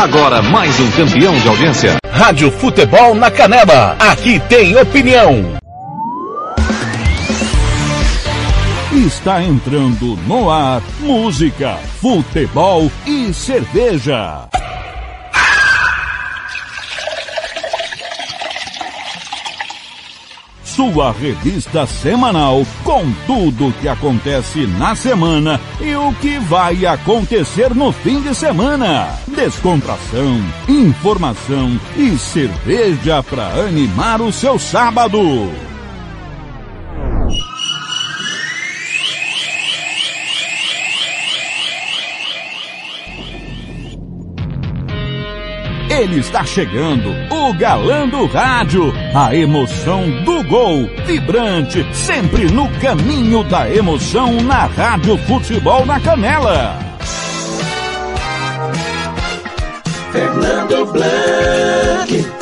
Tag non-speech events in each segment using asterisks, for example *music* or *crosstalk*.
Agora mais um campeão de audiência. Rádio Futebol na Canela. Aqui tem opinião. Está entrando no ar música, futebol e cerveja. Sua revista semanal com tudo que acontece na semana e o que vai acontecer no fim de semana. Descontração, informação e cerveja para animar o seu sábado. Ele está chegando, o galã do rádio, a emoção do gol, vibrante, sempre no caminho da emoção na Rádio Futebol na Canela. Fernando Blanc.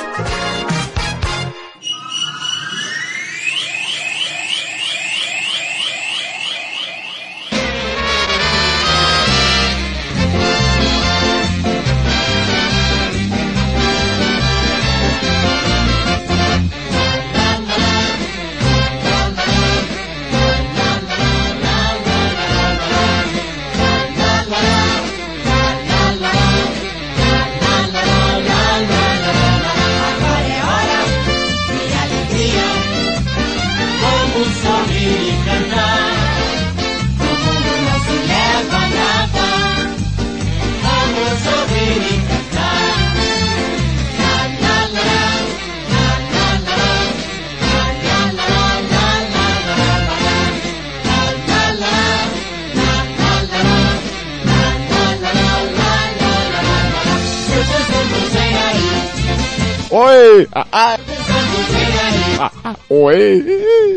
Oi!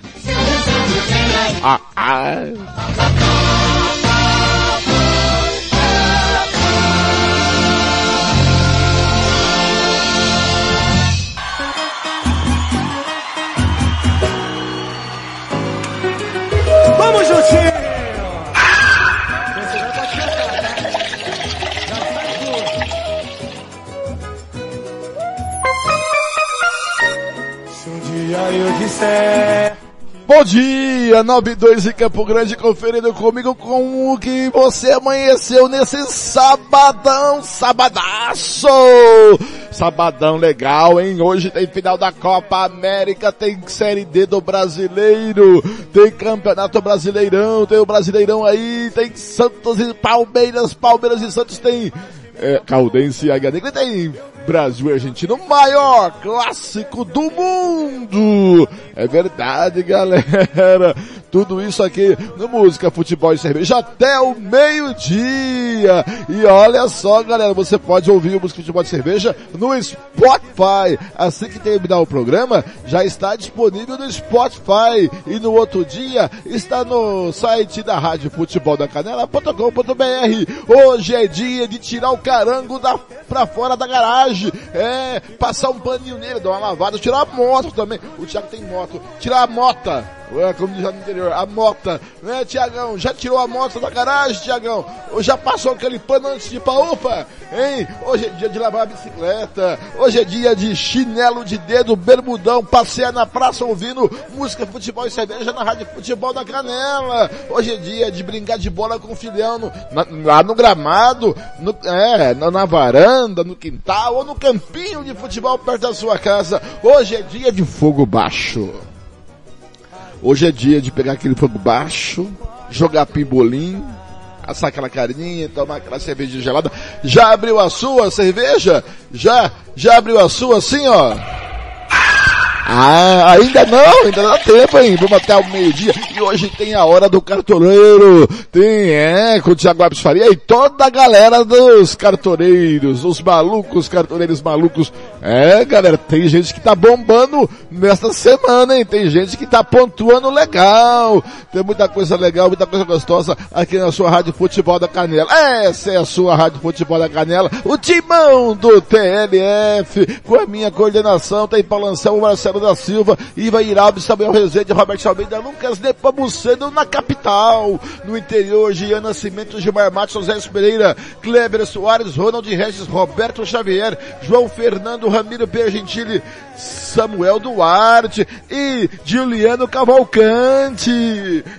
Ah, ah. Bom dia, 92 em Campo Grande, conferindo comigo com o que você amanheceu nesse sabadão, sabadaço! Sabadão legal, hein? Hoje tem final da Copa América, tem Série D do Brasileiro, tem Campeonato Brasileirão, tem o Brasileirão aí, tem Santos e Palmeiras, Palmeiras e Santos tem é, Caldense e Águia Negra, tem Brasil e Argentina, o maior clássico do mundo! É verdade, galera! Tudo isso aqui no Música, Futebol e Cerveja até o meio-dia! E olha só, galera, você pode ouvir o Música, Futebol e Cerveja no Spotify. Assim que terminar o programa, já está disponível no Spotify. E no outro dia, está no site da Rádio Futebol da Canela.com.br. Hoje é dia de tirar o carango da, pra fora da garagem. É, passar um paninho nele, dar uma lavada, tirar a moto também. O Thiago tem moto. Tirar a mota. É, como diz no interior, a mota, né, Tiagão? Já tirou a moto da garagem, Tiagão? Ou já passou aquele pano antes de ir pra UPA? Hein? Hoje é dia de lavar a bicicleta, hoje é dia de chinelo de dedo, bermudão, passear na praça ouvindo música, futebol e cerveja na rádio Futebol da Canela. Hoje é dia de brincar de bola com o filhão no, na, lá no gramado, no, é, na, na varanda, no quintal ou no campinho de futebol perto da sua casa. Hoje é dia de fogo baixo. Hoje é dia de pegar aquele fogo baixo, jogar pimbolim, assar aquela carinha, tomar aquela cerveja gelada. Já abriu a sua cerveja? Já? Já abriu a sua assim, ó? Ah, ainda não, ainda dá tempo, hein? Vamos até o meio-dia. E hoje tem a hora do cartoleiro. Tem, é, com o Thiago Alves Faria e toda a galera dos cartoreiros, os malucos, cartoreiros malucos. É, galera, tem gente que tá bombando nesta semana, hein? Tem gente que tá pontuando legal. Tem muita coisa legal, muita coisa gostosa aqui na sua Rádio Futebol da Canela. Essa é a sua Rádio Futebol da Canela. O timão do TLF, com a minha coordenação, tem Paulo Anselmo, Marcelo Marcelo da Silva, Iva Iralves, Samuel Rezende, Roberto Almeida, Lucas Nepomuceno na capital. No interior, Gian Nascimento, Gilmar Matos, José Pereira, Kleber Soares, Ronald Regis, Roberto Xavier, João Fernando, Ramiro Pergentili, Samuel Duarte e Juliano Cavalcante.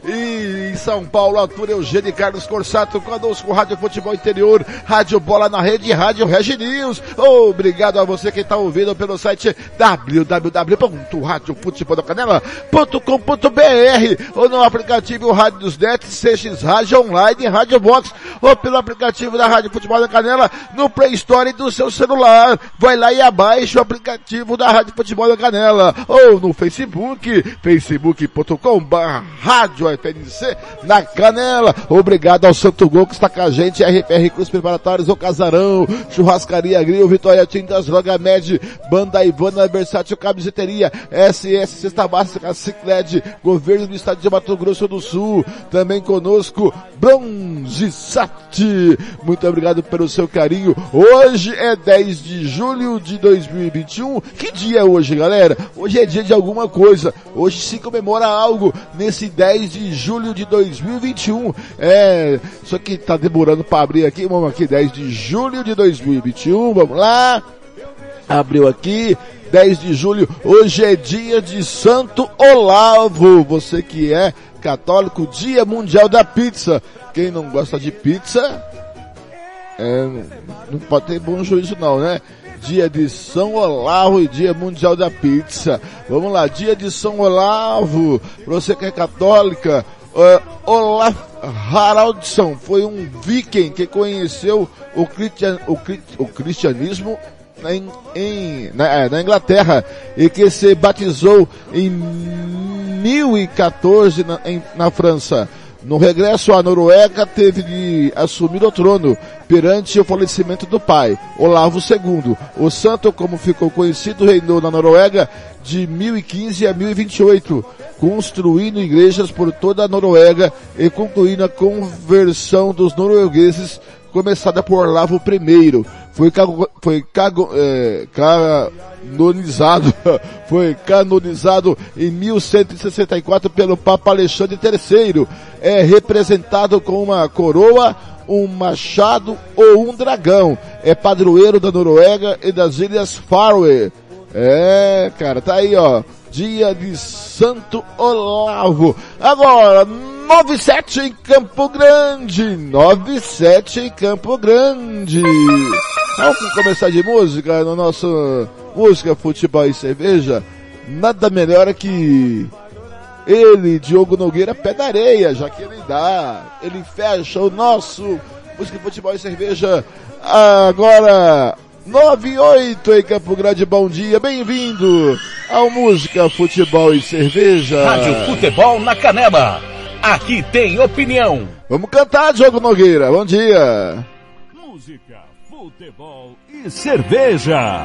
E em São Paulo, Arthur Eugênio Carlos Corsato conosco, Rádio Futebol Interior, Rádio Bola na Rede Rádio Regi News. Obrigado a você que está ouvindo pelo site www.radiofuteboldacanela.com.br ou no aplicativo Rádio dos Net, CX Rádio Online, Rádio Box ou pelo aplicativo da Rádio Futebol da Canela no Play Store do seu celular. Vai lá e abaixa o aplicativo da Rádio Futebol da Canela ou no Facebook, facebook.com Rádio FNC na Canela. Obrigado ao Santo Gol que está com a gente, RPR Cruz Preparatórios, o Casarão, Churrascaria Grill, Vitória Tintas, Droga Med, Banda Ivana, Versátil Camiseteria, SS Cesta Básica, Cicled, Governo do Estado de Mato Grosso do Sul, também conosco, Bronze Sat. Muito obrigado pelo seu carinho. Hoje é 10 de julho de 2021. Que dia é hoje, galera? Hoje é dia de alguma coisa. Hoje se comemora algo nesse 10 de julho de 2021. É, só que tá demorando para abrir aqui. Vamos aqui, 10 de julho de 2021. Vamos lá. Abriu aqui. 10 de julho, hoje é dia de Santo Olavo. Você que é católico, Dia Mundial da Pizza. Quem não gosta de pizza, é, não pode ter bom juízo não, né? Dia de São Olavo e Dia Mundial da Pizza. Vamos lá, Dia de São Olavo, pra você que é católica, uh, Olaf Haraldsson foi um viking que conheceu o, cristian, o, o cristianismo em, em na, é, na, Inglaterra e que se batizou em 1014 na, em, na França. No regresso à Noruega, teve de assumir o trono perante o falecimento do pai, Olavo II. O santo, como ficou conhecido, reinou na Noruega de 1015 a 1028, construindo igrejas por toda a Noruega e concluindo a conversão dos noruegueses começada por Olavo I. Foi, cago, foi cago, é, canonizado, *laughs* foi canonizado em 1164 pelo Papa Alexandre III. É representado com uma coroa, um machado ou um dragão. É padroeiro da Noruega e das Ilhas Faroe. É, cara, tá aí, ó. Dia de Santo Olavo. Agora, 97 em Campo Grande. 97 em Campo Grande. Vamos começar de música no nosso Música, Futebol e Cerveja. Nada melhor que ele, Diogo Nogueira, pé da areia, já que ele dá. Ele fecha o nosso Música, Futebol e Cerveja. Agora, 98 em Campo Grande, bom dia, bem-vindo ao Música, Futebol e Cerveja. Rádio Futebol na Canela. Aqui tem opinião. Vamos cantar, Diogo Nogueira, bom dia. Música, futebol e cerveja.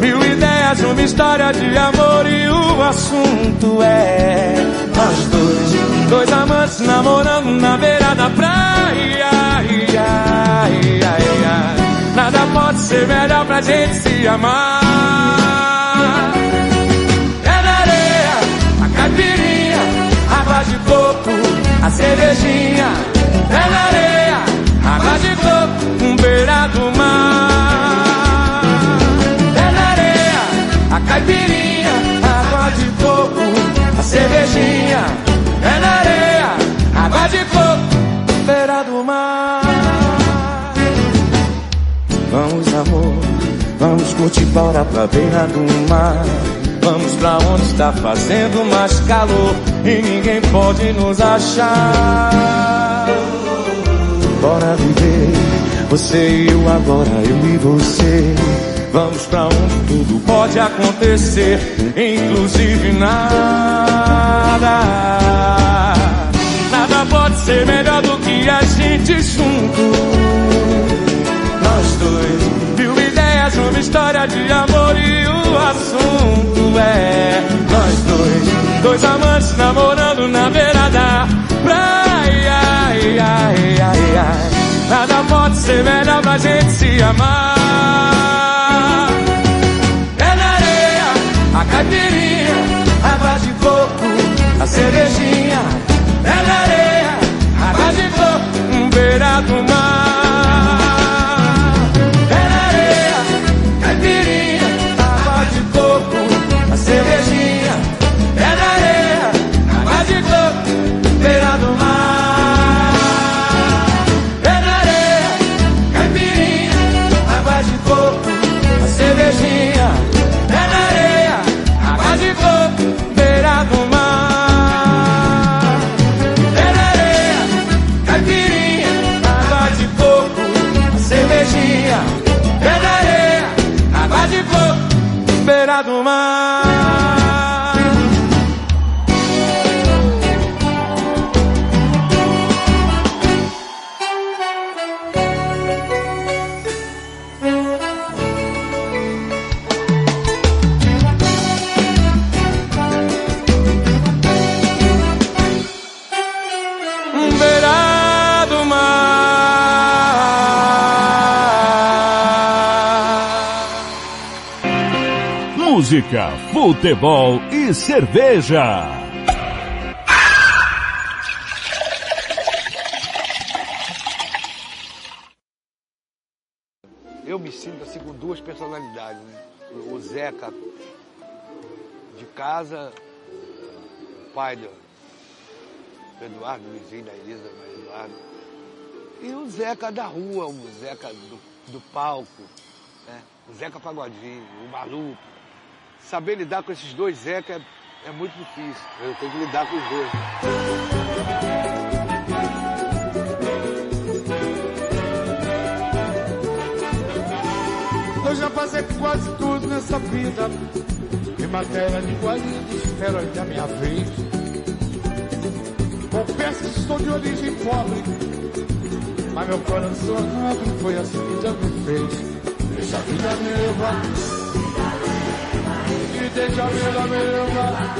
Mil ideias, uma história de amor e o assunto é nós dois. Dois amantes namorando na beira da praia. Ia, ia, ia. Nada pode ser melhor pra gente se amar. É na areia, a caipirinha, água de coco, a cervejinha. É na areia, água de coco, um beira caipirinha, água de coco, a cervejinha, é na areia, água de coco, beira do mar. Vamos, amor, vamos curtir para pra beira do mar. Vamos pra onde está fazendo mais calor e ninguém pode nos achar. Bora viver, você e eu agora, eu e você. Vamos pra onde tudo pode acontecer, inclusive nada. Nada pode ser melhor do que a gente junto. Nós dois, mil ideias, uma história de amor e o assunto é nós dois, dois amantes namorando na beira da praia. Ai, ai, ai, ai. Nada pode ser melhor pra gente se amar. É na areia, a caipirinha, água de coco, a cervejinha. É na areia, água de coco, beira do mar. Música, futebol e cerveja. Eu me sinto assim com duas personalidades, né? O Zeca de casa, pai do Eduardo, Luizinho, da Elisa, mas Eduardo. E o Zeca da rua, o Zeca do, do palco, né? o Zeca Pagodinho, o maluco. Saber lidar com esses dois Zeca é, é muito difícil. Eu tenho que lidar com os dois. Eu já passei quase tudo nessa vida. Em matéria de guarida, espero a minha vez. Confesso que estou de origem pobre. Mas meu coração é nobre, foi assim que Deus me fez. Deixa a vida me levar. E deixa a vida me levar.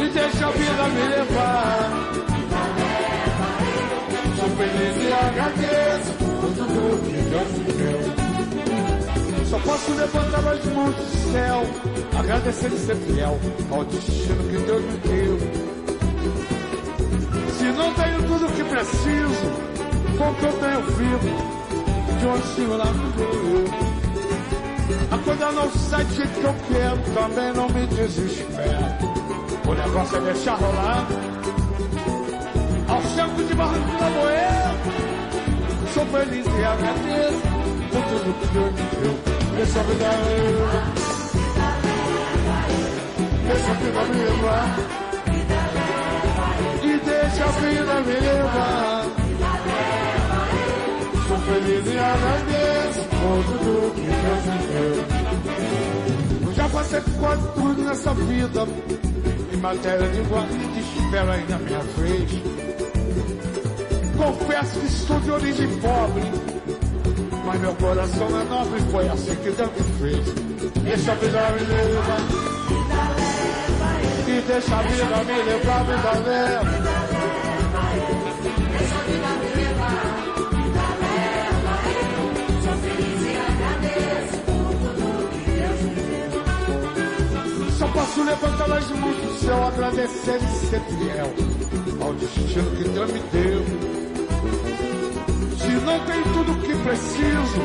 E deixa a vida me levar. Sou feliz e agradeço por tudo que Deus me deu. Só posso levantar as mãos do céu, agradecer e ser fiel ao destino que Deus me deu. Se não tenho tudo o que preciso, com o que eu tenho vivo, de onde cima lá no eu. A coisa não sai do jeito que eu quero, também não me desespero. O negócio é deixar rolar. Ao centro de Barranco da Moeda, sou feliz e agradeço por tudo que Deus me deu. Deixa a vida levar. Deixa a vida me levar. E deixa a vida me levar. Sou feliz e agradeço tudo que Deus me. Eu já passei quase tudo nessa vida. Em matéria de guarda, espero ainda a minha vez. Confesso que sou de origem pobre. Mas meu coração é nobre, foi assim que Deus me fez. Deixa a vida me levar. E deixa a vida me levar, vida leva. Posso levantar as mãos do céu, agradecer e ser fiel ao destino que Deus me deu. Se não tem tudo o que preciso,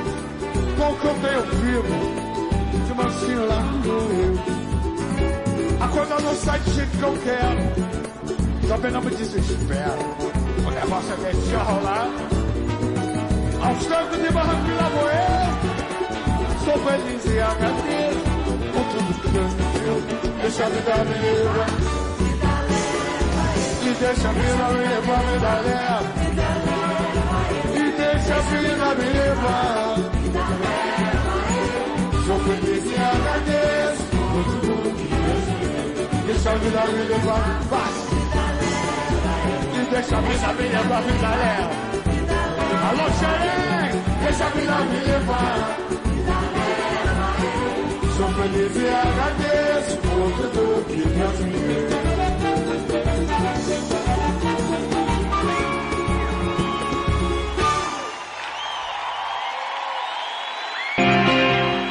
com o que eu tenho vivo, de lá no eu. A coisa não sai do jeito que eu quero, também não me desespero. O negócio é deixar rolar. Aos trancos de barranco de Lagoeiro, Sou feliz e agradeço por tudo Deus me deu. Deixa a vida me levar. E deixa a vida me levar, me dá. E deixa a vida me levar. Sou feliz e agradeço me. Deixa a vida me levar. E deixa a vida me levar, vida leva. Alô, Xerém, deixa a vida me levar. Sou feliz e agradeço por tudo que Deus me deu.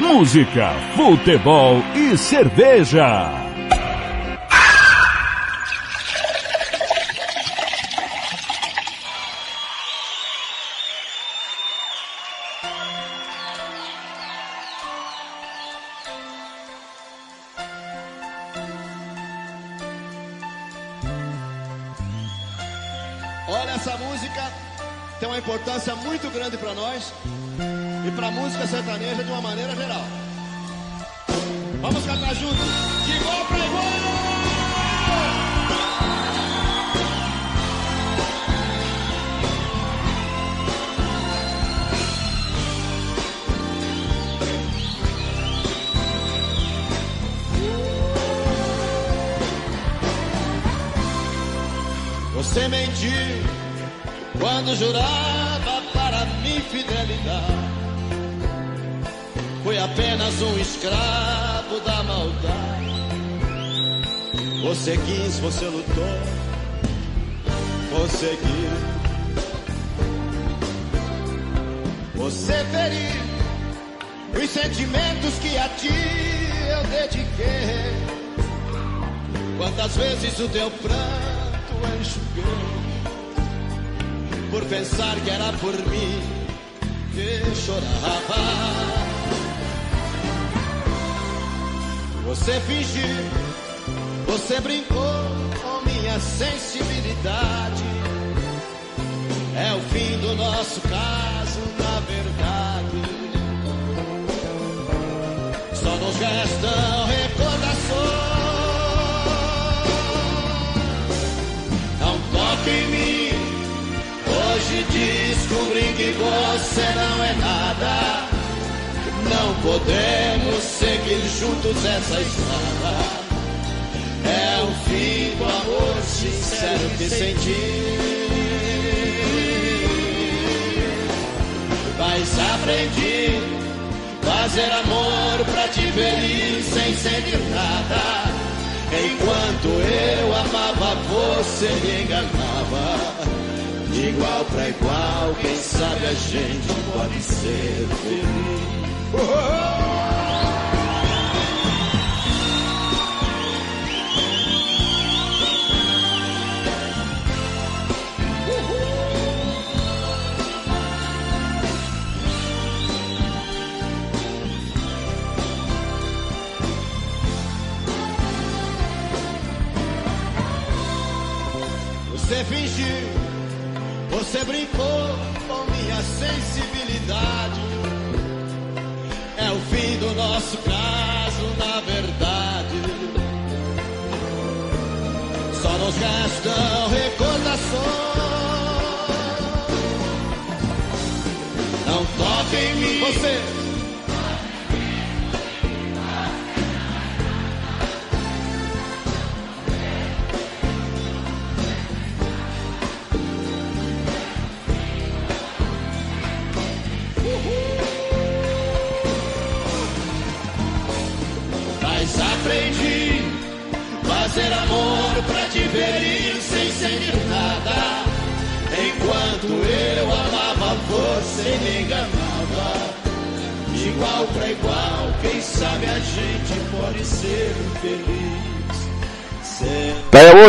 Música, futebol e cerveja.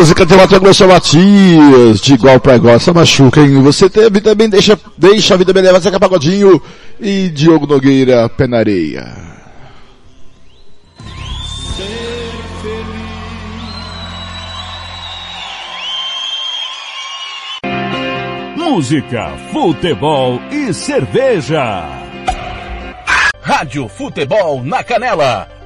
Música tem uma Glócia Matias, de igual pra igual, essa machuca, hein? Você teve também, deixa, deixa a vida me levar, Zeca Pagodinho e Diogo Nogueira, Pé na Areia. Música, futebol e cerveja. Rádio Futebol na Canela.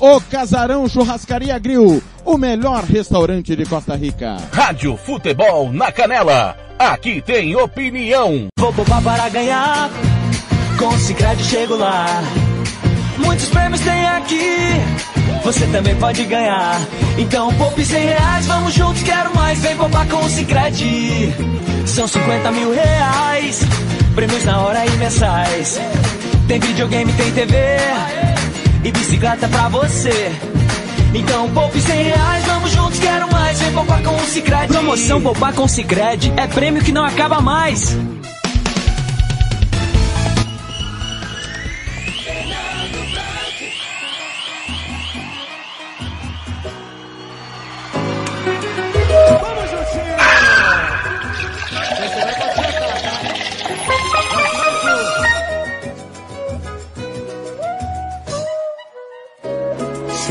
O Casarão Churrascaria Grill, o melhor restaurante de Costa Rica. Rádio Futebol na Canela. Aqui tem opinião. Vou poupar para ganhar. Com o Cicred chego lá. Muitos prêmios tem aqui. Você também pode ganhar. Então poupe 100 reais, vamos juntos, quero mais. Vem poupar com o Cicred. São 50 mil reais. Prêmios na hora e mensais. Tem videogame, tem TV e bicicleta pra você. Então poupe 100 reais, vamos juntos, quero mais. Vem poupar com o Cicred. Promoção Poupar com o Cicred é prêmio que não acaba mais.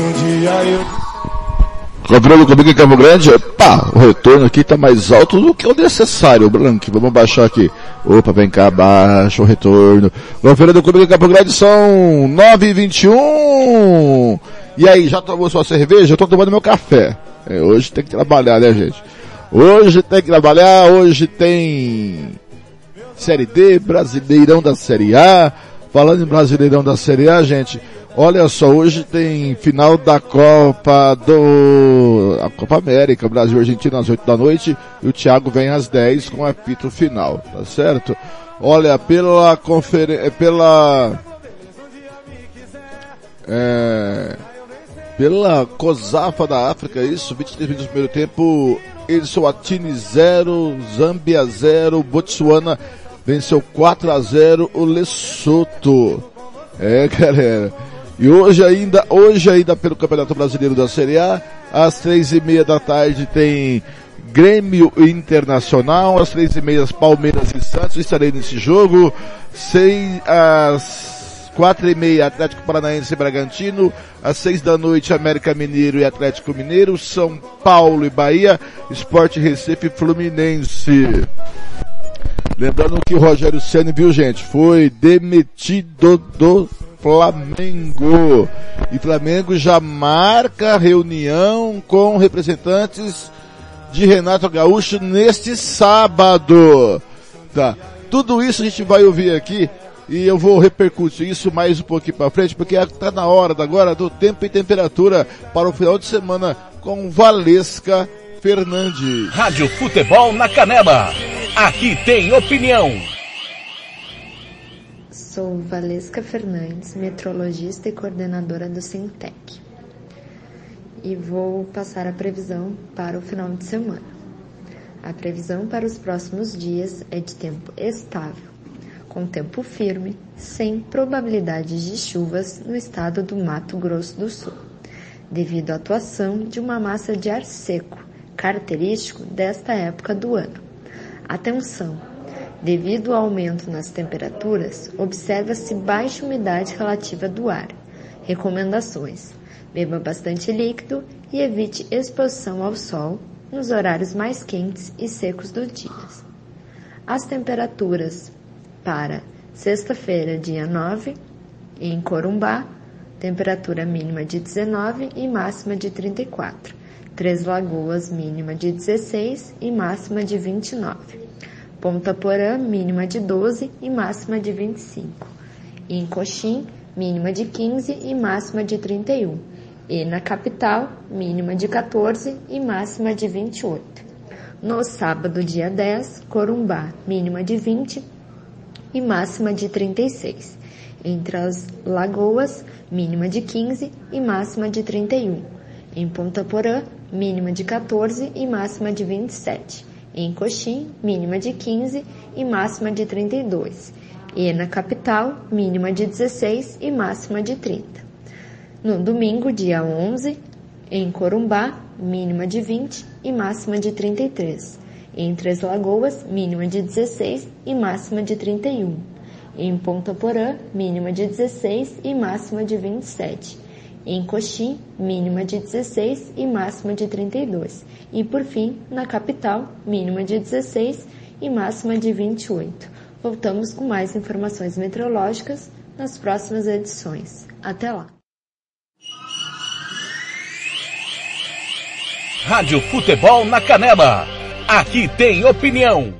Se um dia eu comigo em Campo Grande, pá, o retorno aqui tá mais alto do que o necessário, Blank. Vamos baixar aqui. Opa, vem cá, baixa o retorno. Conferindo comigo em Campo Grande são 9h21. E aí, já tomou sua cerveja? Eu tô tomando meu café. É, hoje tem que trabalhar, né, gente? Hoje tem que trabalhar, hoje tem Série D, Brasileirão da Série A. Falando em Brasileirão da Série A, gente, olha só, hoje tem final da Copa do... a Copa América, Brasil e Argentina às 8 da noite, e o Thiago vem às 10 com apito final, tá certo? Olha, pela conferência, pela... É, pela COSAFA da África, isso, 23 minutos do primeiro tempo, Eswatini 0, Zâmbia 0, Botsuana venceu 4 a 0 o Lesoto. É, galera. E hoje ainda, hoje ainda pelo Campeonato Brasileiro da Série A, às três e meia da tarde tem Grêmio Internacional, às três e meia Palmeiras e Santos, estarei nesse jogo, seis, às quatro e meia Atlético Paranaense e Bragantino, às seis da noite América Mineiro e Atlético Mineiro, São Paulo e Bahia, Esporte Recife e Fluminense. Lembrando que o Rogério Ceni viu, gente, foi demitido do Flamengo. E Flamengo já marca reunião com representantes de Renato Gaúcho neste sábado. Tá. Tudo isso a gente vai ouvir aqui e eu vou repercutir isso mais um pouquinho para frente, porque está na hora agora do tempo e temperatura para o final de semana com Valesca Fernandes. Rádio Futebol na Canela. Aqui tem opinião. Sou Valesca Fernandes, metrologista e coordenadora do Sintec. E vou passar a previsão para o final de semana. A previsão para os próximos dias é de tempo estável, com tempo firme, sem probabilidades de chuvas no estado do Mato Grosso do Sul, devido à atuação de uma massa de ar seco, característico desta época do ano. Atenção! Devido ao aumento nas temperaturas, observa-se baixa umidade relativa do ar. Recomendações: beba bastante líquido e evite exposição ao sol nos horários mais quentes e secos do dia. As temperaturas para sexta-feira, dia 9, em Corumbá, temperatura mínima de 19 e máxima de 34. Três Lagoas, mínima de 16 e máxima de 29. Ponta Porã, mínima de 12 e máxima de 25. E em Coxim, mínima de 15 e máxima de 31. E na capital, mínima de 14 e máxima de 28. No sábado, dia 10, Corumbá, mínima de 20 e máxima de 36. Entre as Lagoas, mínima de 15 e máxima de 31. Em Ponta Porã, mínima de 14 e máxima de 27. Em Coxim, mínima de 15 e máxima de 32. E na capital, mínima de 16 e máxima de 30. No domingo, dia 11, Em Corumbá, mínima de 20 e máxima de 33. Em Três Lagoas, mínima de 16 e máxima de 31. Em Ponta Porã, mínima de 16 e máxima de 27. Em Coxim, mínima de 16 e máxima de 32. E por fim, na capital, mínima de 16 e máxima de 28. Voltamos com mais informações meteorológicas nas próximas edições. Até lá! Rádio Futebol na Canela. Aqui tem opinião.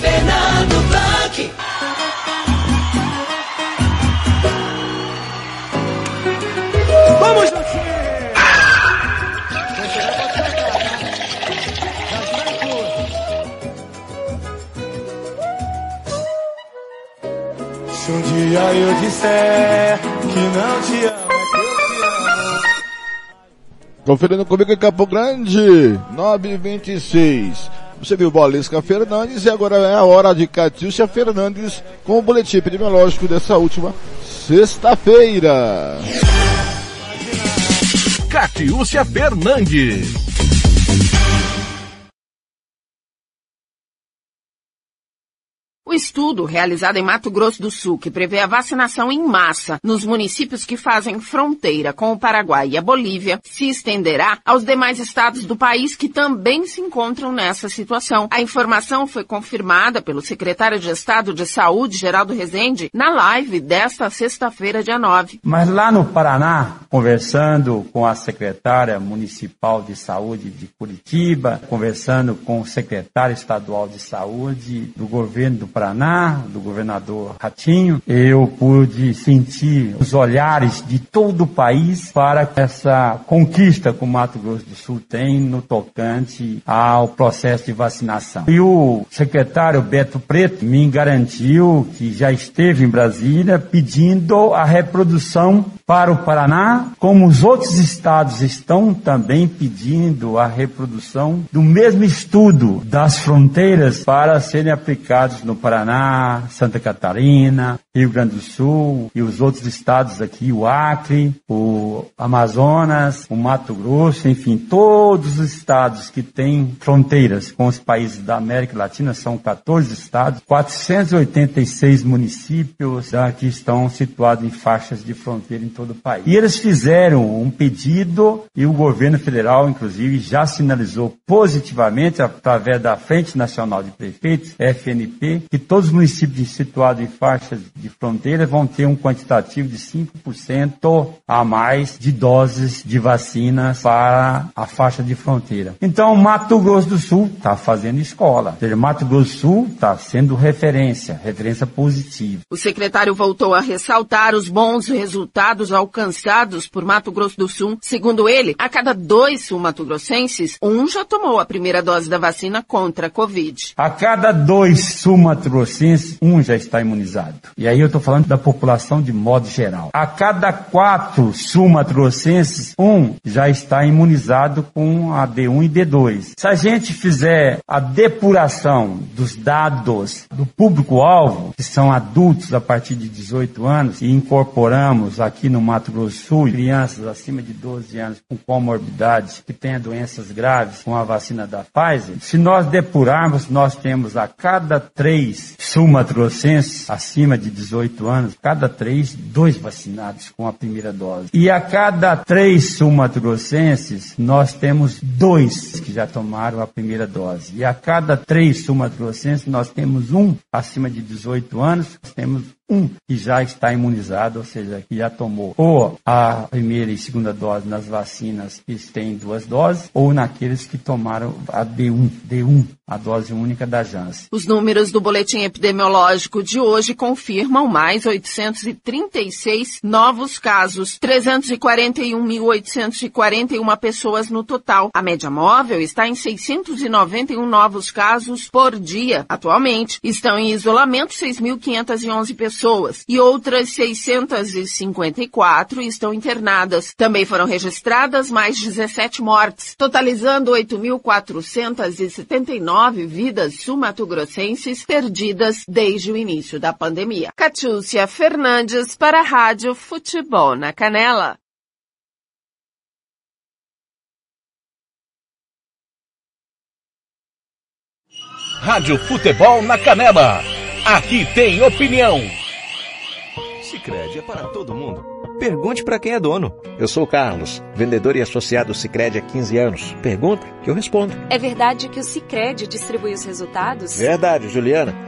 Fernando Blanc. Vamos, Se um dia eu disser que não te amo. Conferindo comigo em Campo Grande, 926. Você viu Bolisca Fernandes e agora é a hora de Catiúcia Fernandes com o boletim epidemiológico dessa última sexta-feira. Catiúcia Fernandes. Estudo realizado em Mato Grosso do Sul, que prevê a vacinação em massa nos municípios que fazem fronteira com o Paraguai e a Bolívia, se estenderá aos demais estados do país que também se encontram nessa situação. A informação foi confirmada pelo secretário de Estado de Saúde, Geraldo Rezende, na live desta sexta-feira, dia 9. Mas lá no Paraná, conversando com a secretária municipal de saúde de Curitiba, conversando com o secretário estadual de saúde do governo do Paraná, do governador Ratinho, eu pude sentir os olhares de todo o país para essa conquista que o Mato Grosso do Sul tem no tocante ao processo de vacinação. E o secretário Beto Preto me garantiu que já esteve em Brasília pedindo a reprodução para o Paraná, como os outros estados estão também pedindo a reprodução do mesmo estudo das fronteiras para serem aplicados no Paraná, Santa Catarina, Rio Grande do Sul e os outros estados aqui, o Acre, o Amazonas, o Mato Grosso, enfim, todos os estados que têm fronteiras com os países da América Latina, são 14 estados, 486 municípios que estão situados em faixas de fronteira em todo o país. E eles fizeram um pedido e o governo federal, inclusive, já sinalizou positivamente, através da Frente Nacional de Prefeitos, FNP, que todos os municípios situados em faixas de fronteira vão ter um quantitativo de 5% a mais de doses de vacinas para a faixa de fronteira. Então, Mato Grosso do Sul está fazendo escola. Ou seja, Mato Grosso do Sul está sendo referência, referência positiva. O secretário voltou a ressaltar os bons resultados alcançados por Mato Grosso do Sul. Segundo ele, a cada dois sul-mato-grossenses, um já tomou a primeira dose da vacina contra a Covid. A cada dois sul-mato-grossenses, um já está imunizado. E aí eu estou falando da população de modo geral. A cada quatro sul-mato-grossenses, um já está imunizado com a D1 e D2. Se a gente fizer a depuração dos dados do público-alvo, que são adultos a partir de 18 anos, e incorporamos aqui no Mato Grosso Sul crianças acima de 12 anos com comorbidades que tenham doenças graves com a vacina da Pfizer, se nós depurarmos, nós temos a cada três sul-mato-grossenses acima de 18 anos, cada três, dois vacinados com a primeira dose. E a cada três sul-mato-grossenses, nós temos dois que já tomaram a primeira dose. E a cada três sul-mato-grossenses, nós temos um acima de 18 anos, temos um que já está imunizado, ou seja, que já tomou ou a primeira e segunda dose nas vacinas que têm duas doses, ou naqueles que tomaram a D1, D1, a dose única da Janssen. Os números do boletim epidemiológico de hoje confirmam mais 836 novos casos, 341.841 pessoas no total. A média móvel está em 691 novos casos por dia. Atualmente, estão em isolamento 6.511 pessoas e outras 654 estão internadas. Também foram registradas mais 17 mortes, totalizando 8.479 vidas sumatogrossenses perdidas desde o início da pandemia. Catiúcia Fernandes para a Rádio Futebol na Canela. Rádio Futebol na Canela. Aqui tem opinião. Sicredi é para todo mundo. Pergunte para quem é dono. Eu sou o Carlos, vendedor e associado Sicredi há 15 anos. Pergunta que eu respondo. É verdade que o Sicredi distribui os resultados? Verdade, Juliana.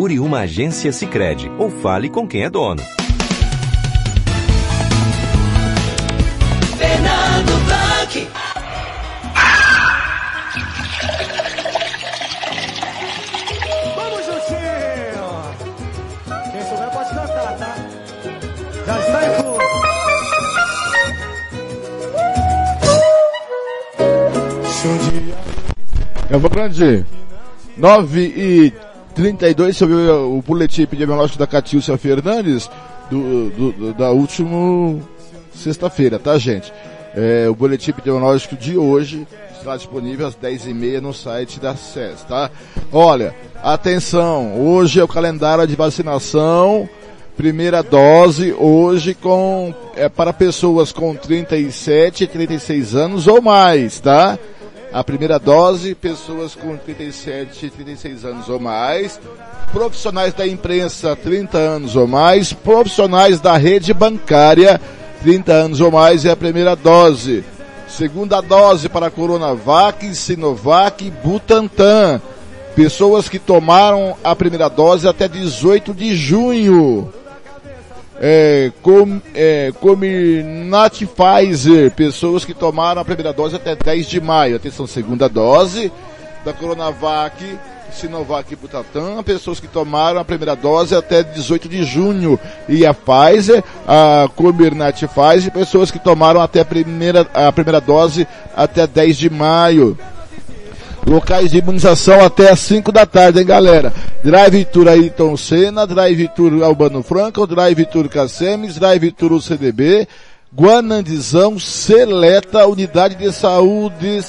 Procure uma agência Cicred ou fale com quem é dono. Fernando Blanc. Vamos juntinho! Quem souber pode cantar, tá? Já está em fundo. Campo Grande, 9 e 32 você ouviu o boletim epidemiológico da Catiúcia Fernandes do, do da última sexta-feira, tá gente? É, o boletim epidemiológico de hoje está disponível às 10h30 no site da SES, tá? Olha, atenção, hoje é o calendário de vacinação, primeira dose, hoje com, é para pessoas com 37 e 36 anos ou mais, tá? A primeira dose, pessoas com 37 e 36 anos ou mais, profissionais da imprensa 30 anos ou mais, profissionais da rede bancária 30 anos ou mais é a primeira dose. Segunda dose para Coronavac, Sinovac e Butantan. Pessoas que tomaram a primeira dose até 18 de junho. É, com, é, Comirnaty Pfizer, pessoas que tomaram a primeira dose até 10 de maio. Atenção, segunda dose da Coronavac, Sinovac e Butantan, pessoas que tomaram a primeira dose até 18 de junho. E a Pfizer, a Comirnaty Pfizer, pessoas que tomaram até a primeira, a primeira dose até 10 de maio. Locais de imunização até às 5 da tarde, hein, galera? Drive Tour Ayrton Senna, Drive Tour Albano Franco, Drive Tour Cacemes, Drive Tour UCDB, Guanandizão, Seleta, Unidade de Saúde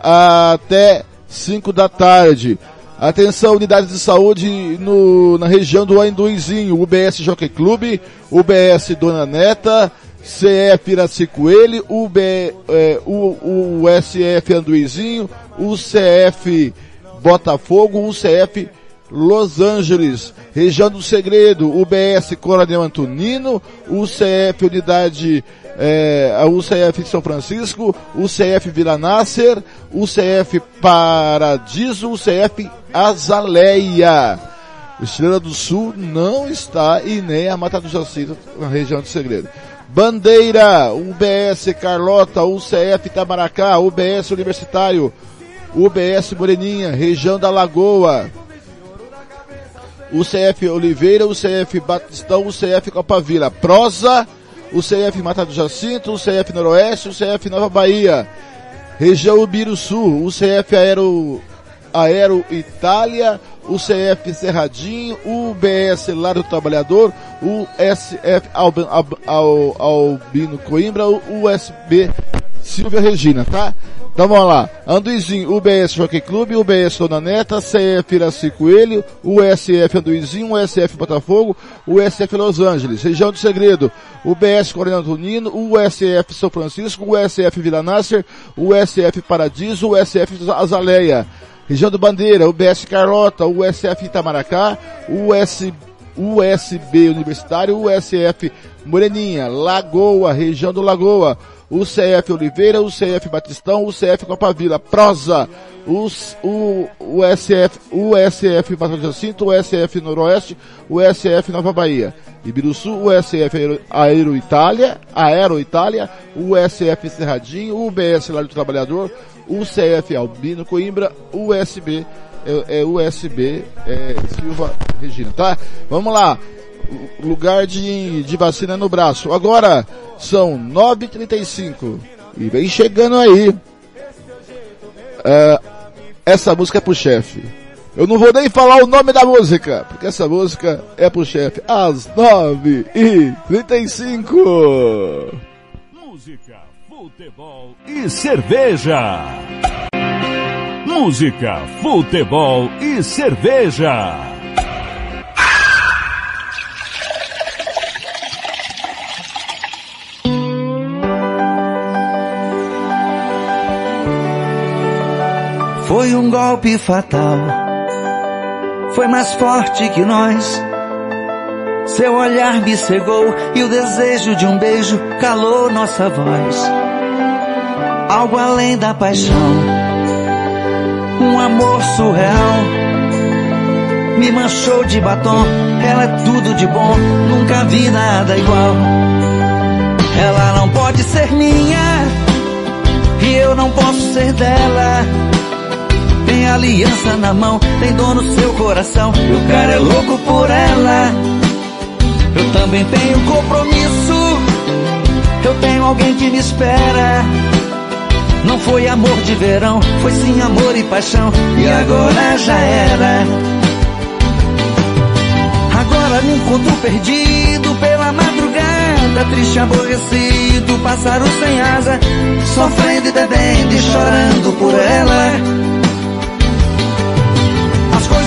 até 5 da tarde. Atenção, unidades de saúde no, na região do Ainduizinho, UBS Jockey Clube, UBS Dona Neta, CF Iracicoelho, UB, é, o, o SF Anduizinho, UCF Botafogo, UCF Los Angeles, região do Segredo, UBS Coronel Antonino, UCF Unidade, é, a UCF São Francisco, UCF Vila Nasser, UCF Paradiso, UCF Azaleia. Estrela do Sul não está e nem a Mata do Jacinto na região do Segredo. Bandeira, UBS Carlota, UCF Itamaracá, UBS Universitário, UBS Moreninha, região da Lagoa, UCF Oliveira, UCF Batistão, UCF Copavila, Prosa, UCF Mata do Jacinto, UCF Noroeste, UCF Nova Bahia, região Ubiruçu, UCF Aero, Aero Itália, UCF Cerradinho, UBS Lar do Trabalhador, USF Albino, Albino Coimbra, USB Silvia Regina, tá? Então vamos lá. Anduizinho, UBS Jockey Clube, UBS Dona Neta, CF Iraci Coelho, USF Anduizinho, USF Botafogo, USF Los Angeles, Região do Segredo, UBS Coronel Antonino, USF São Francisco, USF Vila Nasser, USF Paradiso, USF Azaleia. Região do Bandeira, UBS Carlota, USF Itamaracá, US, USB Universitário, USF Moreninha, Lagoa, região do Lagoa, UCF Oliveira, UCF Batistão, UCF Copavila, Prosa, US, U, USF, USF Batalha Jacinto, USF Noroeste, USF Nova Bahia, Ibiruçu, USF Aero, Aero Itália, Aero Itália, USF Cerradinho, UBS Lar do Trabalhador, UCF Albino Coimbra, USB, é, é USB é, Silva Regina, tá? Vamos lá lugar de, de vacina no braço. Agora são 9h35 e vem chegando aí. Uh, essa música é pro chefe. Eu não vou nem falar o nome da música, porque essa música é pro chefe. Às 9h35. Música, futebol e cerveja. Música, futebol e cerveja. Foi um golpe fatal. Foi mais forte que nós. Seu olhar me cegou e o desejo de um beijo calou nossa voz. Algo além da paixão. Um amor surreal. Me manchou de batom. Ela é tudo de bom. Nunca vi nada igual. Ela não pode ser minha. E eu não posso ser dela. Tem aliança na mão, tem dor no seu coração. O cara é louco por ela. Eu também tenho compromisso. Eu tenho alguém que me espera. Não foi amor de verão, foi sim amor e paixão. E agora já era. Agora me encontro perdido pela madrugada, triste, aborrecido, pássaro sem asa, sofrendo e bebendo e chorando por ela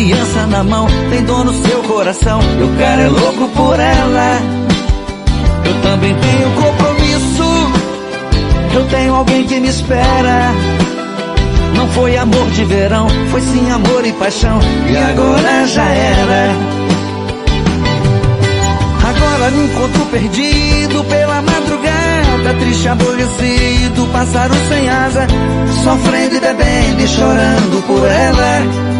aliança na mão, tem dor no seu coração. E o cara é louco por ela. Eu também tenho compromisso. Eu tenho alguém que me espera. Não foi amor de verão, foi sim amor e paixão. E agora já era. Agora me encontro perdido pela madrugada, triste, aborrecido, pássaro sem asa, sofrendo e bebendo e chorando por ela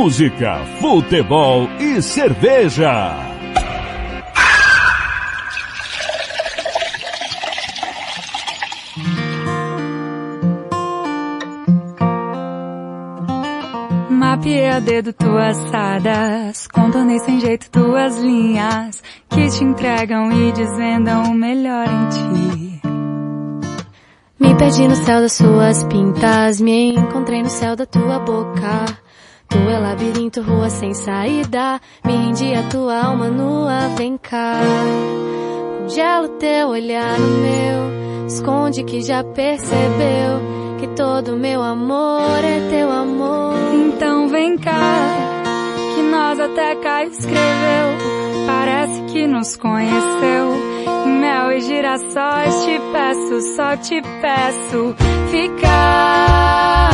Música, futebol e cerveja. Mapeei a dedo tuas sadas, contornei sem jeito tuas linhas, que te entregam e desvendam o melhor em ti. Me perdi no céu das suas pintas, me encontrei no céu da tua boca. Tu é labirinto, rua sem saída. Me rendi a tua alma nua, vem cá. Congela o teu olhar no meu. Esconde que já percebeu que todo meu amor é teu amor. Então vem cá, que nós até cá escreveu. Parece que nos conheceu. Mel e girassóis te peço, só te peço ficar,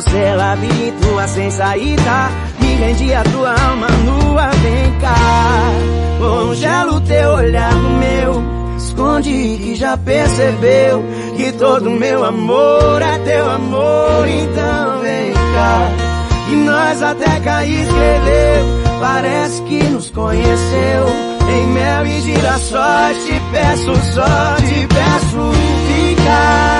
você é ela me tua sem saída Me rende a tua alma nua, vem cá Congelo teu olhar no meu. Esconde que já percebeu Que todo meu amor é teu amor. Então vem cá E nós até cair escreveu. Parece que nos conheceu. Em mel e girassóis Te peço só, te peço ficar.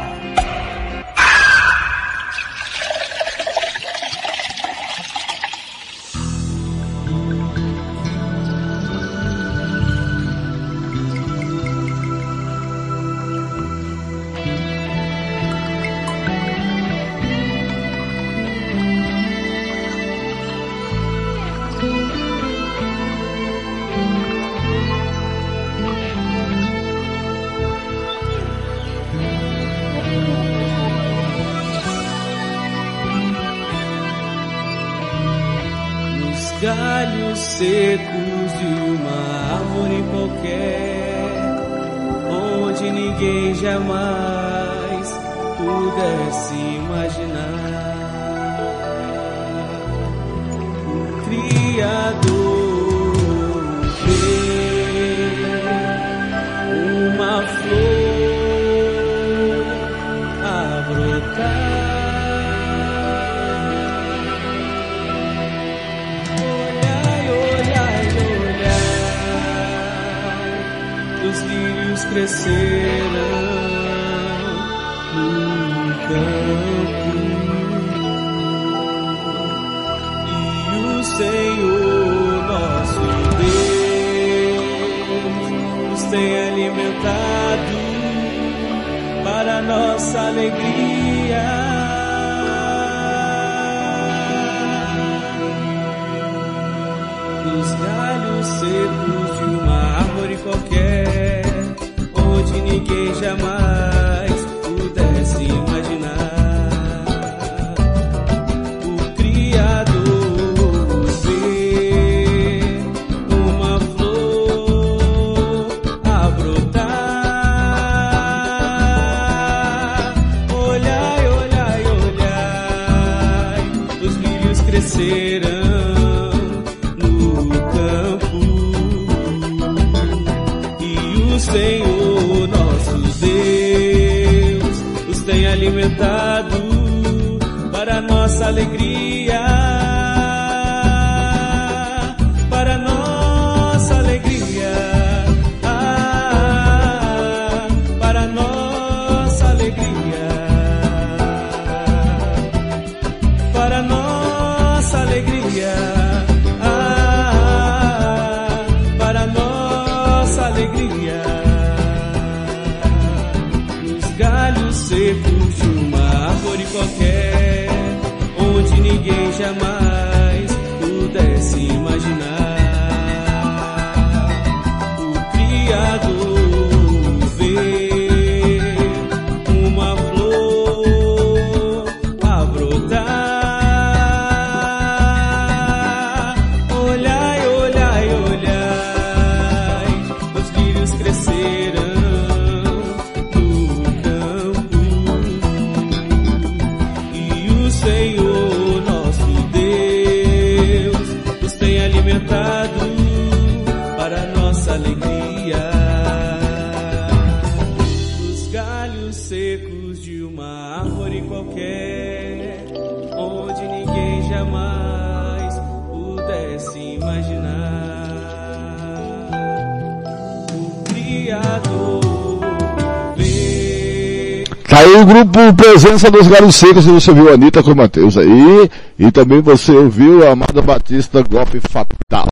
Grupo Presença dos Galos Secos, você ouviu a Anitta com o Matheus aí, e também você ouviu a Amada Batista Golpe Fatal.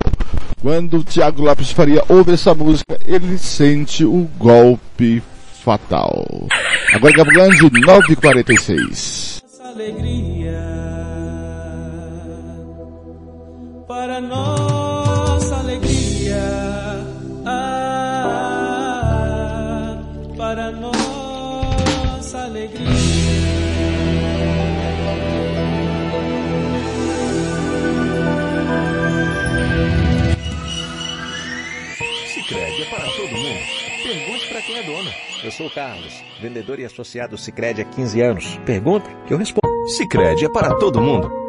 Quando o Thiago Lopes Faria ouve essa música, ele sente o golpe fatal. Agora Gabo Grande, 9h46. Todo mundo. Pergunte para quem é dono. Eu sou o Carlos, vendedor e associado Sicredi há 15 anos. Pergunta que eu respondo. Sicredi é para todo mundo.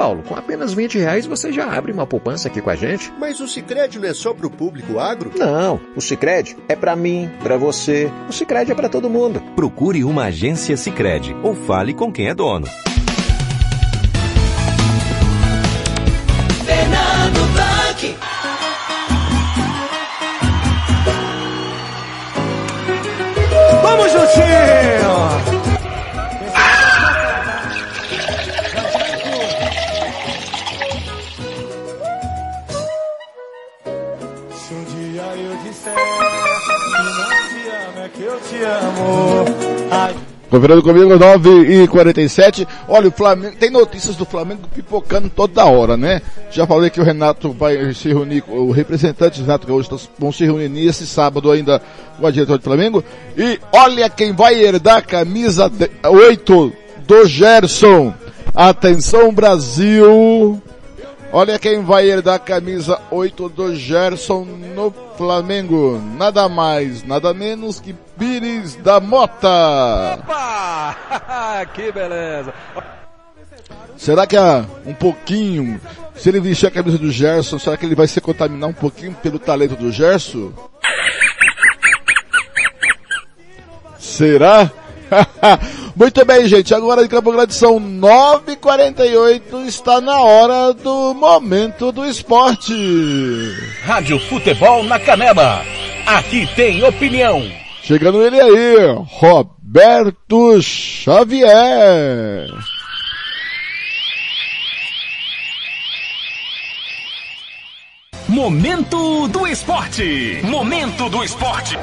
Paulo. Com apenas 20 reais você já abre uma poupança aqui com a gente. Mas o Sicredi não é só pro público agro? Não, o Sicredi é para mim, para você. O Sicredi é para todo mundo. Procure uma agência Sicredi ou fale com quem é dono. Fernando Blanc. Vamos juntinho! Conferindo comigo, 9 e 47 Olha, o Flamengo, tem notícias do Flamengo pipocando toda hora, né? Já falei que o Renato vai se reunir, o representante Renato Gaúcho vão se reunir nesse sábado ainda com a diretora do Flamengo. E olha quem vai herdar a camisa 8 do Gerson. Atenção Brasil! Olha quem vai herdar a camisa 8 do Gerson no Flamengo. Nada mais, nada menos que Pires da Mota. Opa! *laughs* que beleza! Será que há um pouquinho, se ele vestir a camisa do Gerson, será que ele vai se contaminar um pouquinho pelo talento do Gerson? *laughs* Será? *laughs* Muito bem, gente. Agora em Campo Grande são 9h48. Está na hora do momento do esporte. Rádio Futebol na Canela. Aqui tem opinião. Chegando ele aí, Roberto Xavier. Momento do esporte. Momento do esporte.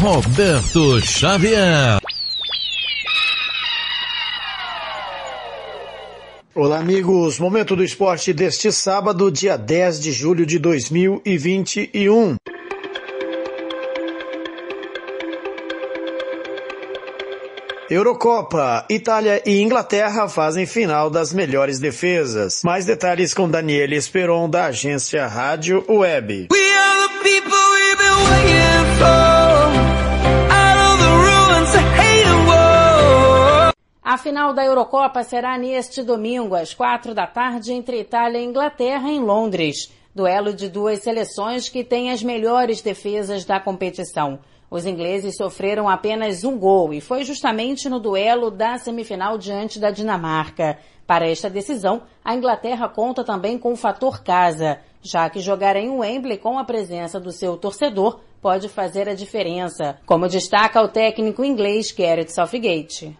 Roberto Xavier. Olá, amigos. Momento do esporte deste sábado, dia 10 de julho de 2021. Eurocopa. Itália e Inglaterra fazem final das melhores defesas. Mais detalhes com Daniele Esperon, da agência Rádio Web. A final da Eurocopa será neste domingo, às quatro da tarde, entre Itália e Inglaterra, em Londres. Duelo de duas seleções que têm as melhores defesas da competição. Os ingleses sofreram apenas um gol e foi justamente no duelo da semifinal diante da Dinamarca. Para esta decisão, a Inglaterra conta também com o fator casa, já que jogar em Wembley com a presença do seu torcedor pode fazer a diferença, como destaca o técnico inglês Gareth Southgate.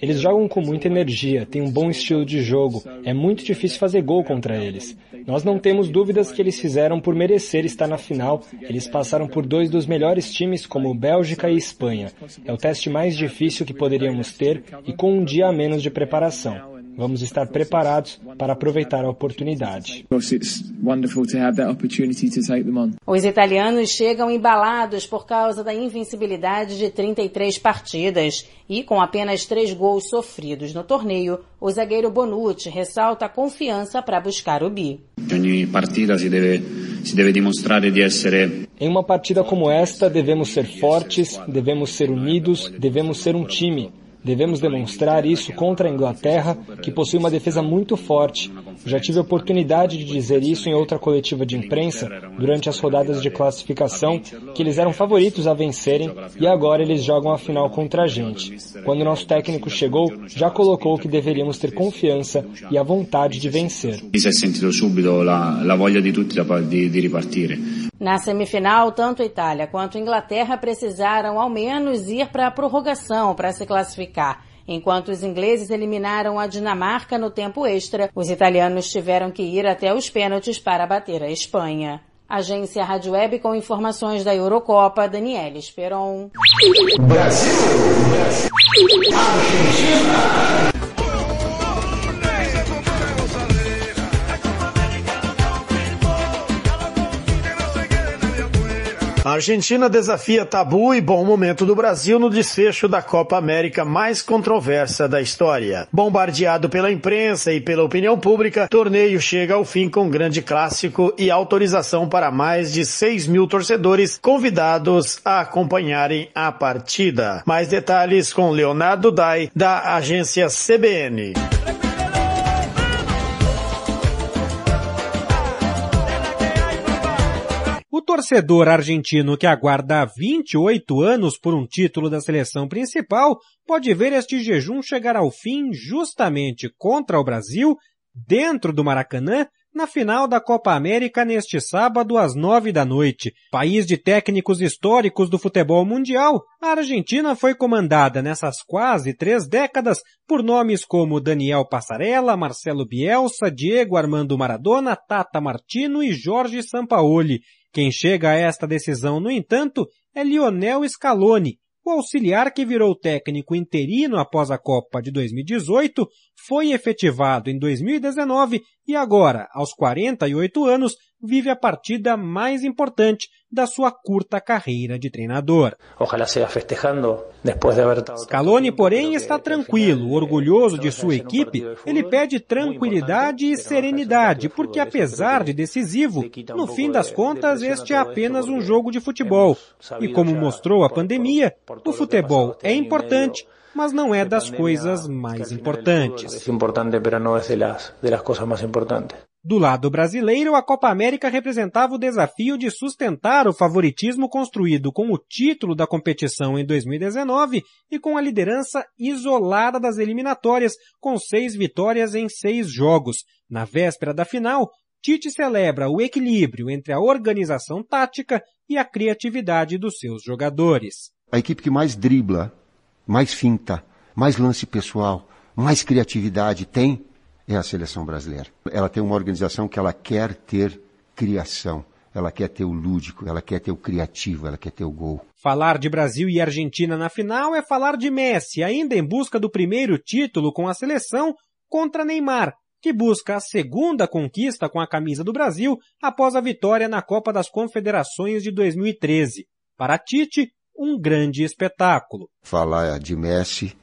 Eles jogam com muita energia, têm um bom estilo de jogo. É muito difícil fazer gol contra eles. Nós não temos dúvidas que eles fizeram por merecer estar na final. Eles passaram por dois dos melhores times como Bélgica e Espanha. É o teste mais difícil que poderíamos ter e com um dia a menos de preparação. Vamos estar preparados para aproveitar a oportunidade. Os italianos chegam embalados por causa da invencibilidade de 33 partidas e com apenas três gols sofridos no torneio, o zagueiro Bonucci ressalta a confiança para buscar o bi. Ogni partita si deve, si deve dimostrare di essere em uma partida como esta, devemos ser fortes, devemos ser unidos, devemos ser um time. Devemos demonstrar isso contra a Inglaterra, que possui uma defesa muito forte. Já tive a oportunidade de dizer isso em outra coletiva de imprensa, durante as rodadas de classificação, que eles eram favoritos a vencerem e agora eles jogam a final contra a gente. Quando nosso técnico chegou, já colocou que deveríamos ter confiança e a vontade de vencer. Si è sentito subito la voglia di tutti di ripartire. Na semifinal, tanto Itália quanto Inglaterra precisaram ao menos ir para a prorrogação para se classificar. Enquanto os ingleses eliminaram a Dinamarca no tempo extra, os italianos tiveram que ir até os pênaltis para bater a Espanha. Agência Rádio Web com informações da Eurocopa, Daniela Esperon. Brasil! Argentina! Argentina desafia tabu e bom momento do Brasil no desfecho da Copa América mais controversa da história. Bombardeado pela imprensa e pela opinião pública, torneio chega ao fim com grande clássico e autorização para mais de 6 mil torcedores convidados a acompanharem a partida. Mais detalhes com Leonardo Dai, da agência CBN. O torcedor argentino que aguarda 28 anos por um título da seleção principal pode ver este jejum chegar ao fim justamente contra o Brasil, dentro do Maracanã, na final da Copa América neste sábado às nove da noite. País de técnicos históricos do futebol mundial, a Argentina foi comandada nessas quase três décadas por nomes como Daniel Passarella, Marcelo Bielsa, Diego Armando Maradona, Tata Martino e Jorge Sampaoli. Quem chega a esta decisão, no entanto, é Lionel Scaloni, o auxiliar que virou técnico interino após a Copa de 2018 foi efetivado em 2019 e agora, aos 48 anos, vive a partida mais importante da sua curta carreira de treinador. Scaloni, porém, está tranquilo, orgulhoso de sua equipe. Ele pede tranquilidade e serenidade, porque apesar de decisivo, no fim das contas este é apenas um jogo de futebol. E como mostrou a pandemia, o futebol é importante, mas não é das coisas mais importantes. Do lado brasileiro, a Copa América representava o desafio de sustentar o favoritismo construído com o título da competição em 2019 e com a liderança isolada das eliminatórias, com seis vitórias em seis jogos. Na véspera da final, Tite celebra o equilíbrio entre a organização tática e a criatividade dos seus jogadores. A equipe que mais dribla, mais finta, mais lance pessoal, mais criatividade tem é a seleção brasileira. Ela tem uma organização que ela quer ter criação. Ela quer ter o lúdico, ela quer ter o criativo, ela quer ter o gol. Falar de Brasil e Argentina na final é falar de Messi, ainda em busca do primeiro título com a seleção contra Neymar, que busca a segunda conquista com a camisa do Brasil após a vitória na Copa das Confederações de 2013. Para Tite, um grande espetáculo. Falar de Messi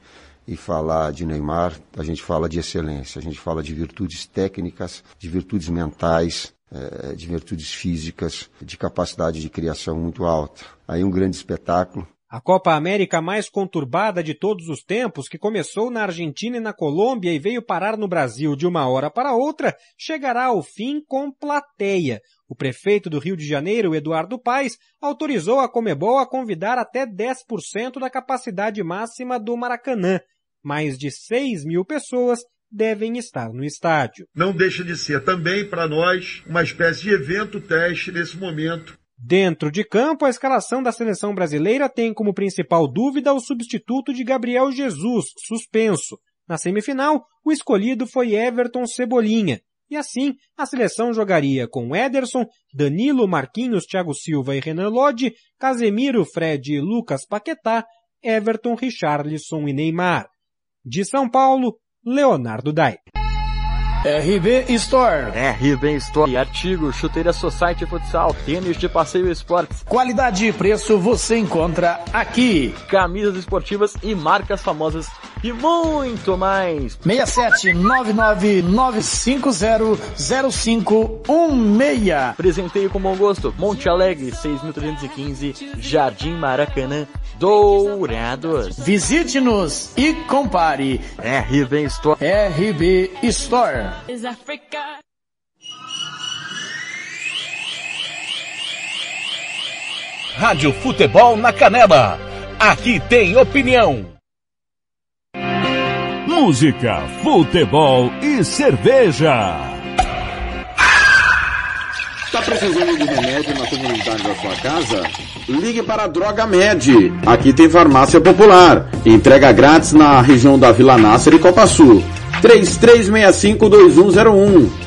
e falar de Neymar, a gente fala de excelência, a gente fala de virtudes técnicas, de virtudes mentais, eh, de virtudes físicas, de capacidade de criação muito alta. Aí um grande espetáculo. A Copa América mais conturbada de todos os tempos, que começou na Argentina e na Colômbia e veio parar no Brasil de uma hora para outra, chegará ao fim com plateia. O prefeito do Rio de Janeiro, Eduardo Paes, autorizou a Comebol a convidar até 10% da capacidade máxima do Maracanã. Mais de 6 mil pessoas devem estar no estádio. Não deixa de ser também para nós uma espécie de evento teste nesse momento Dentro de campo, a escalação da seleção brasileira tem como principal dúvida o substituto de Gabriel Jesus, suspenso. Na semifinal, o escolhido foi Everton Cebolinha. E assim, a seleção jogaria com Ederson, Danilo, Marquinhos, Thiago Silva e Renan Lodge, Casemiro, Fred e Lucas Paquetá, Everton, Richarlison e Neymar. De São Paulo, Leonardo Dai. RB Store. RB Store. Artigos, chuteira Society Futsal, tênis de passeio esportes. Qualidade e preço você encontra aqui. Camisas esportivas e marcas famosas e muito mais. 67959500516. Presenteio com bom gosto. Monte Alegre, 6.315, Jardim Maracanã, Dourados. Visite-nos e compare. RB Store. RB Store. Rádio Futebol na Canela. Aqui tem opinião. Música, futebol e cerveja. Está precisando de remédio na comunidade da sua casa? Ligue para a Droga Med. Aqui tem farmácia popular. Entrega grátis na região da Vila Nácer e Copa Sul. 3365-2101.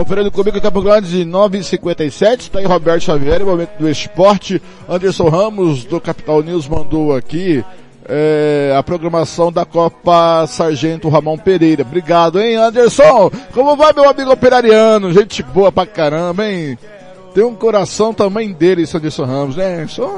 Conferindo comigo Campo Grande, 9h57, está aí Roberto Xavier, momento do esporte. Anderson Ramos, do Capital News, mandou aqui é, a programação da Copa Sargento Ramon Pereira. Obrigado, hein, Anderson? Como vai, meu amigo operariano? Gente boa pra caramba, hein? Tem um coração também dele, Anderson Ramos, né? Só...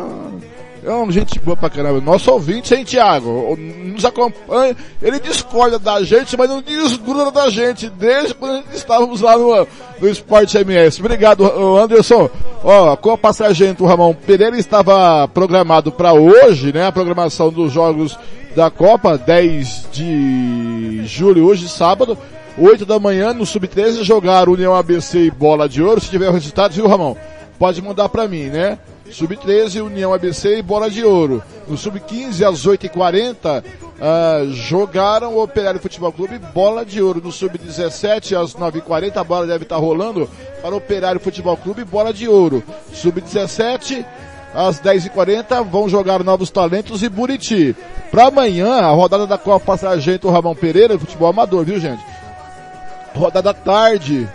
É uma gente boa pra caramba. Nosso ouvinte, hein, Thiago? Nos acompanha. Ele discorda da gente, mas não desgruda da gente. Desde quando estávamos lá no, no Esporte MS. Obrigado, Anderson. Ó, a Copa Sargento Ramon Pereira estava programado para hoje, né? A programação dos jogos da Copa, 10 de julho, hoje, sábado. 8 da manhã, no Sub-13, jogar União ABC e Bola de Ouro. Se tiver o resultado, viu, Ramon? Pode mandar para mim, né? Sub-13, União ABC e Bola de Ouro. No Sub-15, às 8h40, uh, jogaram o Operário Futebol Clube Bola de Ouro. No Sub-17, às 9h40, a bola deve estar rolando para o Operário Futebol Clube Bola de Ouro. Sub-17, às 10h40, vão jogar Novos Talentos e Buriti. Para amanhã, a rodada da Copa Sargento Ramon Pereira, futebol amador, viu gente? Rodada tarde.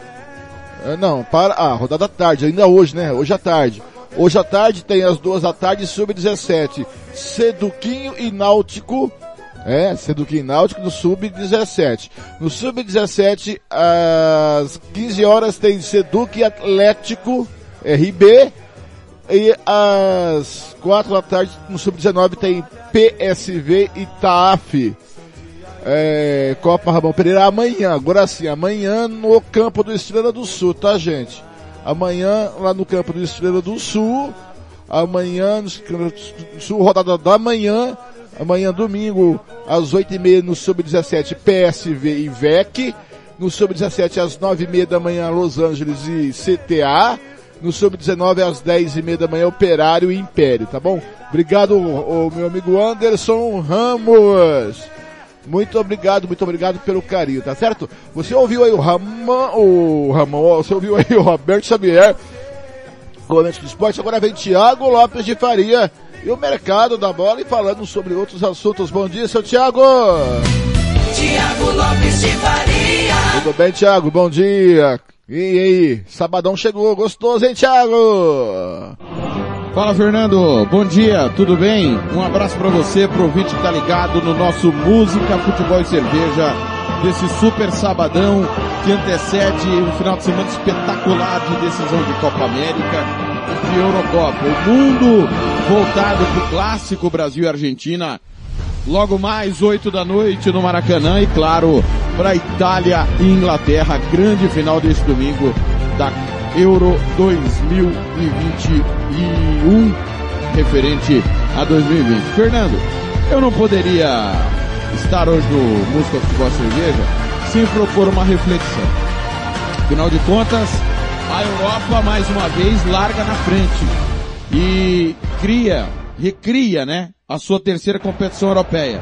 Uh, não, para. Ah, rodada tarde, ainda hoje, né? Hoje à tarde. Hoje à tarde tem as duas da tarde, sub-17. Seduquinho e Náutico. É, Seduquinho e Náutico no sub-17. No sub-17, às 15 horas tem Seduc e Atlético RB. E às 4 da tarde, no sub-19, tem PSV e TAF. É, Copa Ramon Pereira amanhã. Agora sim, amanhã no campo do Estrela do Sul, tá gente? Amanhã lá no campo do Estrela do Sul. Amanhã no Sul, rodada da manhã. Amanhã domingo às 8h30 no Sub-17 PSV e VEC. No Sub-17 às 9h30 da manhã Los Angeles e CTA. No Sub-19 às 10h30 da manhã Operário e Império, tá bom? Obrigado, o, meu amigo Anderson Ramos. Muito obrigado, muito obrigado pelo carinho, tá certo? Você ouviu aí o Ramon, o Ramon, você ouviu aí o Roberto Xavier, comandante do esporte, agora vem Tiago Lopes de Faria e o mercado da bola e falando sobre outros assuntos. Bom dia, seu Tiago! Tiago Lopes de Faria. Tudo bem, Tiago? Bom dia! E aí, sabadão chegou, gostoso, hein, Tiago? Fala Fernando, bom dia, tudo bem? Um abraço para você, pro ouvinte que tá ligado no nosso Música, Futebol e Cerveja, desse super sabadão que antecede um final de semana espetacular de decisão de Copa América e de Eurocopa. O mundo voltado pro clássico Brasil e Argentina, logo mais 8 da noite no Maracanã e claro, para Itália e Inglaterra, grande final deste domingo da Euro 2021, referente a 2020. Fernando, eu não poderia estar hoje no Música Futebol Cerveja sem propor uma reflexão. Afinal de contas, a Europa mais uma vez larga na frente e cria recria, né, a sua terceira competição europeia,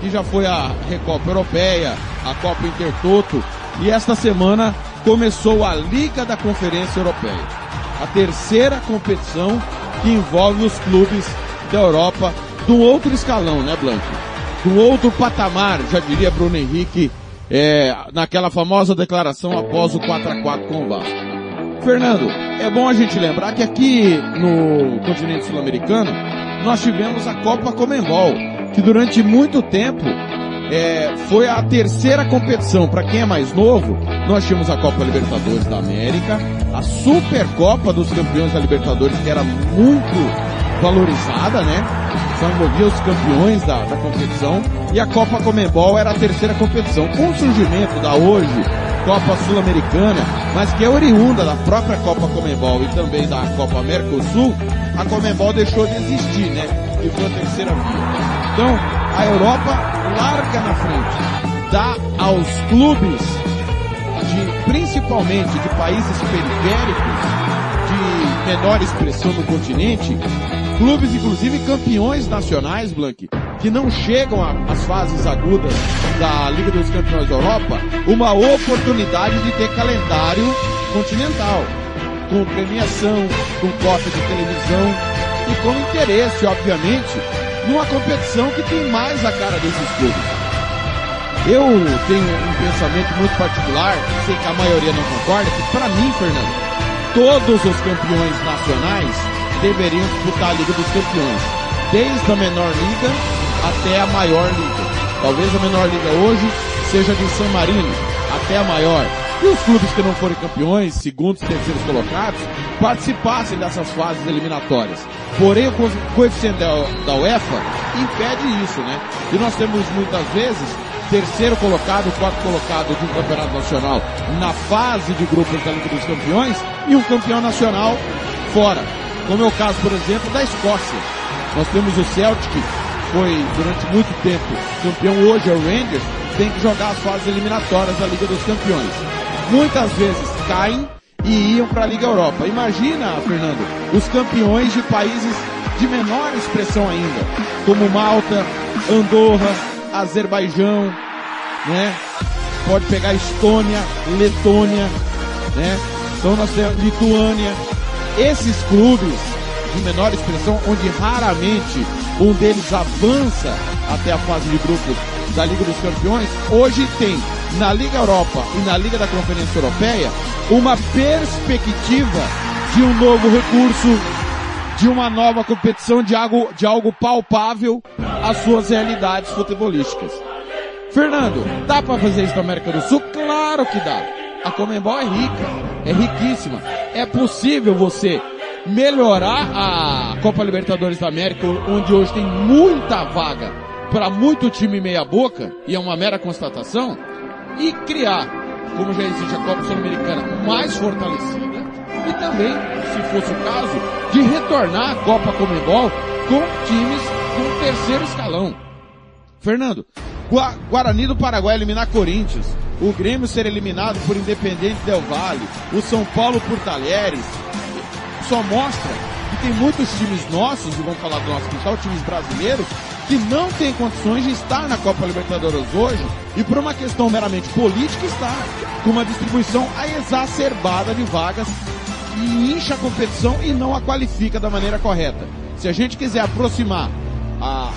que já foi a Recopa Europeia, a Copa Intertoto, e esta semana começou a Liga da Conferência Europeia, a terceira competição que envolve os clubes da Europa de um outro escalão, né, Blanco? De um outro patamar, já diria Bruno Henrique, é, naquela famosa declaração após o 4x4 com o Vasco. Fernando, é bom a gente lembrar que aqui no continente sul-americano nós tivemos a Copa Comembol, que durante muito tempo é, foi a terceira competição. Para quem é mais novo, nós tínhamos a Copa Libertadores da América, a Supercopa dos Campeões da Libertadores, que era muito valorizada, né? Só envolvia os campeões da, da competição. E a Copa Comembol era a terceira competição. Com o surgimento da hoje Copa Sul-Americana, mas que é oriunda da própria Copa Comembol e também da Copa Mercosul, a Comembol deixou de existir, né? E foi a terceira via. Então, a Europa larga na frente, dá aos clubes de, principalmente de países periféricos, de menor expressão no continente, clubes inclusive campeões nacionais, Blank, que não chegam às fases agudas da Liga dos Campeões da Europa, uma oportunidade de ter calendário continental, com premiação, com cota de televisão e com interesse, obviamente, numa competição que tem mais a cara desses clubes. Eu tenho um pensamento muito particular, sei que a maioria não concorda, que para mim, Fernando, todos os campeões nacionais deveriam disputar a Liga dos Campeões, desde a menor liga até a maior liga. Talvez a menor liga hoje seja de San Marino, até a maior. E os clubes que não forem campeões, segundos, terceiros colocados, participassem dessas fases eliminatórias. Porém, o coeficiente da, UEFA impede isso, né? E nós temos muitas vezes terceiro colocado, quarto colocado de um campeonato nacional na fase de grupos da Liga dos Campeões e um campeão nacional fora. Como é o caso, por exemplo, da Escócia. Nós temos o Celtic, foi durante muito tempo campeão, hoje é o Rangers, tem que jogar as fases eliminatórias da Liga dos Campeões. Muitas vezes caem e iam para a Liga Europa. Imagina, Fernando, os campeões de países de menor expressão ainda, como Malta, Andorra, Azerbaijão, né? Pode pegar Estônia, Letônia, né? Então nós temos Lituânia. Esses clubes de menor expressão, onde raramente um deles avança até a fase de grupos da Liga dos Campeões, hoje tem na Liga Europa e na Liga da Conferência Europeia uma perspectiva de um novo recurso, de uma nova competição, de algo, de algo palpável às suas realidades futebolísticas. Fernando, dá para fazer isso na América do Sul? Claro que dá. A Comembol é rica, é riquíssima. É possível você melhorar a Copa Libertadores da América, onde hoje tem muita vaga para muito time meia boca, e é uma mera constatação, e criar, como já existe a Copa Sul-Americana, mais fortalecida, e também, se fosse o caso, de retornar a Copa Comebol com times com terceiro escalão. Fernando, Gua Guarani do Paraguai eliminar Corinthians, o Grêmio ser eliminado por Independente Del Valle, o São Paulo por Talheres, só mostra que tem muitos times nossos, e vamos falar do nosso quintal, times brasileiros, que não têm condições de estar na Copa Libertadores hoje, e por uma questão meramente política está, com uma distribuição exacerbada de vagas, e incha a competição e não a qualifica da maneira correta. Se a gente quiser aproximar a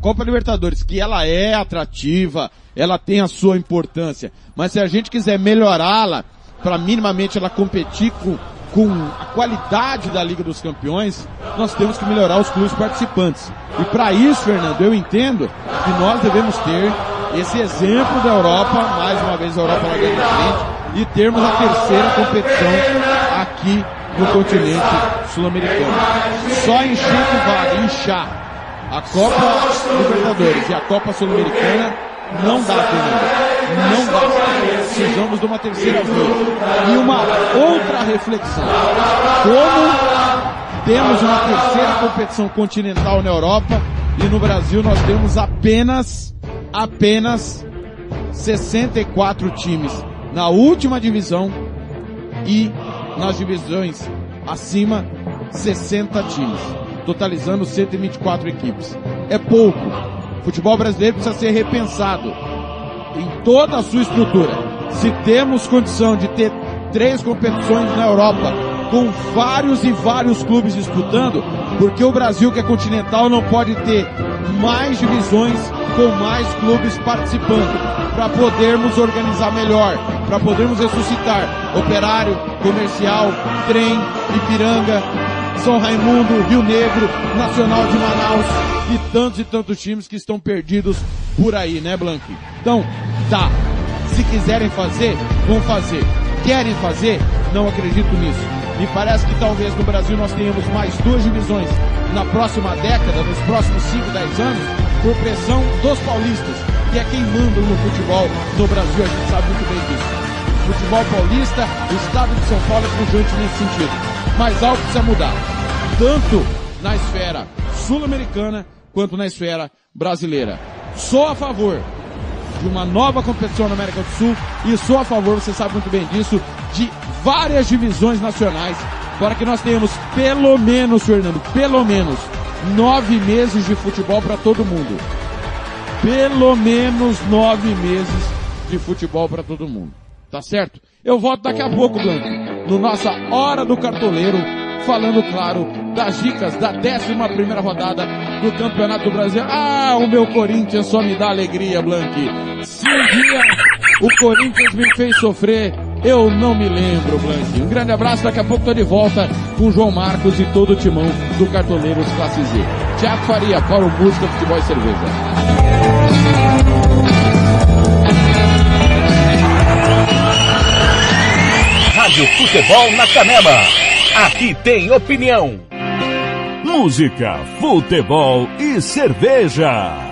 Copa Libertadores, que ela é atrativa, ela tem a sua importância, mas se a gente quiser melhorá-la, para minimamente ela competir com com a qualidade da Liga dos Campeões, nós temos que melhorar os clubes participantes. E para isso, Fernando, eu entendo que nós devemos ter esse exemplo da Europa, mais uma vez a Europa lá dentro frente, e termos a terceira competição aqui no continente sul-americano. Só encher que vale, inchar a Copa Libertadores e a Copa Sul-Americana não dá, Fernando. Não. Precisamos de uma terceira via. E uma outra reflexão. Como temos uma terceira competição continental na Europa e no Brasil nós temos apenas, apenas 64 times na última divisão e nas divisões acima 60 times. totalizando 124 equipes. É pouco. O futebol brasileiro precisa ser repensado em toda a sua estrutura. Se temos condição de ter três competições na Europa com vários e vários clubes disputando, porque o Brasil que é continental não pode ter mais divisões com mais clubes participando, para podermos organizar melhor, para podermos ressuscitar Operário, Comercial, Trem, Ipiranga, São Raimundo, Rio Negro, Nacional de Manaus e tantos e tantos times que estão perdidos por aí, né, Blank? Então, tá. Se quiserem fazer, vão fazer. Querem fazer? Não acredito nisso. Me parece que talvez no Brasil nós tenhamos mais duas divisões na próxima década, nos próximos 5, 10 anos, por pressão dos paulistas, que é quem manda no futebol no Brasil, a gente sabe muito bem disso. Futebol paulista, o estado de São Paulo é pujante nesse sentido. Mas algo precisa mudar. Tanto na esfera sul-americana quanto na esfera brasileira. Sou a favor de uma nova competição na América do Sul e sou a favor, você sabe muito bem disso, de várias divisões nacionais para que nós tenhamos pelo menos, Fernando, pelo menos nove meses de futebol para todo mundo. Pelo menos nove meses de futebol para todo mundo. Tá certo? Eu volto daqui a pouco, Blanco, no nossa Hora do Cartoleiro, falando, claro, das dicas da 11 primeira rodada do Campeonato Brasileiro. Ah, o meu Corinthians só me dá alegria, Blank. Se um dia o Corinthians me fez sofrer, eu não me lembro, Blank. Um grande abraço, daqui a pouco tô de volta com João Marcos e todo o timão do Cartoleiros Classe Z. Tiago Faria, para o Música, Futebol e Cerveja. Rádio Futebol na Canela. Aqui tem opinião. Música, futebol e cerveja.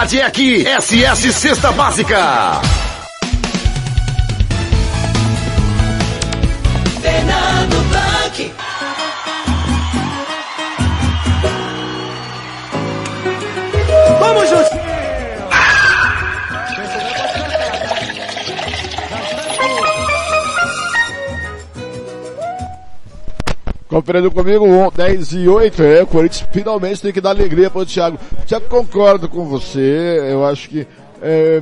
é aqui. SS Cesta Básica. Fernando Blanc. Vamos juntinho! Conferindo comigo, 10 e 8, é, o Corinthians finalmente tem que dar alegria para o Thiago. Thiago, concordo com você, eu acho que, é,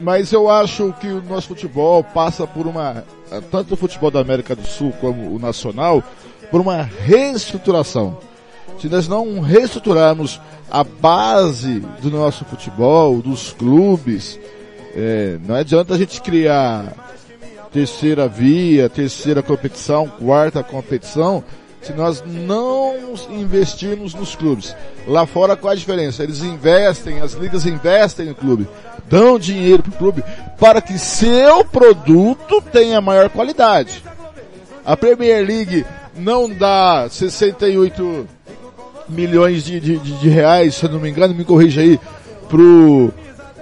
mas eu acho que o nosso futebol passa por uma, tanto o futebol da América do Sul como o nacional, por uma reestruturação. Se nós não reestruturarmos a base do nosso futebol, dos clubes, é, não adianta a gente criar terceira via, terceira competição, quarta competição, se nós não investirmos nos clubes. Lá fora qual a diferença? Eles investem, as ligas investem no clube, dão dinheiro para o clube para que seu produto tenha maior qualidade. A Premier League não dá 68 milhões de, de, de reais, se eu não me engano, me corrija aí,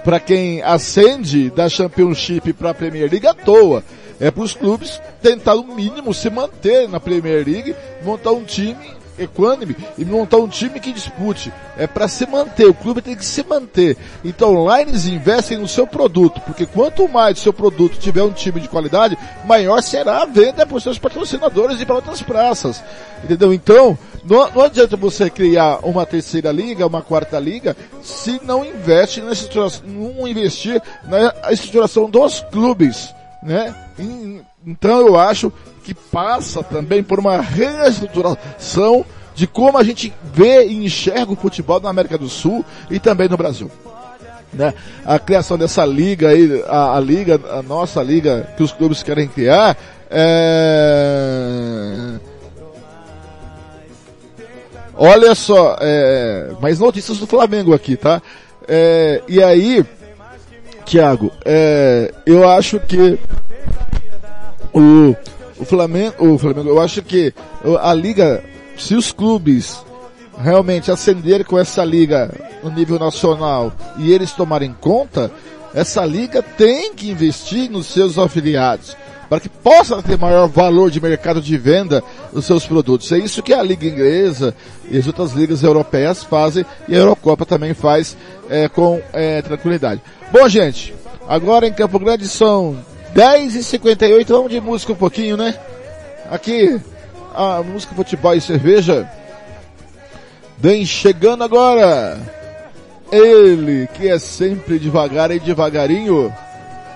para quem ascende da Championship para a Premier League à toa. É para os clubes tentar o mínimo se manter na Premier League, montar um time equânime e montar um time que dispute. É para se manter, o clube tem que se manter. Então lá eles investem no seu produto, porque quanto mais o seu produto tiver um time de qualidade, maior será a venda para os seus patrocinadores e para outras praças. Entendeu? Então, não, não adianta você criar uma terceira liga, uma quarta liga, se não investe estruturação, não investir na estruturação dos clubes, né? Então eu acho que passa também por uma reestruturação de como a gente vê e enxerga o futebol na América do Sul e também no Brasil. Né? A criação dessa liga aí, a, a liga, a nossa liga que os clubes querem criar, é... Olha só, é... mais notícias do Flamengo aqui, tá? É... E aí, Thiago, é... eu acho que o, o Flamengo, o Flamengo, eu acho que a liga, se os clubes realmente ascenderem com essa liga no nível nacional e eles tomarem conta, essa liga tem que investir nos seus afiliados para que possa ter maior valor de mercado de venda dos seus produtos. É isso que a liga inglesa e as outras ligas europeias fazem e a Eurocopa também faz é, com é, tranquilidade. Bom, gente, agora em Campo Grande são 10h58, vamos de música um pouquinho, né? Aqui, a música futebol e cerveja. Vem chegando agora. Ele que é sempre devagar e devagarinho.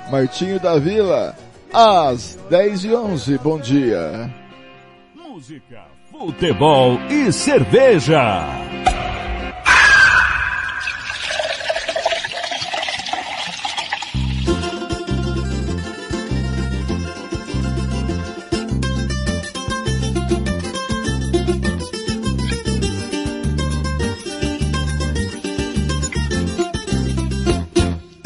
Martinho da Vila. Às 10 e 11 bom dia. Música, futebol e cerveja.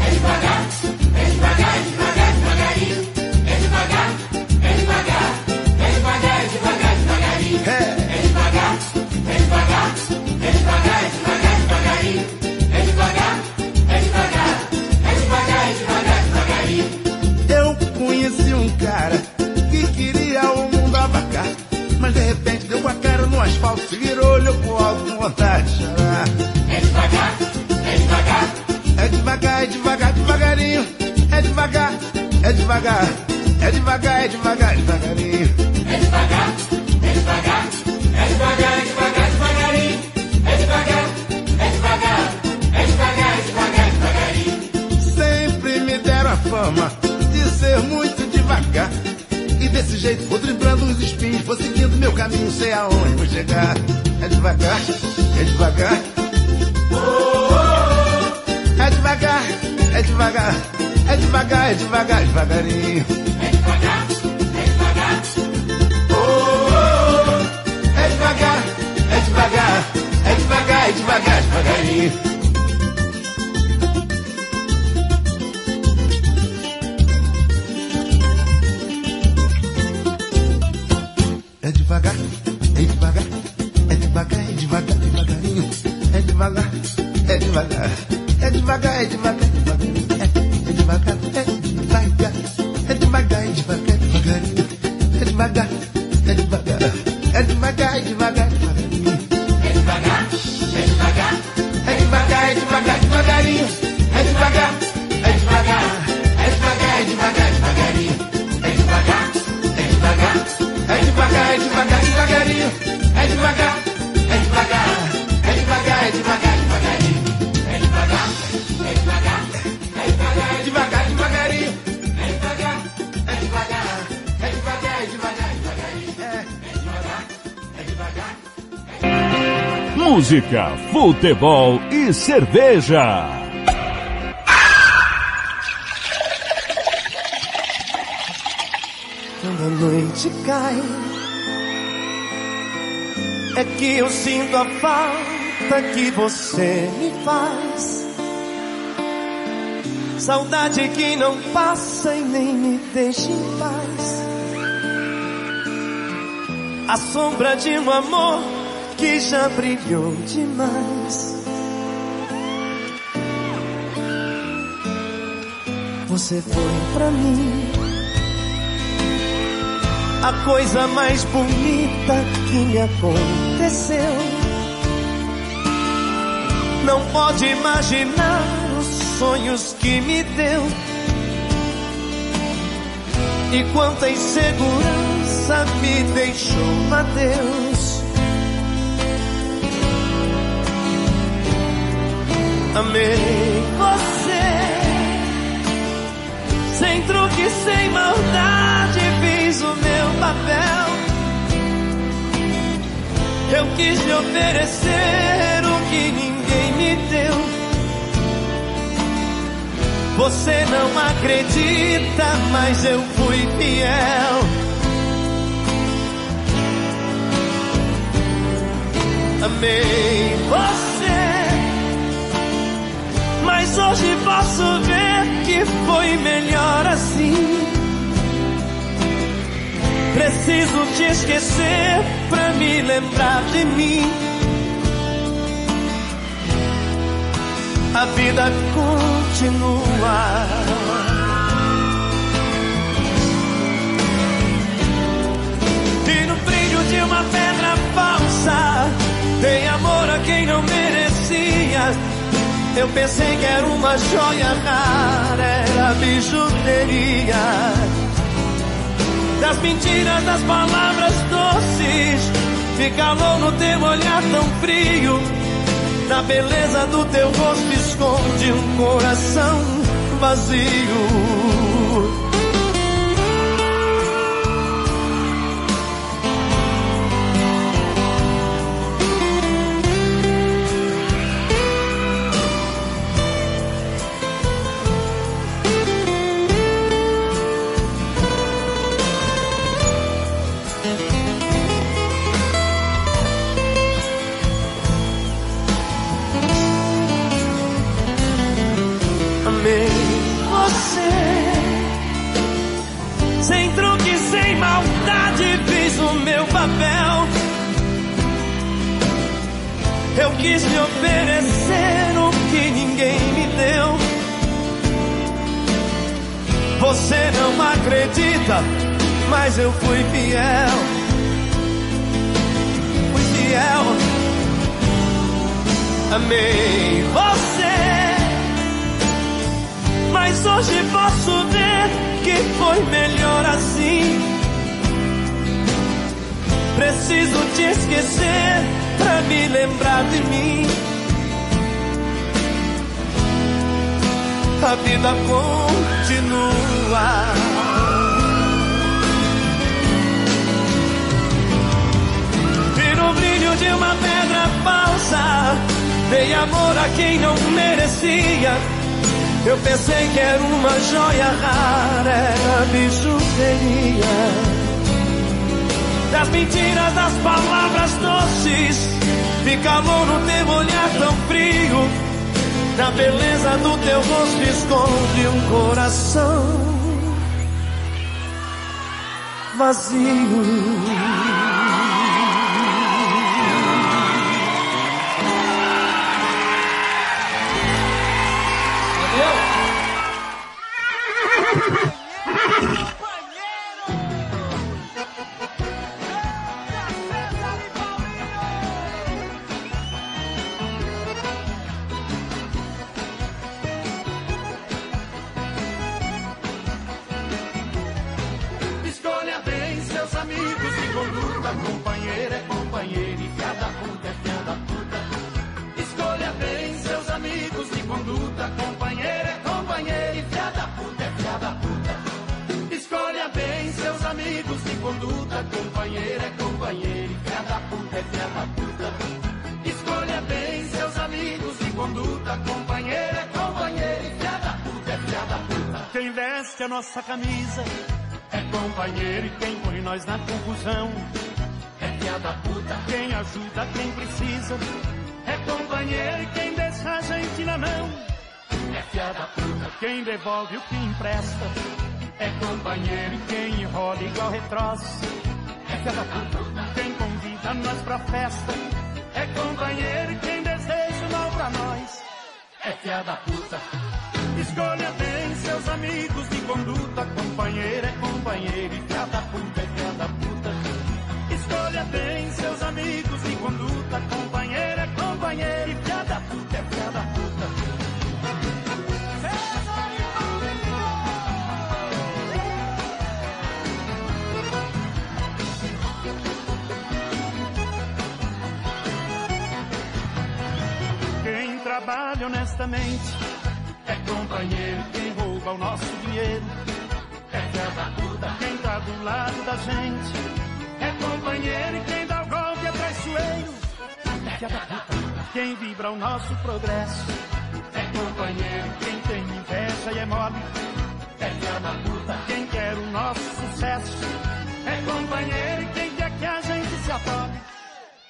é devagar, é devagar, é devagar, devagar. É devagar, é devagar, devagarinho. É devagar, é devagar. É devagar, é devagar, devagarinho. É devagar, é devagar. É devagar, é devagar, devagarinho. Sempre me deram a fama de ser muito devagar. E desse jeito vou driblando os espinhos, vou seguindo meu caminho, sei aonde vou chegar. É devagar, é devagar. É devagar, é devagar, é devagar, é devagar. É devagar, é devagar. É devagar, é devagar, é devagar, é devagar, devagarinho. É devagar, é devagar, é devagar, é devagar, devagarinho. É devagar, é devagar, é devagar, é devagar. É devagar, é devagar, é devagar, é devagar. É devagar, Música, futebol e cerveja. Quando a noite cai, é que eu sinto a falta que você me faz. Saudade que não passa e nem me deixa em paz. A sombra de um amor que já brilhou demais. Você foi pra mim a coisa mais bonita que me aconteceu. Não pode imaginar os sonhos que me deu. E quanta insegurança me deixou, adeus. Amei você, sem truque, sem maldade, fiz o meu papel. Eu quis lhe oferecer o que ninguém me deu. Você não acredita, mas eu fui fiel. Amei você, mas hoje posso ver que foi melhor assim. Preciso te esquecer pra me lembrar de mim. A vida continua. E no brilho de uma pedra falsa, tem amor a quem não merecia. Eu pensei que era uma joia rara, era bijuteria das mentiras, das palavras doces. Me calou no teu olhar tão frio. Na beleza do teu rosto esconde um coração vazio. É companheiro e quem põe nós na confusão. É piada puta. Quem ajuda quem precisa. É companheiro e quem deixa a gente na mão. É piada puta. Quem devolve o que empresta. É companheiro e quem enrola igual retroço. É piada puta. Quem convida nós pra festa. É companheiro e quem deseja o mal pra nós. É piada puta. Escolha bem seus amigos de conduta, companheiro é companheiro e cada puta é cada puta. Escolha bem seus amigos de conduta, companheiro é companheiro e cada puta é cada puta. Quem trabalha honestamente é companheiro quem rouba o nosso dinheiro. É terra puta quem tá do lado da gente. É companheiro quem dá o golpe é traiçoeiro. filha da puta. Quem vibra o nosso progresso é companheiro. Quem tem inveja e é mole é da puta. Quem quer o nosso sucesso é companheiro. Quem quer que a gente se atole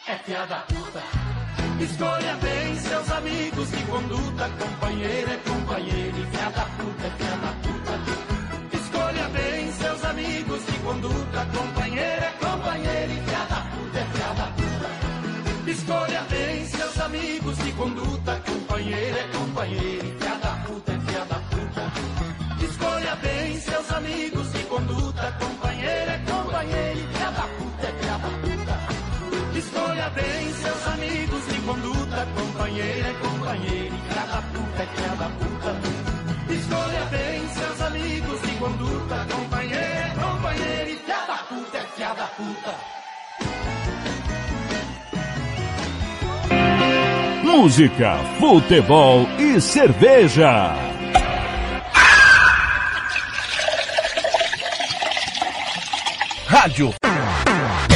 é filha da puta. Escolha bem seus amigos de conduta, companheiro é companheiro e filha da puta é filha da puta. Escolha bem seus amigos de conduta, companheiro é companheiro e filha da puta é filha da puta. Escolha bem seus amigos de conduta, companheiro é companheiro e filha da puta é filha da puta. Escolha bem seus amigos de conduta, companheiro é companheiro e filha da puta é filha da puta. Escolha bem seus conduta, companheiro é companheiro e cada puta é cada puta. Escolha bem seus amigos de conduta, companheiro é companheiro e cada puta é cada puta. Música, futebol e cerveja. Rádio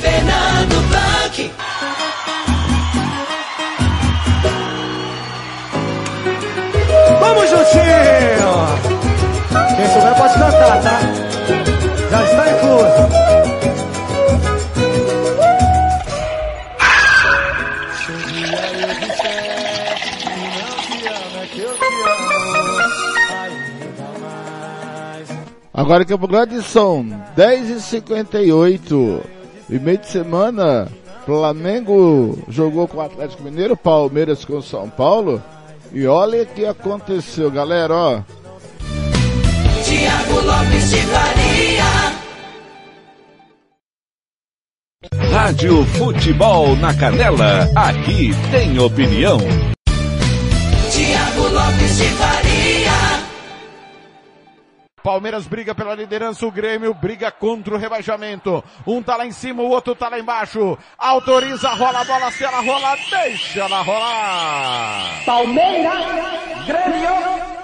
Fernando Blanc. Vamos juntinho! Quem souber pode cantar, tá? Já está incluso. Agora em Campo Grande são 10h58. E meio de semana, Flamengo jogou com o Atlético Mineiro, Palmeiras com o São Paulo. E olha o que aconteceu, galera, ó. Tiago Lopes de Faria. Rádio Futebol na Canela, aqui tem opinião. Tiago Lopes de Faria. Palmeiras briga pela liderança, o Grêmio briga contra o rebaixamento. Um tá lá em cima, o outro tá lá embaixo. Autoriza, rola a bola, se ela rola, deixa ela rolar. Palmeiras, Grêmio.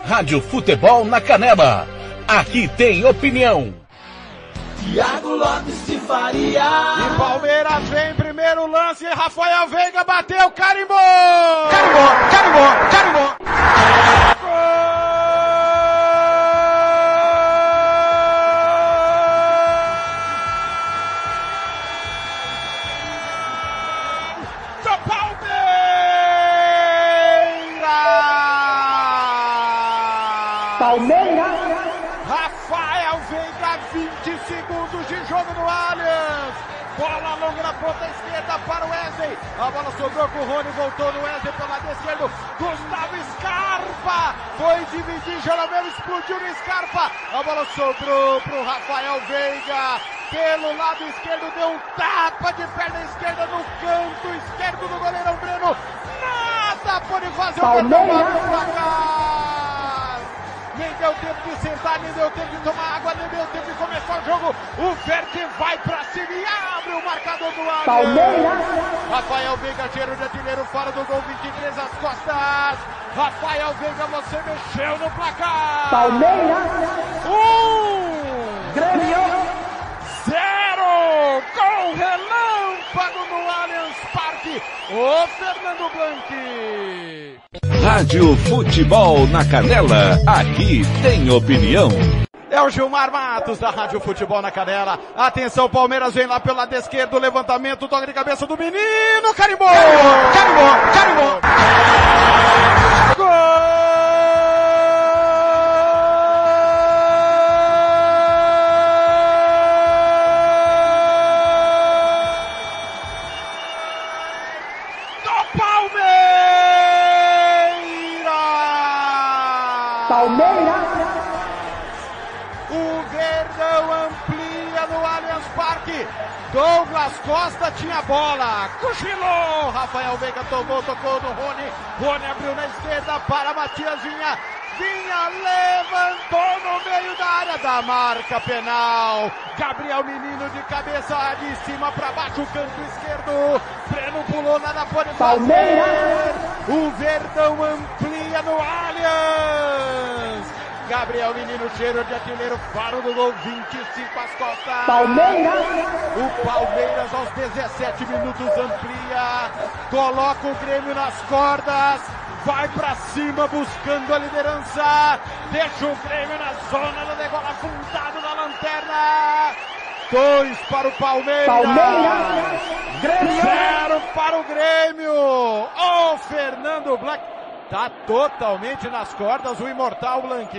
Rádio Futebol na Canela. Aqui tem opinião. Tiago Lopes de Faria. E Palmeiras vem, primeiro lance, Rafael Veiga bateu, carimbou! Carimbou, carimbou, carimbou. do Wesley. A bola sobrou com o Rony, voltou no Wesley pelo lado esquerdo. Gustavo Scarpa foi dividir, Jeromel explodiu no Scarpa. A bola sobrou para o Rafael Veiga. Pelo lado esquerdo deu um tapa de perna esquerda no canto esquerdo do goleirão Breno. Nada pode fazer o Palmeiras. Placar. Nem deu tempo de sentar, nem deu tempo de tomar água, nem deu tempo de começar o jogo. O Verde vai pra cima e abre o marcador do Allianz. Palmeiras. Rafael Veiga, cheiro de artilheiro fora do gol, 23 às costas. Rafael Veiga, você mexeu no placar. Palmeiras. Um. Grêmio. Zero! Gol relâmpago no Allianz Parque. Ô Fernando Blanc. Rádio Futebol na Canela, aqui tem opinião. É o Gilmar Matos da Rádio Futebol na Canela. Atenção, Palmeiras vem lá pelo lado esquerdo. Levantamento, toque de cabeça do menino. Carimbou! Carimbou! Carimbou! Do Douglas Costa tinha bola. Cochilou. Rafael Veiga tomou, tocou no Rony. Rony abriu na esquerda para Matias Vinha. Vinha, levantou no meio da área da marca penal. Gabriel Menino de cabeça de cima para baixo, canto esquerdo. Breno pulou, nada pode Palmeiras. O Verdão amplia no Allianz. Gabriel Menino, cheiro de artilheiro, faro do gol, 25 às costas. Palmeiras. O Palmeiras aos 17 minutos amplia, coloca o Grêmio nas cordas, vai pra cima buscando a liderança, deixa o Grêmio na zona do degola afundado na lanterna. Dois para o Palmeiras. Palmeiras. Grêmio. Zero para o Grêmio. O Fernando Blanc tá totalmente nas cordas o imortal Blanc.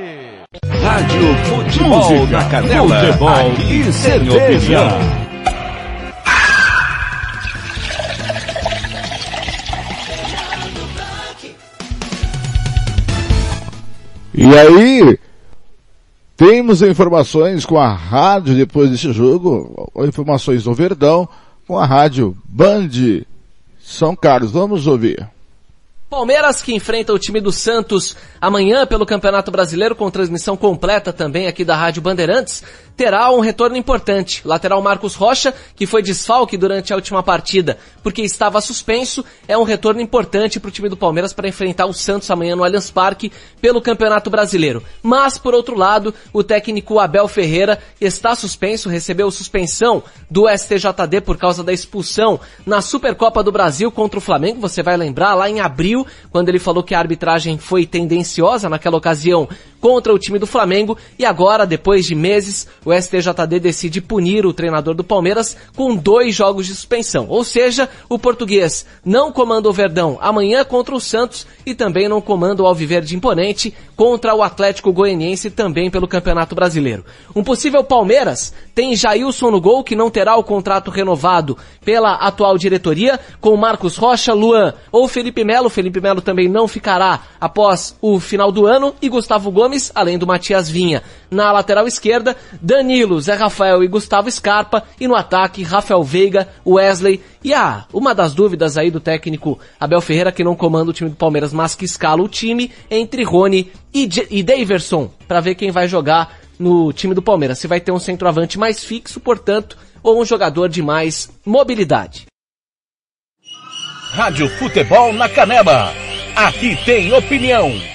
Rádio Futebol Música, na Canela. futebol Aqui e opinião. E aí, temos informações com a rádio depois desse jogo, informações do Verdão com a rádio Band São Carlos. Vamos ouvir. Palmeiras que enfrenta o time do Santos amanhã pelo Campeonato Brasileiro com transmissão completa também aqui da Rádio Bandeirantes, terá um retorno importante. Lateral Marcos Rocha, que foi desfalque durante a última partida porque estava suspenso, é um retorno importante para o time do Palmeiras para enfrentar o Santos amanhã no Allianz Parque pelo Campeonato Brasileiro. Mas, por outro lado, o técnico Abel Ferreira está suspenso, recebeu suspensão do STJD por causa da expulsão na Supercopa do Brasil contra o Flamengo. Você vai lembrar lá em abril, quando ele falou que a arbitragem foi tendenciosa naquela ocasião contra o time do Flamengo e agora, depois de meses, o STJD decide punir o treinador do Palmeiras com dois jogos de suspensão. Ou seja, o português não comanda o Verdão amanhã contra o Santos e também não comanda o Alviverde Imponente contra o Atlético Goianiense também pelo Campeonato Brasileiro. Um possível Palmeiras tem Jailson no gol que não terá o contrato renovado pela atual diretoria com Marcos Rocha, Luan ou Felipe Melo. Felipe Melo também não ficará após o final do ano e Gustavo Gomes, além do Matias Vinha. Na lateral esquerda, Danilo, Zé Rafael e Gustavo Scarpa e no ataque, Rafael Veiga, Wesley e ah, uma das dúvidas aí do técnico Abel Ferreira que não comanda o time do Palmeiras, mas que escala o time entre Rony e, J e Daverson para ver quem vai jogar no time do Palmeiras. Se vai ter um centroavante mais fixo, portanto, ou um jogador de mais mobilidade. Rádio Futebol na Canela. Aqui tem opinião.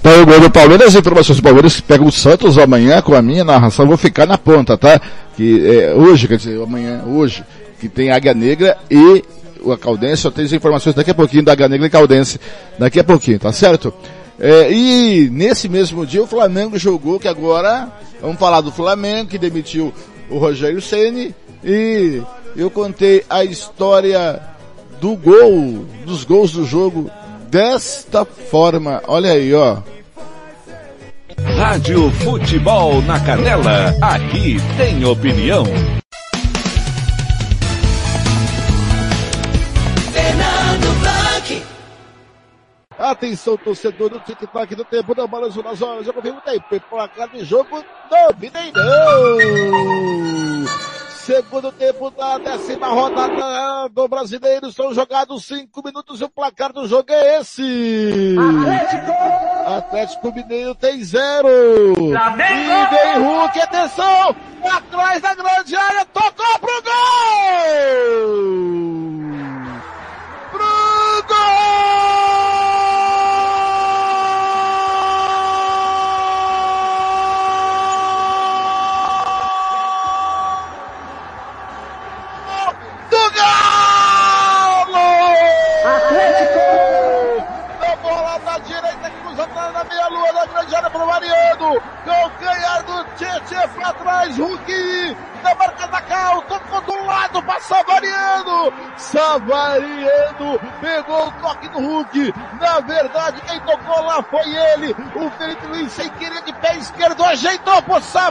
Então, o gol do Palmeiras, as informações do Palmeiras pega o Santos amanhã com a minha narração, vou ficar na ponta, tá? Que é, hoje, quer dizer, amanhã, hoje, que tem Águia Negra e a Caldense, eu tenho as informações daqui a pouquinho da Águia Negra e Caldense, daqui a pouquinho, tá certo? É, e nesse mesmo dia o Flamengo jogou, que agora, vamos falar do Flamengo, que demitiu o Rogério Ceni e eu contei a história do gol, dos gols do jogo desta forma. Olha aí, ó. Rádio Futebol na Canela. Aqui tem opinião. Atenção, torcedor do tic-tac do tempo da bola nas horas. Eu confirmo tempo. Placar de jogo do Mineirão. Segundo tempo da décima rodada do brasileiro. São jogados cinco minutos e o placar do jogo é esse. Atlético! Atlético Mineiro tem zero. Flamengo! E vem Hulk, atenção! Atrás da grande área, tocou pro gol! Pro gol! Pro Mariano. Calcanhar do Tietchan pra trás. Hulk na marca da Cal. Tocou do lado pra Savariano. Savariano pegou o toque do Hulk. Na verdade, quem tocou lá foi ele. O Felipe Luiz sem querer de pé esquerdo ajeitou pro Savarino.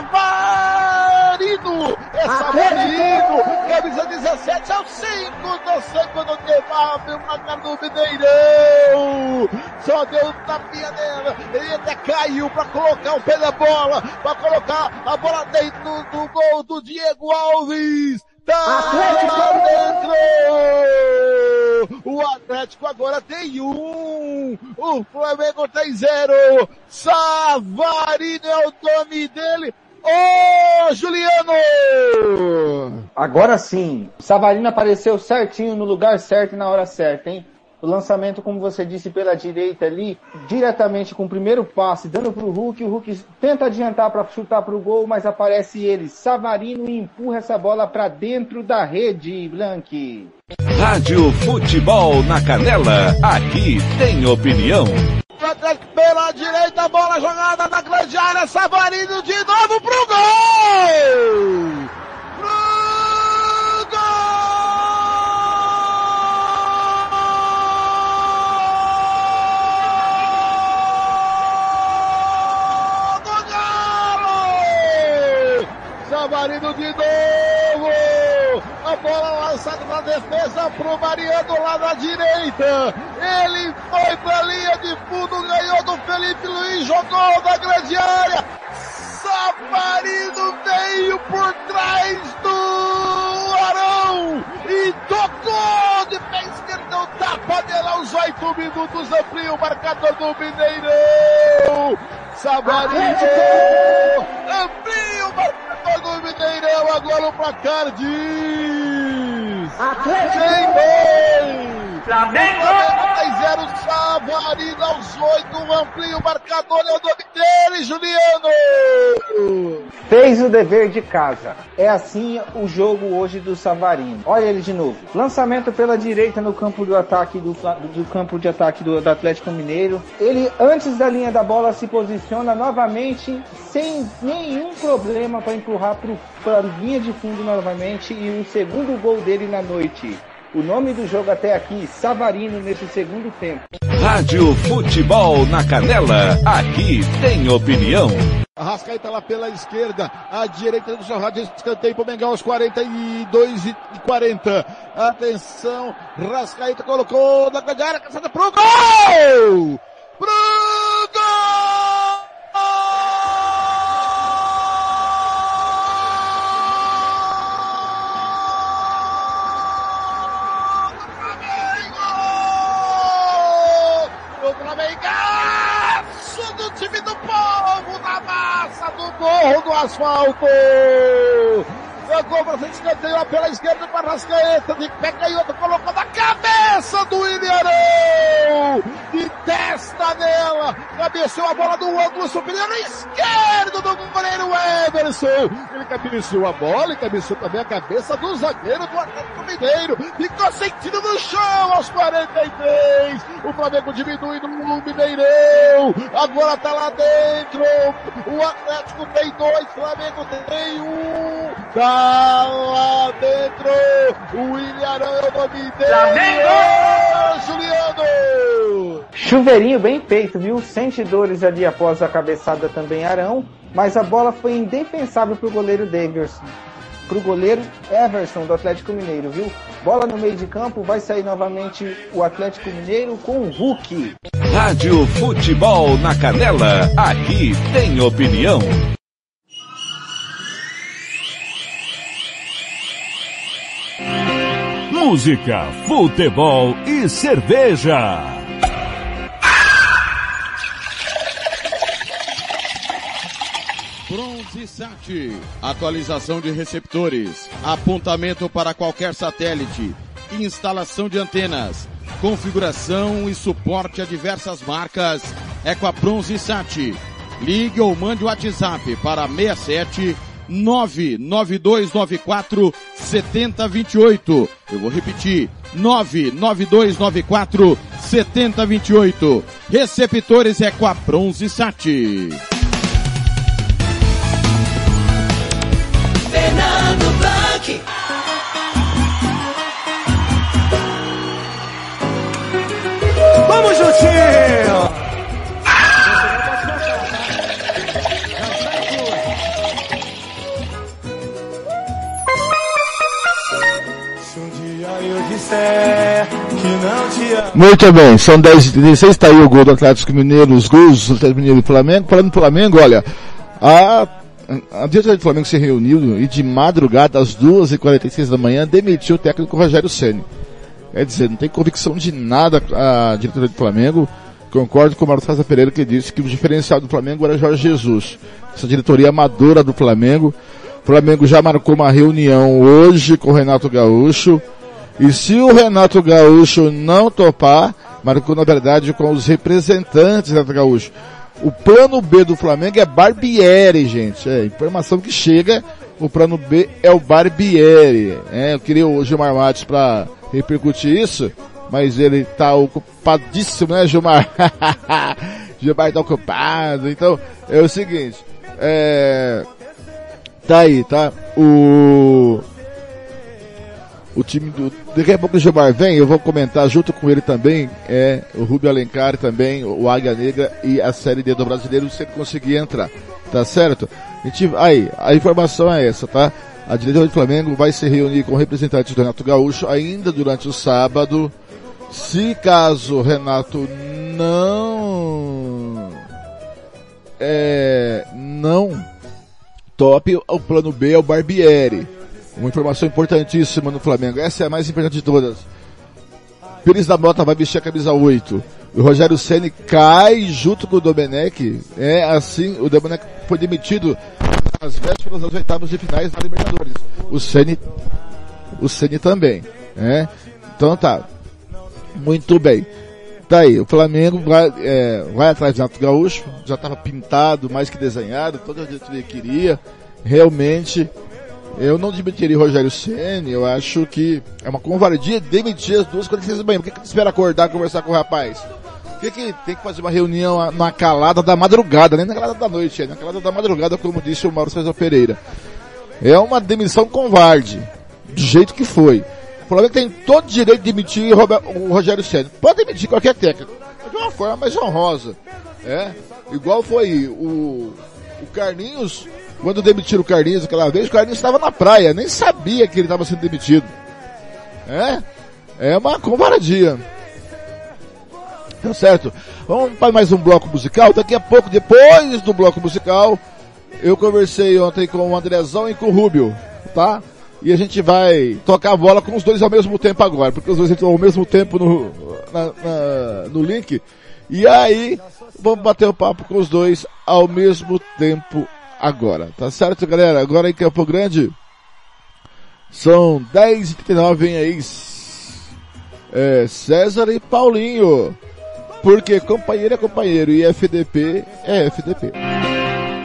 É Savarino. Camisa 17 ao 5 do Santo do Kebab. O placar do Mineirão. Só deu um tapinha nela. Ele até caiu pra colocar o pé da bola. Pra colocar a bola dentro do gol do Diego Alves. Tá dentro! O Atlético agora tem um. O Flamengo tem zero. Savarino é o nome dele. Ô, Juliano! Agora sim, Savarino apareceu certinho no lugar certo e na hora certa, hein? O lançamento, como você disse, pela direita ali, diretamente com o primeiro passe, dando para o Hulk. O Hulk tenta adiantar para chutar para o gol, mas aparece ele, Savarino, e empurra essa bola para dentro da rede, Blank. Rádio Futebol na Canela, aqui tem opinião. Pela direita, bola jogada na grande área, Savarino de novo pro gol! Savarino de novo! A bola lançada na defesa pro Mariano lá na direita. Ele foi pra linha de fundo, ganhou do Felipe Luiz, jogou na grande área. Savarino veio por trás do Arão e tocou de pé esquerdo, tapa dele aos oito minutos, amplia o marcador do Mineirão. Savarino amplia o marcador do Mineirão, agora o placar diz... Foi? Flamengo! Flamengo 0, Savarino aos 8, amplia o marcador, é o nome dele, Juliano! Fez o dever de casa. É assim o jogo hoje do Savarino. Olha ele de novo. Lançamento pela direita no campo do ataque do, do campo de ataque do, do Atlético Mineiro. Ele antes da linha da bola se posiciona novamente sem nenhum problema para empurrar para a linha de fundo novamente e o segundo gol dele na noite. O nome do jogo até aqui, Savarino nesse segundo tempo. Rádio Futebol na Canela, aqui tem opinião. Arrascaeta lá pela esquerda, à direita do seu rádio, escanteio pro Mengão aos 42 e 40. Atenção, Rascaeta colocou na área, caçada pro gol! Pro massa do morro asfalto! Jogou pra frente, pela esquerda para Rascaeta, de pé canhoto, colocou na cabeça do Ilharão! De testa nela, cabeceou a bola do ângulo superior esquerdo do goleiro Everson. Ele cabeceou a bola e cabeceou também a cabeça do zagueiro do Atlético Mineiro. Ficou sentindo no chão aos 43. O Flamengo diminui no Mineirão. Agora tá lá dentro. O Atlético tem dois, Flamengo tem um. Tá lá dentro. O Ilharão é o nome dele. Flamengo! Juliano! Chuveirinho bem feito, viu? Sente dores ali após a cabeçada também Arão, mas a bola foi indefensável pro goleiro Davidson. Pro goleiro Everson do Atlético Mineiro, viu? Bola no meio de campo, vai sair novamente o Atlético Mineiro com o Hulk. Rádio Futebol na Canela, aqui tem opinião. Música, futebol e cerveja. Bronze Sat. Atualização de receptores. Apontamento para qualquer satélite. Instalação de antenas. Configuração e suporte a diversas marcas. É com a Bronze Sat. Ligue ou mande o WhatsApp para 67 99294 7028. Eu vou repetir. 99294 7028. Receptores é com a Bronze Sat. Fernando Blanc. Vamos, Jutinho! Muito bem, são 10h36, está aí o gol do Atlético Mineiro, os gols do Atlético Mineiro e Flamengo. Falando do Flamengo, olha, a, a diretoria do Flamengo se reuniu e de madrugada, às 2h46 da manhã, demitiu o técnico Rogério Ceni. Quer dizer, não tem convicção de nada a diretoria do Flamengo. Concordo com o Mauro César Pereira que disse que o diferencial do Flamengo era Jorge Jesus. Essa diretoria amadora do Flamengo. O Flamengo já marcou uma reunião hoje com o Renato Gaúcho. E se o Renato Gaúcho não topar, marcou na verdade com os representantes do Renato Gaúcho. O plano B do Flamengo é Barbieri, gente. É informação que chega. O plano B é o Barbieri. É, eu queria o Gilmar Matos para repercutir isso, mas ele tá ocupadíssimo, né, Gilmar? *laughs* Gilmar tá ocupado. Então, é o seguinte, é, tá aí, tá? O, o time do, daqui a pouco o Gilmar vem, eu vou comentar junto com ele também, é, o Rubio Alencar também, o Águia Negra e a Série D do Brasileiro, se ele conseguir entrar, tá certo? A gente, aí, a informação é essa, tá? A diretoria do Flamengo vai se reunir com representantes do Renato Gaúcho ainda durante o sábado. Se caso o Renato não é, não top, o plano B é o Barbieri. Uma informação importantíssima no Flamengo. Essa é a mais importante de todas. Pires da Mota vai vestir a camisa 8. O Rogério Ceni cai junto com o Domenech. É assim, o Domenech foi demitido nas vésperas das oitavas de finais da Libertadores. O Ceni, o Ceni também, né? Então tá, muito bem. Tá aí, o Flamengo vai, é, vai atrás do Renato Gaúcho, já estava pintado, mais que desenhado, toda a diretoria queria. Realmente, eu não demitiria Rogério Ceni, eu acho que é uma covardia demitir as duas 46 da manhã. Por que, que espera acordar e conversar com o rapaz? Por que, que tem que fazer uma reunião na calada da madrugada, nem na calada da noite, é na calada da madrugada, como disse o Mauro César Pereira. É uma demissão covarde, do jeito que foi. O Flamengo tem todo o direito de demitir o Rogério Ceni. Pode demitir qualquer técnico, de uma forma mais honrosa. É, igual foi o, o Carlinhos, quando demitiram o Carlinhos aquela vez, o Carlinhos estava na praia, nem sabia que ele estava sendo demitido. É, é uma covardia. Tá certo? Vamos para mais um bloco musical. Daqui a pouco, depois do bloco musical, eu conversei ontem com o Andrezão e com o Rubio, tá? E a gente vai tocar a bola com os dois ao mesmo tempo agora, porque os dois estão ao mesmo tempo no, na, na, no link. E aí, vamos bater o papo com os dois ao mesmo tempo agora. Tá certo, galera? Agora em Campo Grande, são 10h39, vem aí é, César e Paulinho. Porque companheiro é companheiro e FDP é FDP.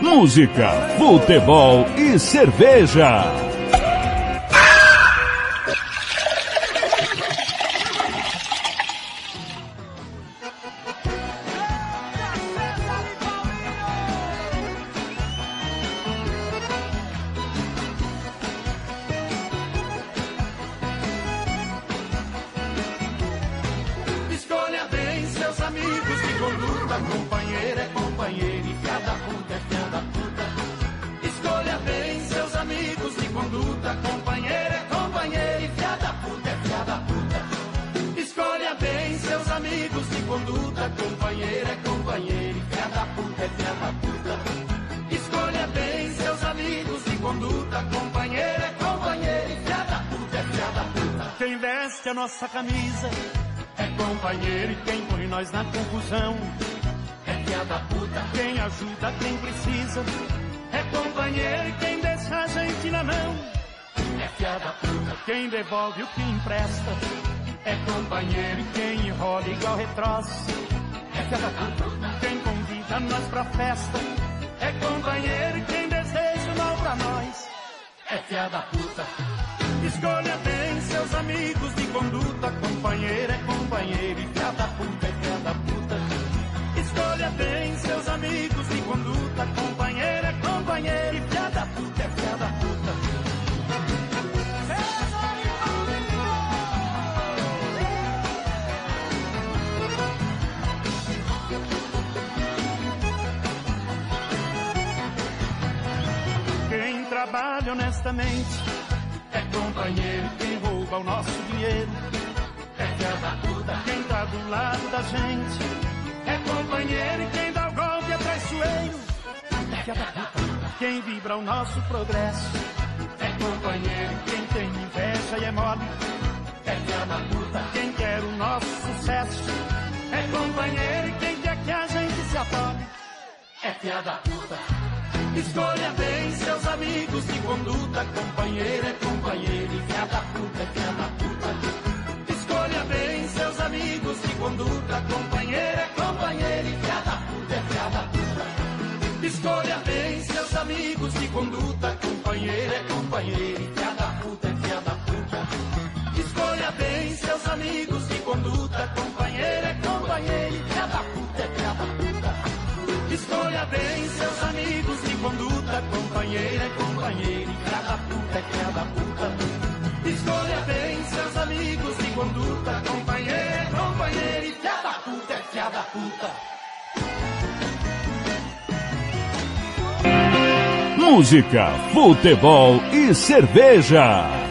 Música, futebol e cerveja. Empresta é companheiro quem enrola igual retroço é piada puta. Quem convida nós pra festa. É companheiro quem deseja o mal pra nós. É piada puta. Escolha bem seus amigos de conduta, companheiro é companheiro e honestamente. É companheiro quem rouba o nosso dinheiro. É filha da puta quem tá do lado da gente. É companheiro e quem dá o golpe é traiçoeiro. É filha da puta quem vibra o nosso progresso. É companheiro quem tem inveja e é mole. É filha da puta quem quer o nosso sucesso. É companheiro quem quer que a gente se afole. É filha da puta. Escolha bem seus amigos de conduta, companheiro é companheiro e filha da puta é filha da puta. Escolha bem seus amigos de conduta, companheiro é companheiro e filha da puta é filha da puta. Escolha bem seus amigos de conduta, companheiro é companheiro e filha da puta é filha da puta. Escolha bem seus amigos de conduta, companheiro é companheiro e filha da puta é filha da puta. Escolha bem seus amigos conduta, companheiro é companheiro e cada puta é cada puta. Escolha bem seus amigos de conduta, companheiro é companheiro e cada puta é cada puta. Música, futebol e cerveja.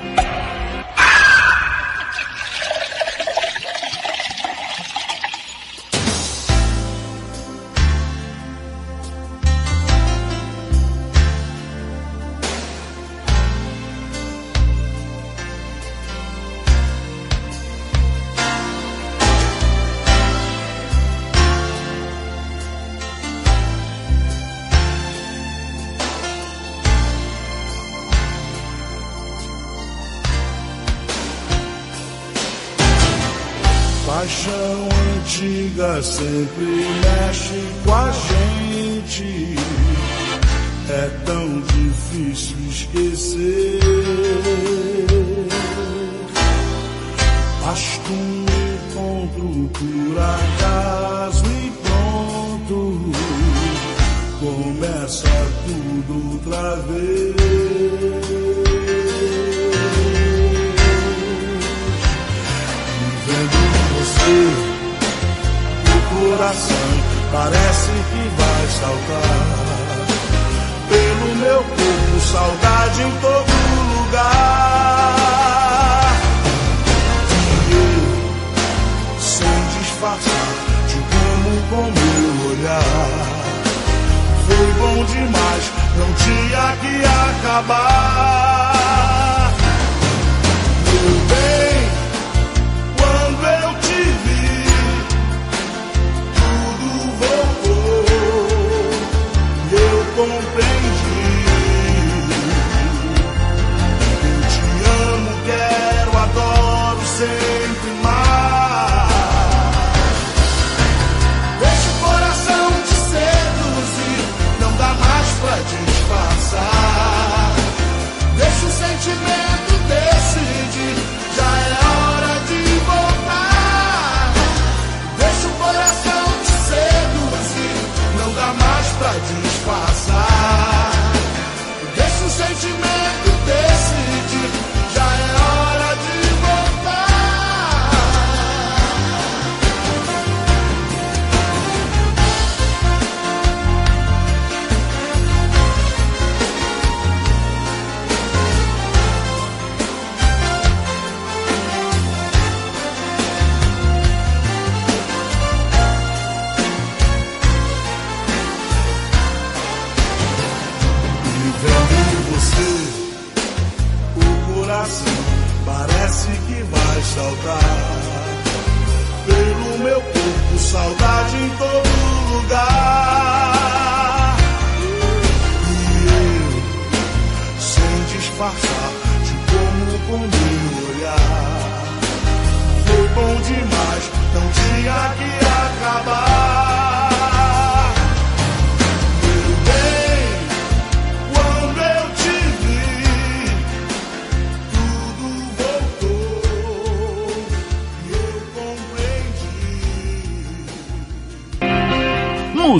Antiga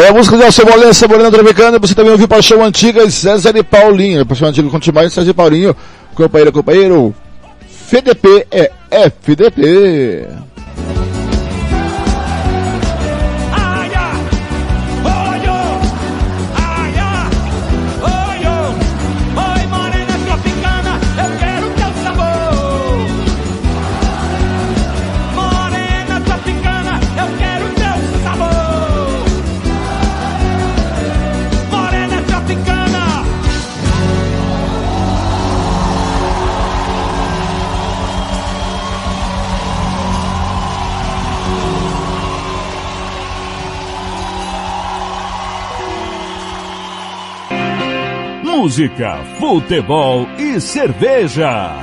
É a música de Alcebolena, Cebolena Tropicana, você também ouviu Paixão Antiga e César e Paulinho. Paixão Antiga com Timóteo César e Paulinho. Companheiro, companheiro, FDP é FDP. música, futebol e cerveja.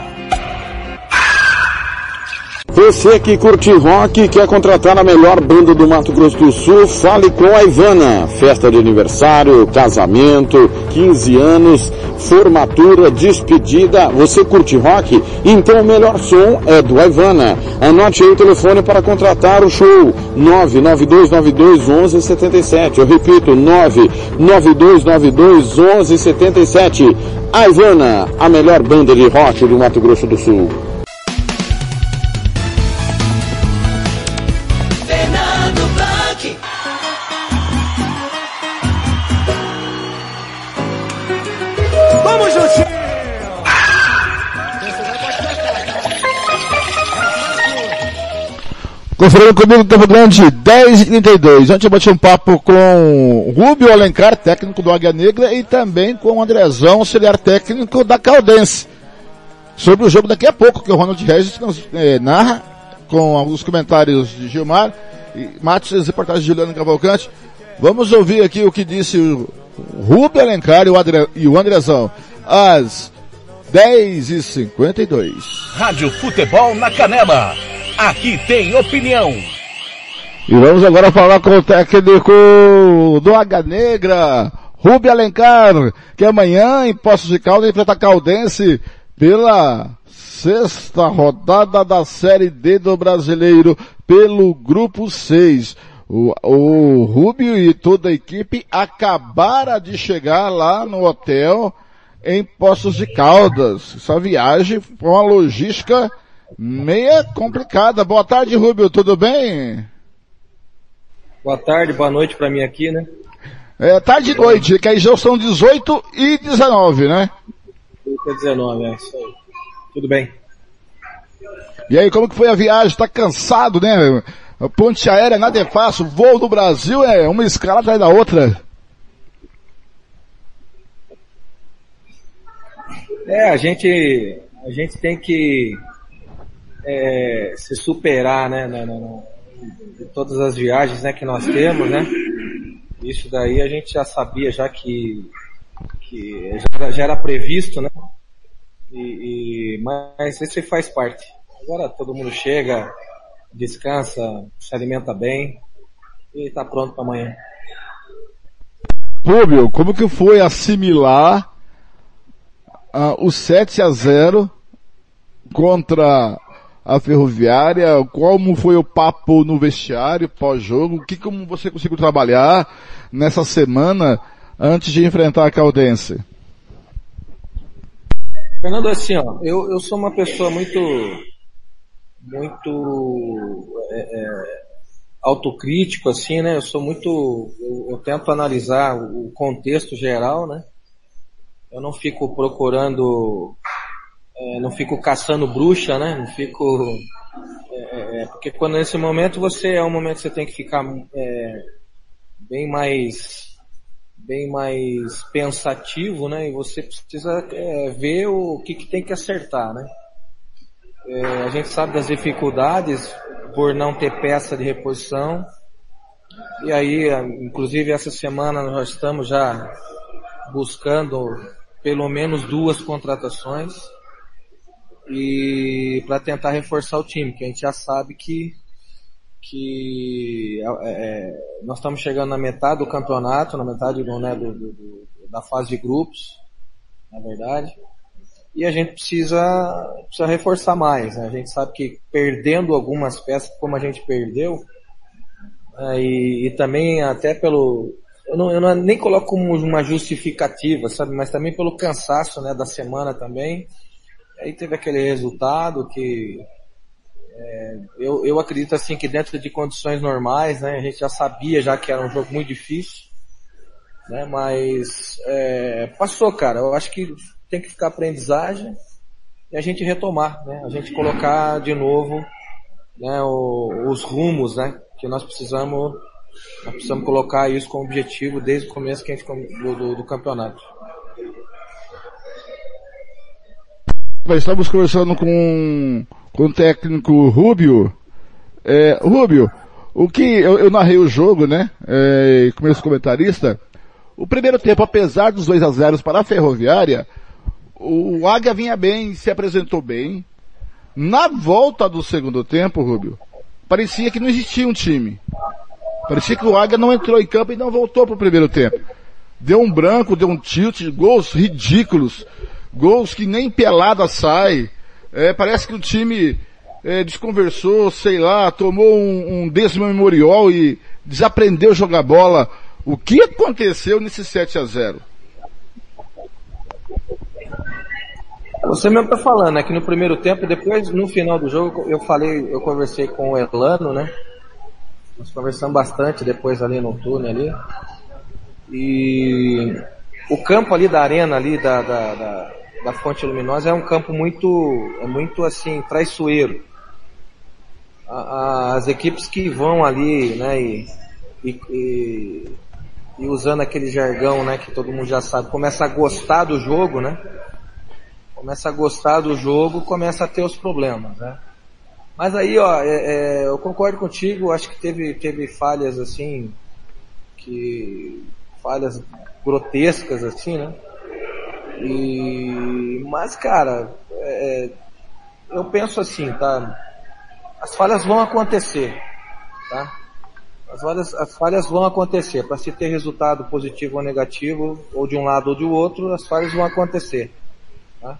Você que curte rock e quer contratar a melhor banda do Mato Grosso do Sul, fale com a Ivana. Festa de aniversário, casamento, 15 anos formatura, despedida. Você curte rock? Então o melhor som é do Ivana. Anote aí o telefone para contratar o show: 992921177. Eu repito: 992921177. A Ivana, a melhor banda de rock do Mato Grosso do Sul. Conferindo comigo Campo Grande, 10 e 32 Ontem eu bati um papo com Rubio Alencar, técnico do Águia Negra, e também com o Andrezão, auxiliar técnico da Caldense. Sobre o jogo daqui a pouco, que o Ronald Regis eh, narra, com alguns comentários de Gilmar, e Matos e reportagens de Juliano Cavalcante. Vamos ouvir aqui o que disse o Rubio Alencar e o, André, e o Andrezão. Às 10 e 52 Rádio Futebol na Canela. Aqui tem opinião. E vamos agora falar com o técnico do Águia Negra, Rubio Alencar, que amanhã em Poços de Caldas enfrenta Caldense pela sexta rodada da Série D do Brasileiro pelo Grupo 6. O, o Rubio e toda a equipe acabaram de chegar lá no hotel em Poços de Caldas. Essa viagem foi uma logística meia complicada. Boa tarde, Rubio, tudo bem? Boa tarde, boa noite para mim aqui, né? É, tarde e noite, que aí já são 18 e 19, né? 18 e 19, é isso aí. Tudo bem. E aí, como que foi a viagem? Tá cansado, né? A ponte aérea nada é fácil, voo do Brasil é uma escala atrás da outra. É, a gente, a gente tem que é, se superar, né, na, na, de todas as viagens, né, que nós temos, né. Isso daí a gente já sabia já que, que já, já era previsto, né. E, e, mas esse faz parte. Agora todo mundo chega, descansa, se alimenta bem e está pronto para amanhã. Rubio, como que foi assimilar uh, o 7 a 0 contra a Ferroviária? Como foi o papo no vestiário pós-jogo? O que como você conseguiu trabalhar nessa semana antes de enfrentar a Caldense? Fernando, assim, ó, eu, eu sou uma pessoa muito, muito é, é, autocrítico, assim, né? Eu sou muito, eu, eu, tento analisar o contexto geral, né? Eu não fico procurando, é, não fico caçando bruxa, né? Não fico, é, é, porque quando nesse momento você é um momento que você tem que ficar é, bem mais bem mais pensativo, né? E você precisa é, ver o que, que tem que acertar, né? É, a gente sabe das dificuldades por não ter peça de reposição. E aí, inclusive essa semana nós estamos já buscando pelo menos duas contratações e para tentar reforçar o time, que a gente já sabe que que é, é, nós estamos chegando na metade do campeonato, na metade né, do, do, da fase de grupos, na verdade, e a gente precisa, precisa reforçar mais. Né? A gente sabe que perdendo algumas peças, como a gente perdeu, é, e, e, também até pelo, eu não, eu não nem coloco como uma justificativa, sabe, mas também pelo cansaço né, da semana também. Aí teve aquele resultado que é, eu, eu acredito assim que dentro de condições normais, né, a gente já sabia já que era um jogo muito difícil, né, mas é, passou, cara. Eu acho que tem que ficar aprendizagem e a gente retomar, né, a gente colocar de novo, né, o, os rumos, né, que nós precisamos, nós precisamos colocar isso como objetivo desde o começo que a gente, do, do, do campeonato. Estamos conversando com com o técnico Rubio. É, Rubio, o que eu, eu, narrei o jogo, né? É, como esse comentarista. O primeiro tempo, apesar dos 2 a 0 para a Ferroviária, o Águia vinha bem, se apresentou bem. Na volta do segundo tempo, Rubio, parecia que não existia um time. Parecia que o Águia não entrou em campo e não voltou para o primeiro tempo. Deu um branco, deu um tilt, gols ridículos, gols que nem pelada sai. É, parece que o time é, desconversou, sei lá, tomou um, um desmemorial e desaprendeu jogar bola. O que aconteceu nesse 7 a 0 Você mesmo tá falando, né, que no primeiro tempo, depois, no final do jogo, eu falei, eu conversei com o Elano, né? Nós conversamos bastante depois ali no túnel ali. E o campo ali da arena ali, da, da, da da Fonte Luminosa é um campo muito, é muito assim, traiçoeiro. a- a- as equipes que vão ali, né, e, e, e- e usando aquele jargão, né, que todo mundo já sabe, começa a gostar do jogo, né? Começa a gostar do jogo, começa a ter os problemas, né? Mas aí, ó, é- é, eu concordo contigo, acho que teve, teve falhas assim, que falhas grotescas assim, né? E mas cara, é, eu penso assim, tá? As falhas vão acontecer, tá? As falhas, as falhas vão acontecer. Para se ter resultado positivo ou negativo, ou de um lado ou de outro, as falhas vão acontecer. Tá?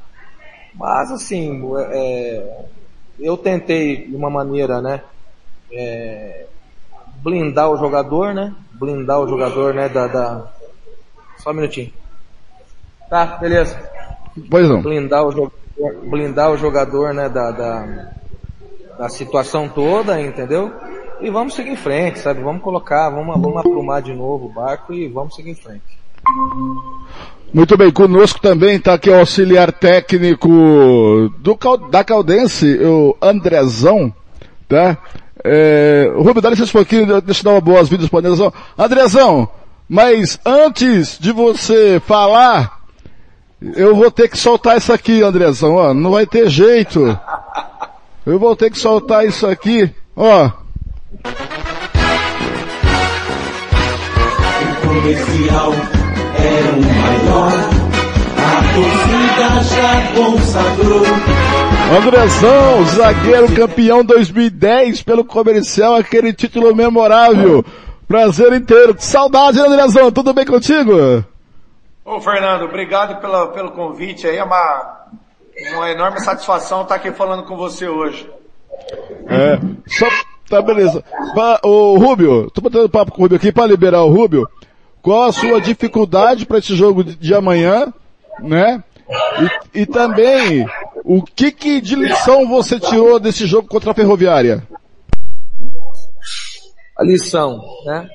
Mas assim, é, eu tentei de uma maneira, né? é, blindar o jogador, né? Blindar o jogador, né? Da, da... Só um minutinho. Tá, beleza. Pois não. Blindar o jogador, blindar o jogador, né? Da, da, da situação toda, entendeu? E vamos seguir em frente, sabe? Vamos colocar, vamos, vamos aprumar de novo o barco e vamos seguir em frente. Muito bem, conosco também está aqui o auxiliar técnico do, da Caldense, o Andrezão, tá? É, Rubio, dá licença um pouquinho, deixa eu dar uma boas-vindas para o Andrezão. Andrezão, mas antes de você falar, eu vou ter que soltar isso aqui, Andrezão, ó, não vai ter jeito. Eu vou ter que soltar isso aqui, ó. O comercial era o maior, a torcida já consagrou. Andrezão, zagueiro campeão 2010 pelo comercial, aquele título memorável. Prazer inteiro. Que saudade, Andrezão. Tudo bem contigo? Ô Fernando, obrigado pela, pelo convite aí, é uma, uma enorme satisfação estar aqui falando com você hoje. É, só, tá beleza. Pa, ô Rubio, tô botando papo com o Rubio aqui para liberar o Rubio. Qual a sua dificuldade para esse jogo de, de amanhã, né? E, e também, o que que de lição você tirou desse jogo contra a Ferroviária? A lição, né?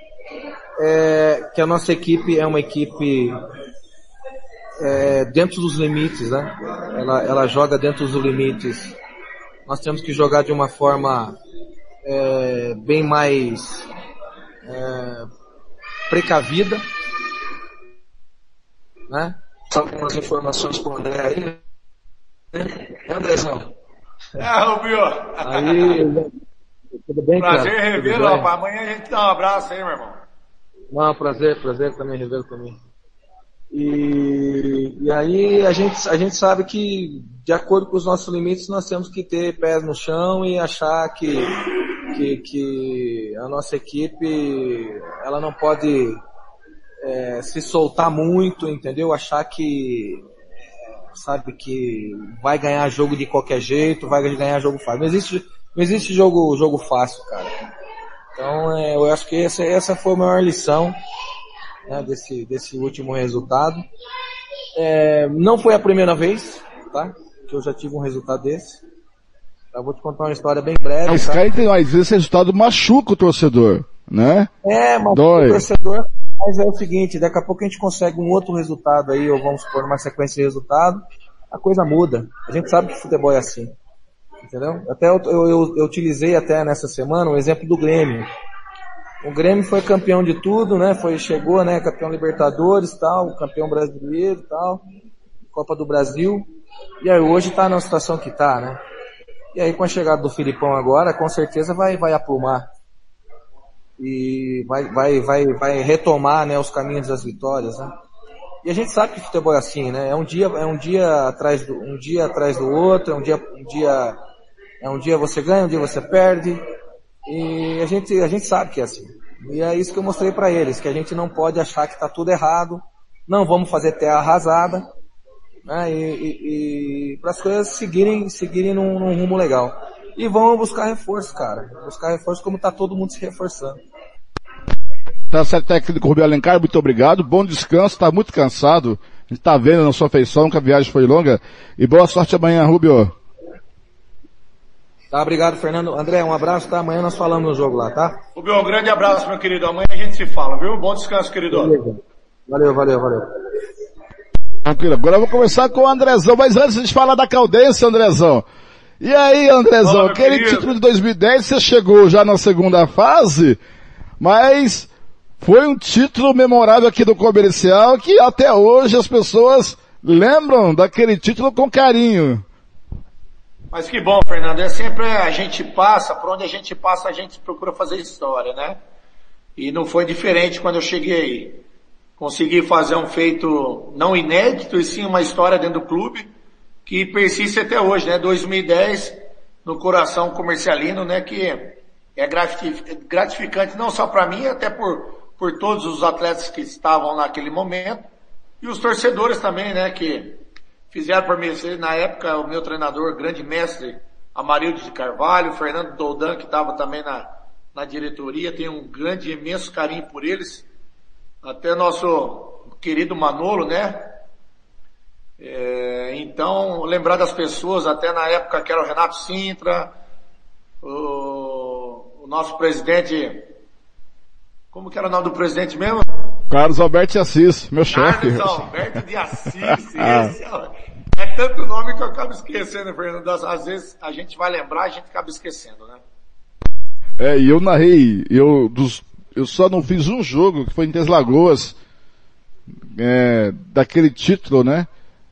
É que a nossa equipe é uma equipe é, dentro dos limites, né? Ela, ela joga dentro dos limites. Nós temos que jogar de uma forma é, bem mais é, precavida, né? Só algumas informações com o André aí, né? É, Andrezão? É, Rubio. Aí, tudo bem, cara? Prazer revê-lo, rapaz. Amanhã a gente dá um abraço aí, meu irmão. Não, prazer, prazer também revê-lo também. E, e aí a gente, a gente sabe que, de acordo com os nossos limites, nós temos que ter pés no chão e achar que, que, que a nossa equipe ela não pode é, se soltar muito, entendeu? Achar que é, sabe que vai ganhar jogo de qualquer jeito, vai ganhar jogo fácil. Não existe, não existe jogo, jogo fácil, cara. Então, é, eu acho que essa, essa foi a maior lição né, desse, desse último resultado. É, não foi a primeira vez, tá? Que eu já tive um resultado desse. Eu vou te contar uma história bem breve. Mas, tá? cara, às vezes esse resultado machuca o torcedor, né? É, mas Dói. o torcedor, mas é o seguinte, daqui a pouco a gente consegue um outro resultado aí, ou vamos supor uma sequência de resultado, a coisa muda. A gente sabe que futebol é assim. Entendeu? Até eu, eu, eu- utilizei até nessa semana o exemplo do Grêmio. O Grêmio foi campeão de tudo, né? Foi, chegou, né? Campeão Libertadores tal, campeão brasileiro tal, Copa do Brasil. E aí hoje tá na situação que tá, né? E aí com a chegada do Filipão agora, com certeza vai, vai aprumar. E vai, vai, vai, vai retomar, né, os caminhos das vitórias, né? E a gente sabe que futebol é assim, né? É um dia, é um dia atrás do, um dia atrás do outro, é um dia, um dia, é um dia você ganha, um dia você perde. E a gente, a gente sabe que é assim. E é isso que eu mostrei para eles, que a gente não pode achar que tá tudo errado, não vamos fazer terra arrasada, né? E, e, e para as coisas seguirem, seguirem num, num rumo legal. E vamos buscar reforço, cara. Buscar reforço como tá todo mundo se reforçando. Tá certo, técnico Rubio Alencar, muito obrigado. Bom descanso, tá muito cansado. A gente tá vendo na sua feição que a viagem foi longa. E boa sorte amanhã, Rubio. Tá, obrigado, Fernando. André, um abraço, tá? Amanhã nós falamos no jogo lá, tá? Rubio, um grande abraço, meu querido. Amanhã a gente se fala, viu? Bom descanso, querido. Valeu, valeu, valeu. Tranquilo. Agora eu vou conversar com o Andrezão, mas antes de falar da Caldense, Andrezão, E aí, Andrezão, Fala, aquele querido. título de 2010 você chegou já na segunda fase, mas foi um título memorável aqui do comercial que até hoje as pessoas lembram daquele título com carinho. Mas que bom, Fernando. É sempre a gente passa, por onde a gente passa, a gente procura fazer história, né? E não foi diferente quando eu cheguei. Consegui fazer um feito não inédito, e sim uma história dentro do clube que persiste até hoje, né? 2010, no coração comercialino, né? Que é gratif- gratificante não só para mim, até por, por todos os atletas que estavam naquele momento, e os torcedores também, né? Que fizeram por mim, na época, o meu treinador, grande mestre, Amarildo de Carvalho, o Fernando Doldan, que estava também na, na diretoria, tenho um grande, imenso carinho por eles. Até nosso querido Manolo, né? É, então, lembrar das pessoas, até na época que era o Renato Sintra, o, o nosso presidente, como que era o nome do presidente mesmo? Carlos Alberto de Assis, meu chefe. Carlos Alberto de Assis, *laughs* esse é, tanto nome que eu acabo esquecendo, Fernando. Às vezes a gente vai lembrar, a gente acaba esquecendo, né? É, e eu narrei, eu, dos, eu só não fiz um jogo, que foi em Três Lagoas, é, daquele título, né?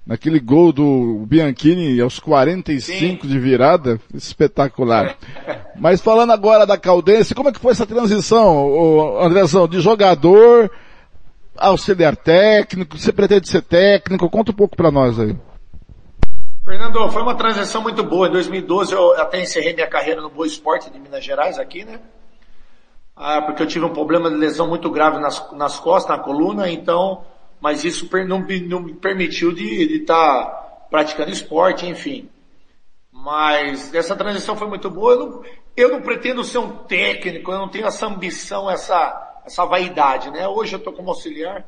Naquele gol do Bianchini aos 45 de virada, espetacular. *laughs* Mas falando agora da Caldense, como é que foi essa transição, Andrezão, de jogador, auxiliar técnico, você pretende ser técnico? Conta um pouco pra nós aí. Fernando, foi uma transição muito boa. Em 2012 eu até encerrei minha carreira no Boa Esporte de Minas Gerais aqui, né? Ah, porque eu tive um problema de lesão muito grave nas, nas costas, na coluna, então, mas isso não, não me permitiu de estar praticando esporte, enfim. Mas essa transição foi muito boa. Eu não, eu não pretendo ser um técnico, eu não tenho essa ambição, essa, essa vaidade, né? Hoje eu estou como auxiliar,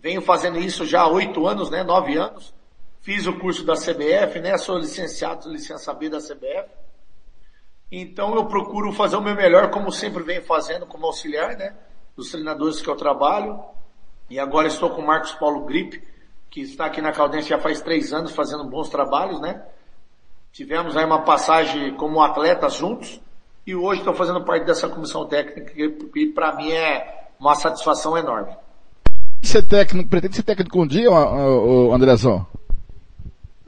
venho fazendo isso já há oito anos, né? Nove anos. Fiz o curso da CBF, né? Sou licenciado, licença B da CBF. Então eu procuro fazer o meu melhor, como sempre venho fazendo como auxiliar, né? Dos treinadores que eu trabalho. E agora estou com o Marcos Paulo Gripe, que está aqui na Caldense já faz três anos fazendo bons trabalhos, né? Tivemos aí uma passagem como atletas juntos. E hoje estou fazendo parte dessa comissão técnica, que, para mim é uma satisfação enorme. Ser técnico, pretende ser técnico um dia, Andrezão?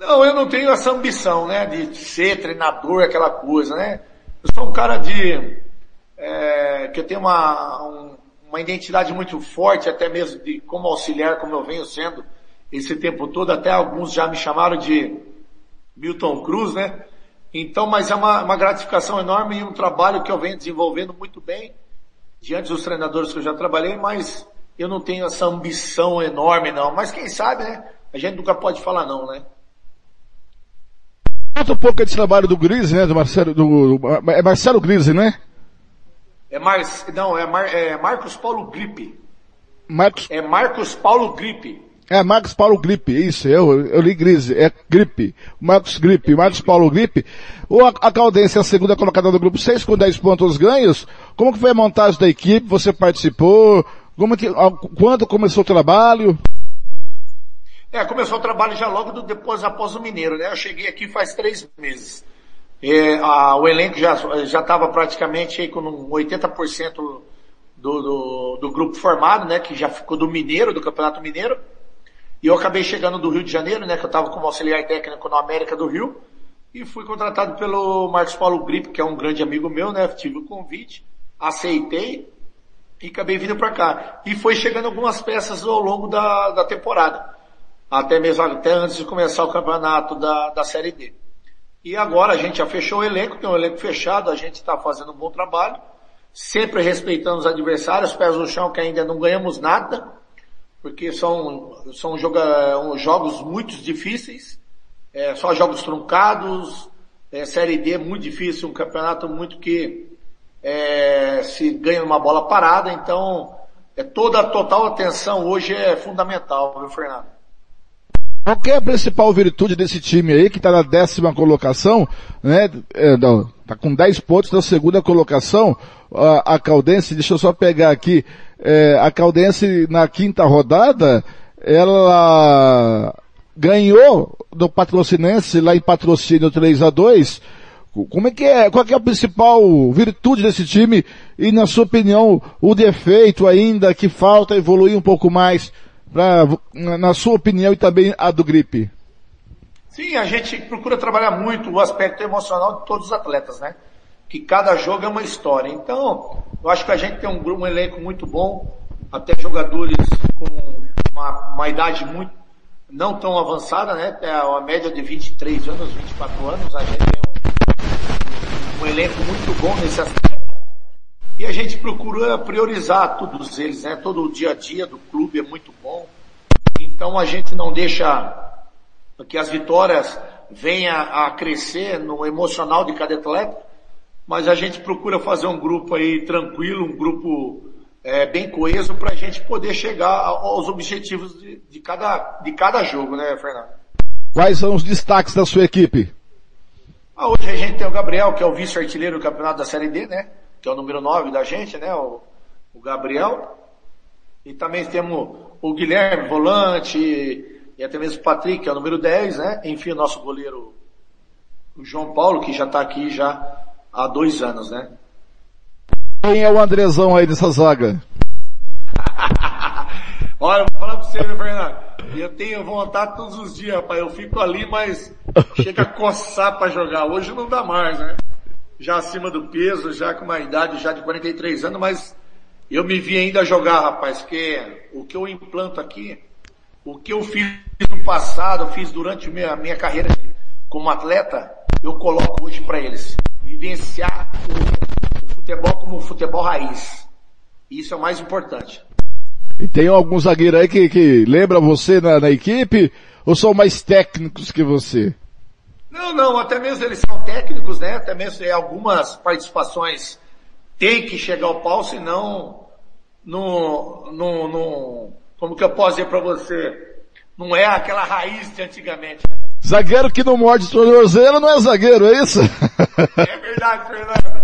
Não, eu não tenho essa ambição, né, de ser treinador, aquela coisa, né? Eu sou um cara de, é, que eu tenho uma, um- uma identidade muito forte, até mesmo de como auxiliar, como eu venho sendo esse tempo todo, até alguns já me chamaram de Milton Cruz, né? Então, mas é uma, uma gratificação enorme e um trabalho que eu venho desenvolvendo muito bem diante dos treinadores que eu já trabalhei, mas eu não tenho essa ambição enorme não. Mas quem sabe, né? A gente nunca pode falar não, né? Conta um pouco desse trabalho do Grise, né? Do Marcelo, do, do- é Marcelo Grise, né? É Mar... Não, é, Mar... é Marcos Paulo Gripe. Marcos, É Marcos Paulo Gripe. é Marcos Paulo Gripe, isso, eu, eu li Grise, é Gripe. Marcos Gripe, Marcos Paulo Gripe. O, a Caldense é a segunda colocada do grupo 6 com 10 pontos ganhos. Como que foi a montagem da equipe? Você participou? Como que, quando começou o trabalho? É, começou o trabalho já logo do, depois, após o Mineiro, né? Eu cheguei aqui faz três meses. É, a- o elenco já estava praticamente com um 80% do, do, do grupo formado, né? Que já ficou do Mineiro, do Campeonato Mineiro. E eu acabei chegando do Rio de Janeiro, né? Que eu estava como auxiliar técnico na América do Rio. E fui contratado pelo Marcos Paulo Gripe, que é um grande amigo meu, né? Tive o convite, aceitei e acabei vindo para cá. E foi chegando algumas peças ao longo da, da temporada. Até mesmo até antes de começar o campeonato da, da Série D. E agora a gente já fechou o elenco, tem um elenco fechado, a gente está fazendo um bom trabalho, sempre respeitando os adversários, pés no chão que ainda não ganhamos nada, porque são, são joga, jogos muito difíceis, é, só jogos truncados, é, Série D é muito difícil, um campeonato muito que é, se ganha uma bola parada, então é, toda a total atenção hoje é fundamental, viu Fernando? Qual é a principal virtude desse time aí, que está na décima colocação, né? É, não, tá com 10 pontos na segunda colocação. A, a Caldense, deixa eu só pegar aqui, é, a Caldense na quinta rodada, ela ganhou do Patrocinense lá em patrocínio 3 a 2 Como é que é, qual é a principal virtude desse time e na sua opinião o defeito ainda que falta evoluir um pouco mais pra, na sua opinião e também a do Gripe? Sim, a gente procura trabalhar muito o aspecto emocional de todos os atletas, né? Que cada jogo é uma história. Então, eu acho que a gente tem um grupo, um elenco muito bom, até jogadores com uma, uma idade muito, não tão avançada, né? É a média de 23 anos, 24 anos, a gente tem um, um elenco muito bom nesse aspecto. E a gente procura priorizar todos eles, né? Todo o dia a dia do clube é muito bom. Então a gente não deixa que as vitórias venham a crescer no emocional de cada atleta, mas a gente procura fazer um grupo aí tranquilo, um grupo é, bem coeso para a gente poder chegar aos objetivos de, de, cada, de cada jogo, né, Fernando? Quais são os destaques da sua equipe? Ah, hoje a gente tem o Gabriel, que é o vice-artilheiro do campeonato da Série D, né? Que é o número 9 da gente, né? O, o Gabriel. E também temos o Guilherme, volante, e até mesmo o Patrick, que é o número 10, né? Enfim, o nosso goleiro, o João Paulo, que já está aqui já há dois anos, né? Quem é o Andrezão aí dessa zaga? *laughs* Olha, vou falar pra você, né, Fernando? Eu tenho vontade todos os dias, rapaz. Eu fico ali, mas *laughs* chega a coçar para jogar. Hoje não dá mais, né? Já acima do peso, já com uma idade já de 43 anos, mas eu me vi ainda jogar, rapaz, que o que eu implanto aqui o que eu fiz no passado, eu fiz durante a minha, minha carreira como atleta, eu coloco hoje para eles. Vivenciar o, o, futebol como um futebol raiz. Isso é o mais importante. E tem algum zagueiro aí que, que lembra você na, na equipe? Ou são mais técnicos que você? Não, não, até mesmo eles são técnicos, né? Até mesmo algumas participações tem que chegar ao pau, senão não, não, não, como que eu posso dizer para você? Não é aquela raiz de antigamente. Né? Zagueiro que não morde tornozelo não é zagueiro, é isso? É verdade, Fernando.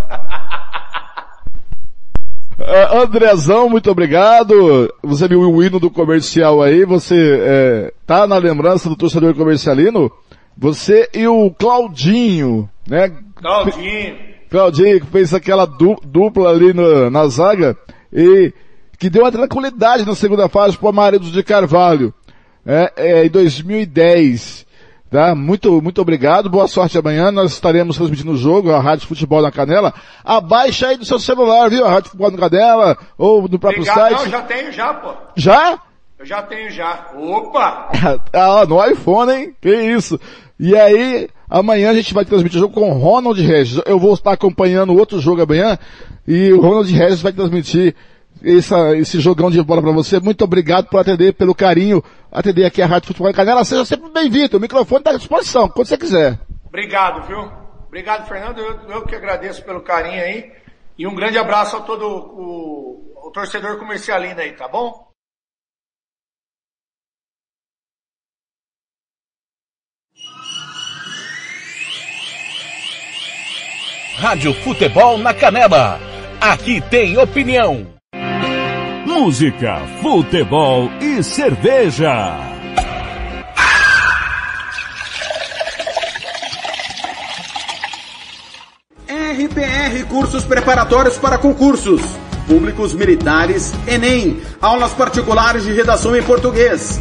Uh, *laughs* Andrezão, muito obrigado. Você viu o hino do comercial aí, você é, tá na lembrança do torcedor comercialino? Você e o Claudinho, né? Claudinho. Claudinho, que fez aquela du dupla ali no, na zaga. E que deu uma tranquilidade na segunda fase para o Marido de Carvalho, é, é, em 2010. Tá? Muito, muito obrigado, boa sorte amanhã, nós estaremos transmitindo o jogo, a Rádio Futebol na Canela. Abaixa aí do seu celular, viu? A Rádio Futebol na Canela, ou do próprio obrigado, site. Não, já tenho já, pô. Já? Eu já tenho já. Opa! *laughs* ah, no iPhone, hein? Que isso. E aí, amanhã a gente vai transmitir o jogo com o Ronald Regis. Eu vou estar acompanhando outro jogo amanhã, e o Ronald Regis vai transmitir essa, esse jogão de bola para você. Muito obrigado por atender, pelo carinho, atender aqui a Rádio Futebol Canela. Seja sempre bem-vindo. O microfone está à disposição, quando você quiser. Obrigado, viu? Obrigado, Fernando. Eu, eu que agradeço pelo carinho aí. E um grande abraço a todo o, o torcedor comercialino aí, tá bom? Rádio Futebol na Canela. Aqui tem opinião música, futebol e cerveja. RPR Cursos Preparatórios para Concursos. Públicos Militares, Enem. Aulas particulares de redação em português.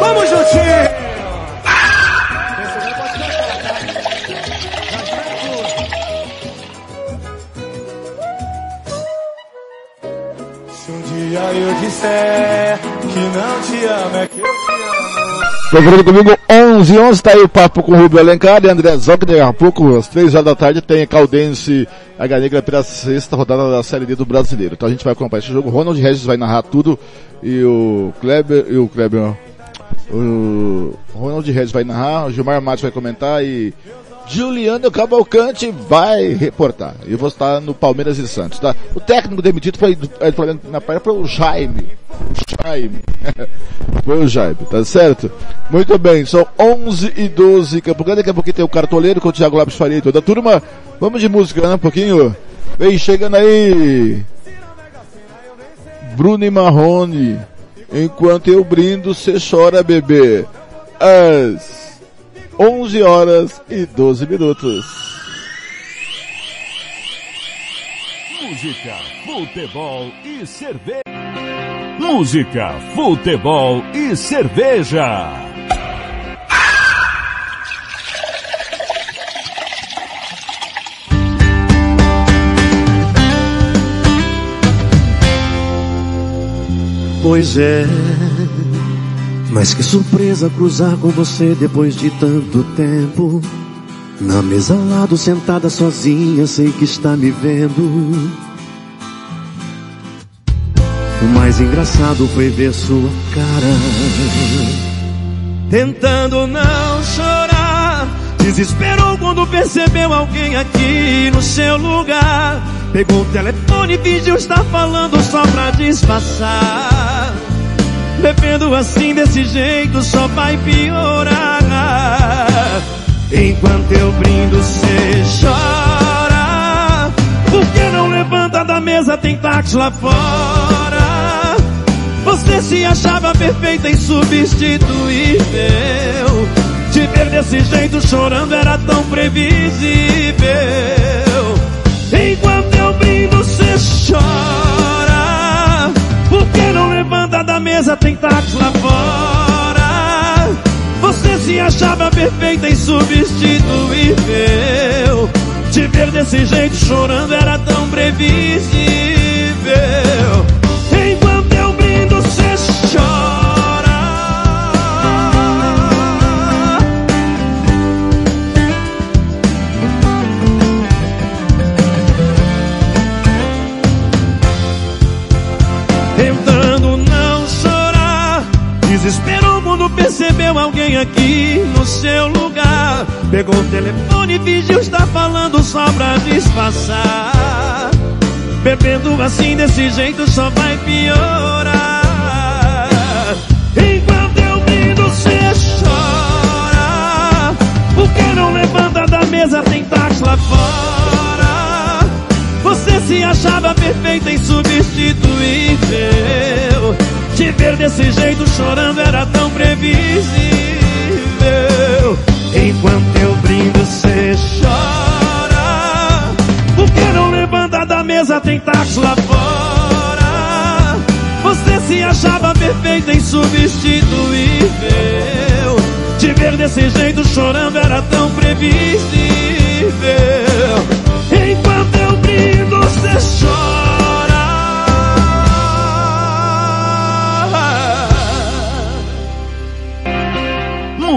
Vamos juntinho! dia eu disser que não te amo, é que eu te amo. Procurando comigo 11 11 tá aí o papo com o Rubio Alencar e André que daqui a pouco, às 3 horas da tarde, tem Caldense H Negra pela sexta rodada da Série D do Brasileiro. Então a gente vai acompanhar esse jogo. Ronald Regis vai narrar tudo e o Kleber, e o Kleber, o Ronald Regis vai narrar, o Gilmar Matos vai comentar e Juliano Cavalcante vai reportar. Eu vou estar no Palmeiras e Santos, tá? O técnico demitido foi é, na praia foi o Jaime. O Jaime. *laughs* foi o Jaime, tá certo? Muito bem, são 11 e 12 Campo Grande. Daqui a pouquinho tem o cartoleiro com o Thiago Lopes Faria e toda a turma. Vamos de música, né? Um pouquinho. Vem chegando aí. Bruno e Marrone. Enquanto eu brindo, você chora, bebê. As 11 horas e 12 minutos. Música, futebol e cerveja. Música, futebol e cerveja. Pois é, mas que surpresa cruzar com você depois de tanto tempo. Na mesa ao lado, sentada sozinha, sei que está me vendo. O mais engraçado foi ver sua cara. Tentando não chorar, desesperou quando percebeu alguém aqui no seu lugar. Pegou o telefone e fingiu estar falando só pra disfarçar. Bebendo assim desse jeito só vai piorar. Enquanto eu brindo, cê chora. Por que não levanta da mesa? Tem táxi lá fora. Você se achava perfeita e substituível. Te ver desse jeito chorando era tão previsível. Enquanto eu brindo, cê chora. Por que não levanta da mesa? Tem táxi lá fora. Você se achava perfeita e substituível. Te ver desse jeito chorando era tão previsível. Enquanto eu brindo, cê chora. Desesperou quando percebeu alguém aqui no seu lugar. Pegou o telefone e fingiu estar falando só pra disfarçar. Bebendo assim desse jeito só vai piorar. Enquanto eu brindo, cê chora. Por que não levanta da mesa? Tem táxi lá fora. Você se achava perfeita e substituível. Te ver desse jeito chorando era tão previsível. Enquanto eu brindo, cê chora. Por que não levanta da mesa? Tem táxi lá fora. Você se achava perfeita e substituível. Te ver desse jeito chorando era tão previsível. Enquanto eu brindo, cê chora.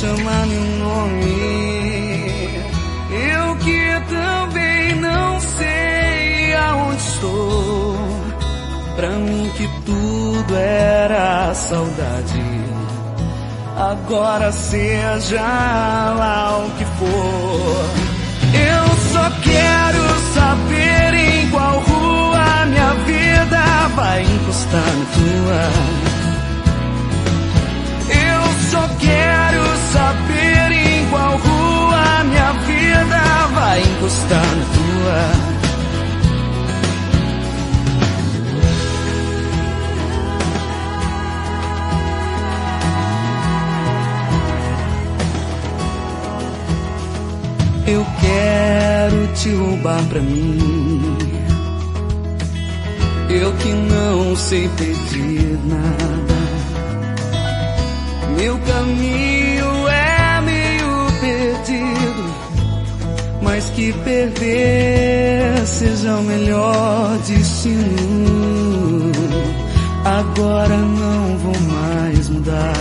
Chama meu nome, eu que também não sei aonde estou. Pra mim que tudo era saudade. Agora seja lá o que for. Eu só quero saber em qual rua minha vida vai encostar na tua quero saber em qual rua minha vida vai encostar na tua. Eu quero te roubar pra mim. Eu que não sei pedir nada. Meu caminho é meio perdido. Mas que perder seja o melhor destino. Agora não vou mais mudar.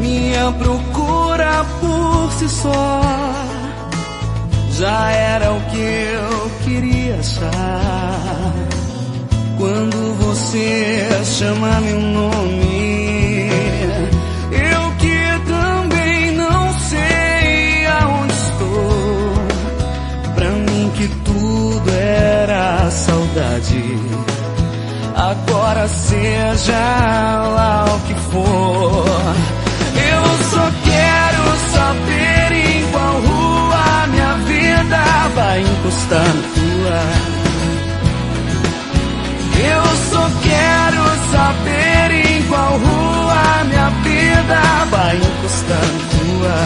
Minha procura por si só já era o que eu queria achar. Quando você chama meu nome, Agora seja lá o que for. Eu só quero saber em qual rua minha vida vai encostar na tua. Eu só quero saber em qual rua minha vida vai encostar na tua.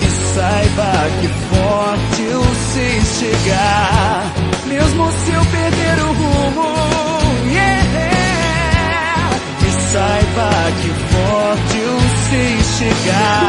E saiba que forte eu sei chegar, mesmo se eu perder o rumo. Yeah. E saiba que forte eu sei chegar.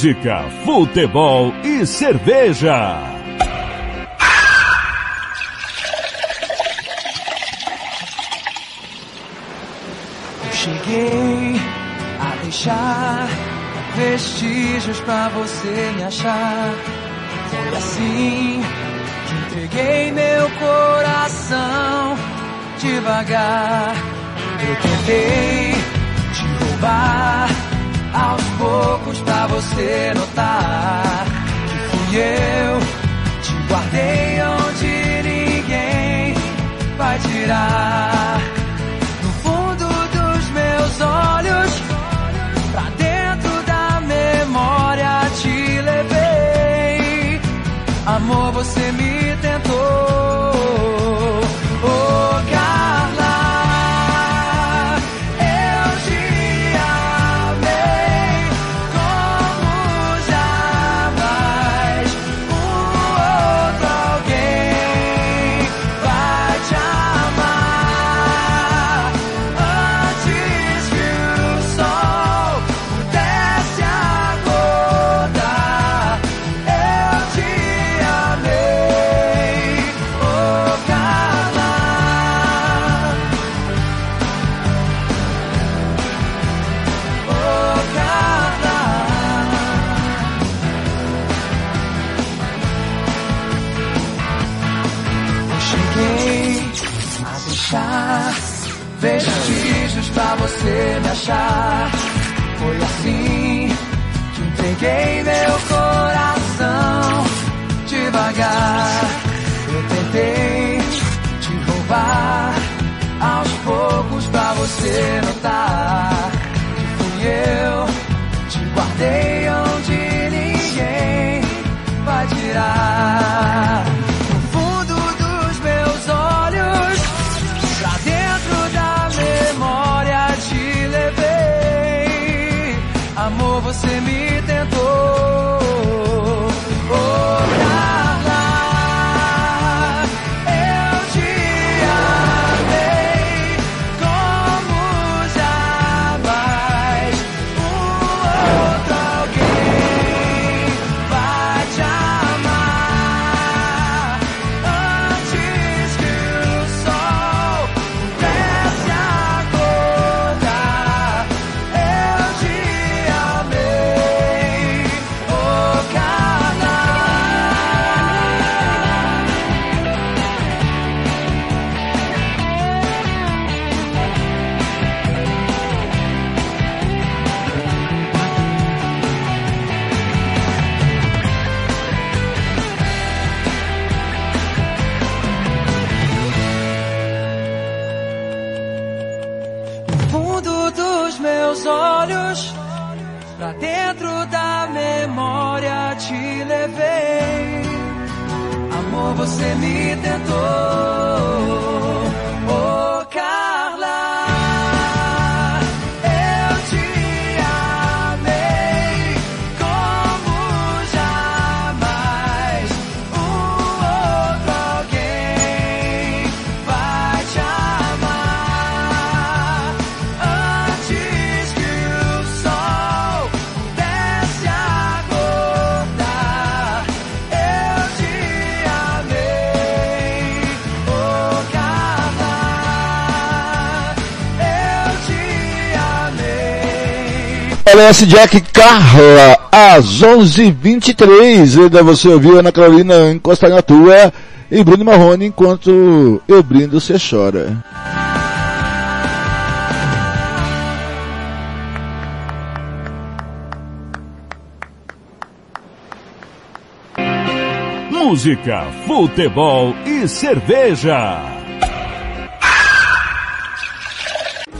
Música, futebol e cerveja. Eu cheguei a deixar vestígios pra você me achar. Foi assim que entreguei meu coração devagar. Eu tentei te roubar aos poucos pra você notar que fui eu. Te guardei onde ninguém vai tirar. No fundo dos meus olhos, pra dentro da memória te levei. Amor, você me você me LS Jack Carla, às 11h23. Ainda você ouviu Ana Carolina encostar na tua e Bruno Marrone enquanto eu brindo, você chora. Música, futebol e cerveja.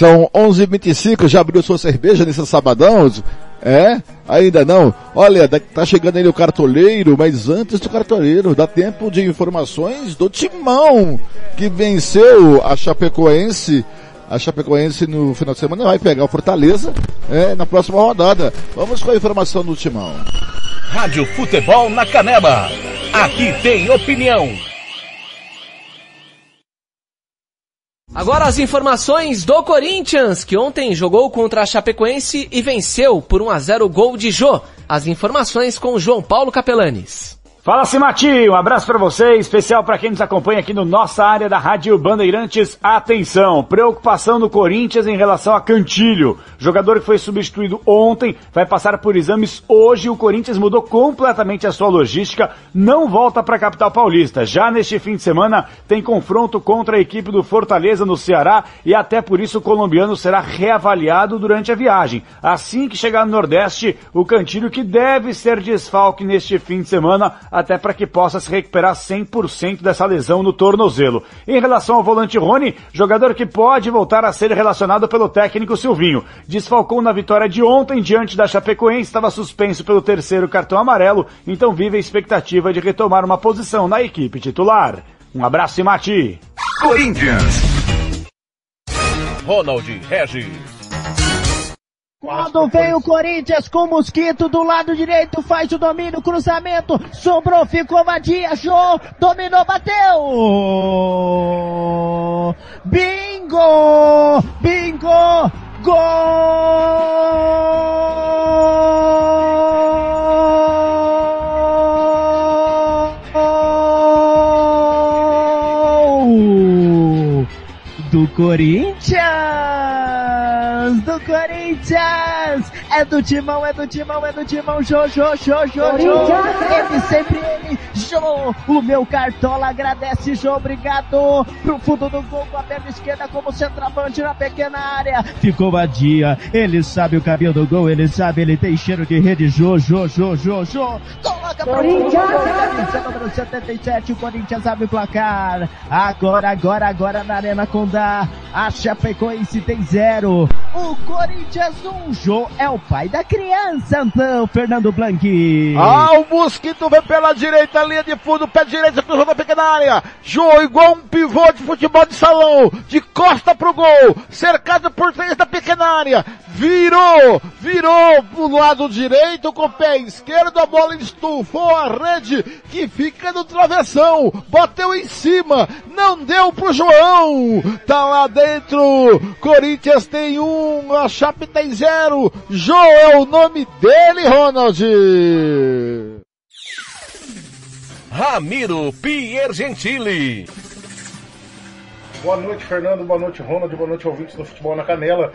São 11h25, já abriu sua cerveja nesse sabadão? É? Ainda não? Olha, tá chegando aí o cartoleiro, mas antes do cartoleiro, dá tempo de informações do Timão, que venceu a Chapecoense. A Chapecoense no final de semana vai pegar o Fortaleza é, na próxima rodada. Vamos com a informação do Timão. Rádio Futebol na Canela. Aqui tem opinião. Agora as informações do Corinthians, que ontem jogou contra a Chapecoense e venceu por 1 a 0 o gol de Jô. As informações com João Paulo Capelanes. Fala Cimati, um abraço para você, especial para quem nos acompanha aqui no nossa área da Rádio Bandeirantes. Atenção, preocupação do Corinthians em relação a Cantilho. Jogador que foi substituído ontem, vai passar por exames hoje. O Corinthians mudou completamente a sua logística, não volta para a capital paulista. Já neste fim de semana tem confronto contra a equipe do Fortaleza no Ceará e até por isso o colombiano será reavaliado durante a viagem. Assim que chegar no Nordeste, o Cantilho que deve ser desfalque neste fim de semana, até para que possa se recuperar 100% dessa lesão no tornozelo. Em relação ao volante Rony, jogador que pode voltar a ser relacionado pelo técnico Silvinho. Desfalcou na vitória de ontem diante da Chapecoense, estava suspenso pelo terceiro cartão amarelo, então vive a expectativa de retomar uma posição na equipe titular. Um abraço e mate! Corinthians. Ronald Regis. Quando vem o Corinthians com o Mosquito do lado direito, faz o domínio, cruzamento, sobrou, ficou vadia, Jô, dominou, bateu! Bingo! Bingo! Gol! Do Corinthians! Do Corinthians! É do timão, é do timão, é do timão, Jô, Jô, Jô, Jô, Jô! Ele sempre ele, Jô! O meu cartola agradece, Jô, obrigado! Pro fundo do gol com a perna esquerda como centroavante na pequena área. Ficou vadia, ele sabe o caminho do gol, ele sabe, ele tem cheiro de rede, Jô, Jô, Jô, Jô, Jô! Coloca pra Corinthians! número 77, o Corinthians abre o placar. Agora, agora, agora na Arena Condá. A Chapecoense tem zero. O Corinthians um Jô é o pai da criança, então, Fernando Blanqui. Ah, o Mosquito vem pela direita, linha de fundo, pé direito, cruzou na pequena área. Jô, igual um pivô de futebol de salão, de costa pro gol, cercado por três da pequena área. virou, virou pro lado direito com o pé esquerdo, a bola estufou a rede que fica no travessão, bateu em cima, não deu pro João, tá lá dentro, Corinthians tem um, a Chape tem zero, João é o nome dele, Ronald. Ramiro Piergentili. Boa noite, Fernando. Boa noite, Ronald. Boa noite, ouvintes do Futebol na Canela.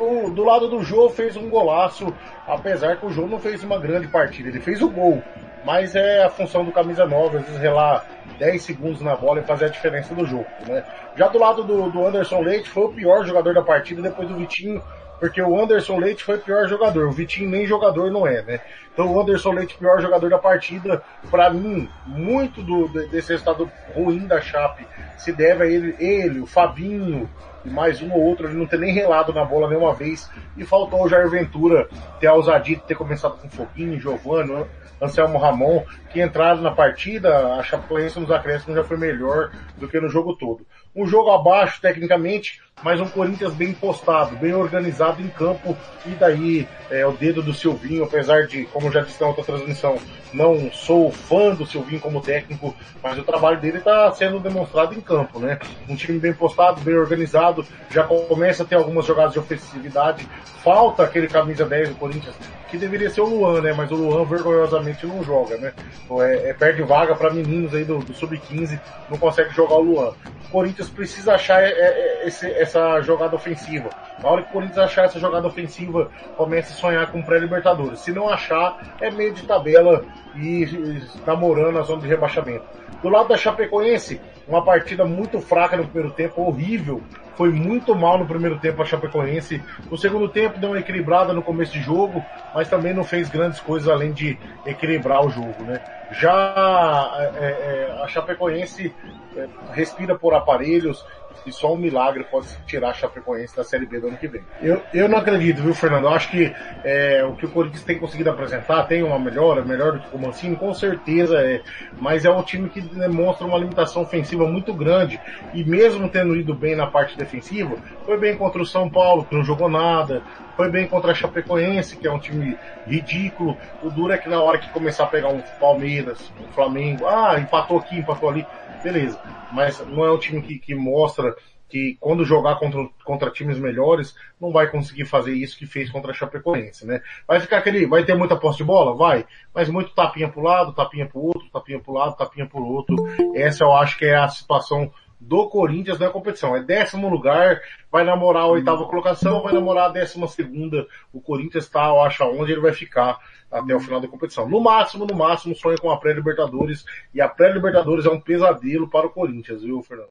O, do lado do Jô fez um golaço, apesar que o Jô não fez uma grande partida. Ele fez o gol, mas é a função do camisa 9, às vezes relar 10 segundos na bola e fazer a diferença do jogo. Né? Já do lado do, do Anderson Leite, foi o pior jogador da partida depois do Vitinho porque o Anderson Leite foi o pior jogador. O Vitinho nem jogador não é, né? Então o Anderson Leite, pior jogador da partida, para mim, muito do, desse resultado ruim da Chape se deve a ele, ele, o Fabinho e mais um ou outro, ele não ter nem relado na bola nenhuma vez. E faltou o Jair Ventura ter de ter começado com Foguinho, Giovanni, Anselmo Ramon, que entraram na partida, a Chapecoense nos acréscimos já foi melhor do que no jogo todo. Um jogo abaixo tecnicamente, mas um Corinthians bem postado, bem organizado em campo, e daí é, o dedo do Silvinho, apesar de, como já disse na outra transmissão, não sou fã do Silvinho como técnico, mas o trabalho dele está sendo demonstrado em campo, né? Um time bem postado, bem organizado, já começa a ter algumas jogadas de ofensividade, falta aquele camisa 10 do Corinthians, que deveria ser o Luan, né? Mas o Luan vergonhosamente não joga, né? É, é perde vaga para meninos aí do, do Sub-15, não consegue jogar o Luan. O Corinthians precisa achar é, é, esse, essa jogada ofensiva. Na hora que o Corinthians achar essa jogada ofensiva, comece a sonhar com pré-libertadores. Se não achar, é meio de tabela e, e namorando a zona de rebaixamento. Do lado da Chapecoense, uma partida muito fraca no primeiro tempo, horrível. Foi muito mal no primeiro tempo a Chapecoense. No segundo tempo deu uma equilibrada no começo de jogo, mas também não fez grandes coisas além de equilibrar o jogo, né? Já é, é, a Chapecoense é, respira por aparelhos, e só um milagre pode tirar a Chapecoense da Série B do ano que vem. Eu, eu não acredito, viu, Fernando? Eu acho que é, o que o Corinthians tem conseguido apresentar tem uma melhora, melhor do que o Mancini, com certeza é. Mas é um time que demonstra uma limitação ofensiva muito grande. E mesmo tendo ido bem na parte defensiva, foi bem contra o São Paulo, que não jogou nada, foi bem contra a Chapecoense, que é um time ridículo. O duro é que na hora que começar a pegar um Palmeiras, um Flamengo, ah, empatou aqui, empatou ali, beleza. Mas não é um time que, que mostra que quando jogar contra, contra times melhores, não vai conseguir fazer isso que fez contra a Chapecoense, né? Vai ficar aquele, vai ter muita posse de bola? Vai, mas muito tapinha pro lado, tapinha pro outro, tapinha pro lado, tapinha pro outro. Essa eu acho que é a situação do Corinthians na competição. É décimo lugar, vai namorar a oitava colocação, vai namorar a décima segunda. O Corinthians está, eu acho, onde ele vai ficar até o final da competição. No máximo, no máximo, sonha com a pré-Libertadores. E a pré-Libertadores é um pesadelo para o Corinthians, viu, Fernando?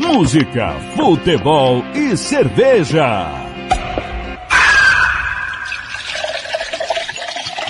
Música, futebol e cerveja.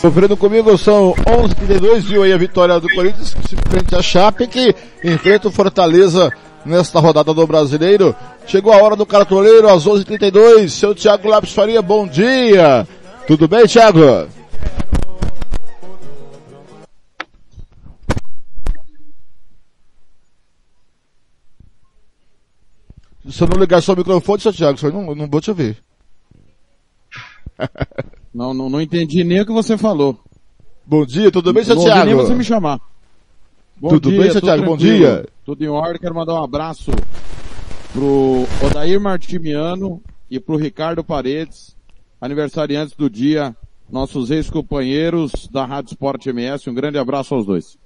Sofrendo comigo são 11:32 viu aí a vitória do Corinthians frente a Chape que enfrenta o Fortaleza nesta rodada do Brasileiro. Chegou a hora do cartoleiro às 11:32. Seu Thiago Lopes Faria, bom dia. Tudo bem, Thiago? Se eu não ligar o microfone, seu Thiago, não, não vou te ouvir. *laughs* Não, não, não entendi nem o que você falou. Bom dia, tudo bem, seu não Thiago? nem você me chamar. Bom Tudo dia, bem, Thiago? Bom dia. Tudo em ordem, quero mandar um abraço pro Odair Martimiano, e pro Ricardo Paredes, aniversariantes do dia, nossos ex-companheiros da Rádio Sport MS. Um grande abraço aos dois.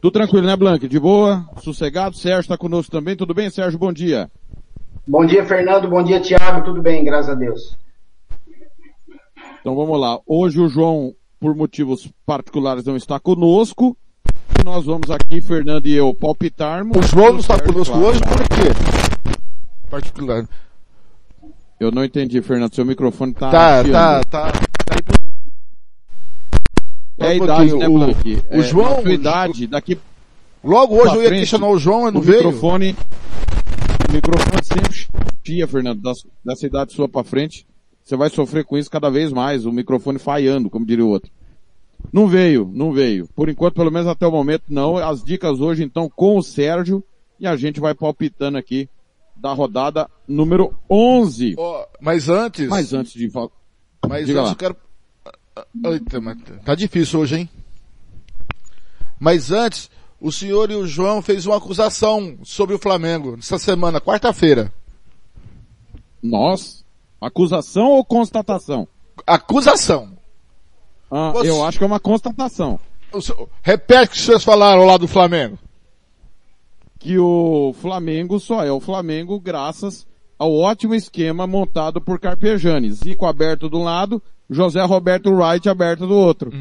Tudo tranquilo, né, Blanque? De boa? Sossegado? Sérgio está conosco também. Tudo bem, Sérgio? Bom dia. Bom dia, Fernando. Bom dia, Thiago. Tudo bem, graças a Deus. Então vamos lá. Hoje o João, por motivos particulares, não está conosco. E nós vamos aqui, Fernando e eu, palpitarmos. O João não está conosco claro. hoje por quê? Particular. Eu não entendi, Fernando. Seu microfone tá. Tá, chiando. tá, tá. É a idade, né, O- Blanque? o É, João- idade, daqui. Logo hoje eu ia frente, questionar o João, mas não o veio. Microfone, o microfone sempre chia, Fernando, das- dessa idade sua pra frente. Você vai sofrer com isso cada vez mais, o microfone falhando, como diria o outro. Não veio, não veio. Por enquanto, pelo menos até o momento, não. As dicas hoje, então, com o Sérgio, e a gente vai palpitando aqui da rodada número 11. Ó, mas antes. Mas antes de. Mas Diga antes lá. eu quero. Eita, mas tá difícil hoje, hein? Mas antes, o senhor e o João fez uma acusação sobre o Flamengo essa semana, quarta-feira. Nós? Acusação ou constatação? Acusação. Ah, Você- eu acho que é uma constatação. O senhor- Repete o que vocês falaram lá do Flamengo. que o Flamengo só é o Flamengo graças ao ótimo esquema montado por Carpegiani. Zico aberto de um lado, José Roberto Wright aberto do outro.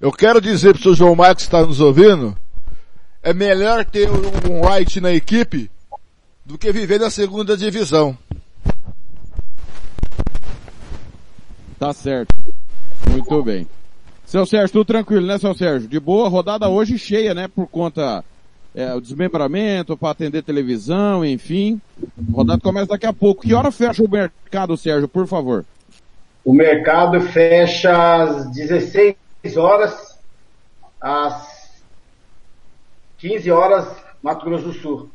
Eu quero dizer pro senhor João Marcos que está nos ouvindo, é melhor ter um Wright na equipe do que viver na segunda divisão. Tá certo. Muito bem. Seu Sérgio, tudo tranquilo, né, seu Sérgio? De boa, rodada hoje cheia, né, por conta é, o desmembramento, para atender televisão, enfim. A rodada começa daqui a pouco. Que hora fecha o mercado, Sérgio, por favor? O mercado fecha às 16 horas, às 15 horas, Mato Grosso do Sul.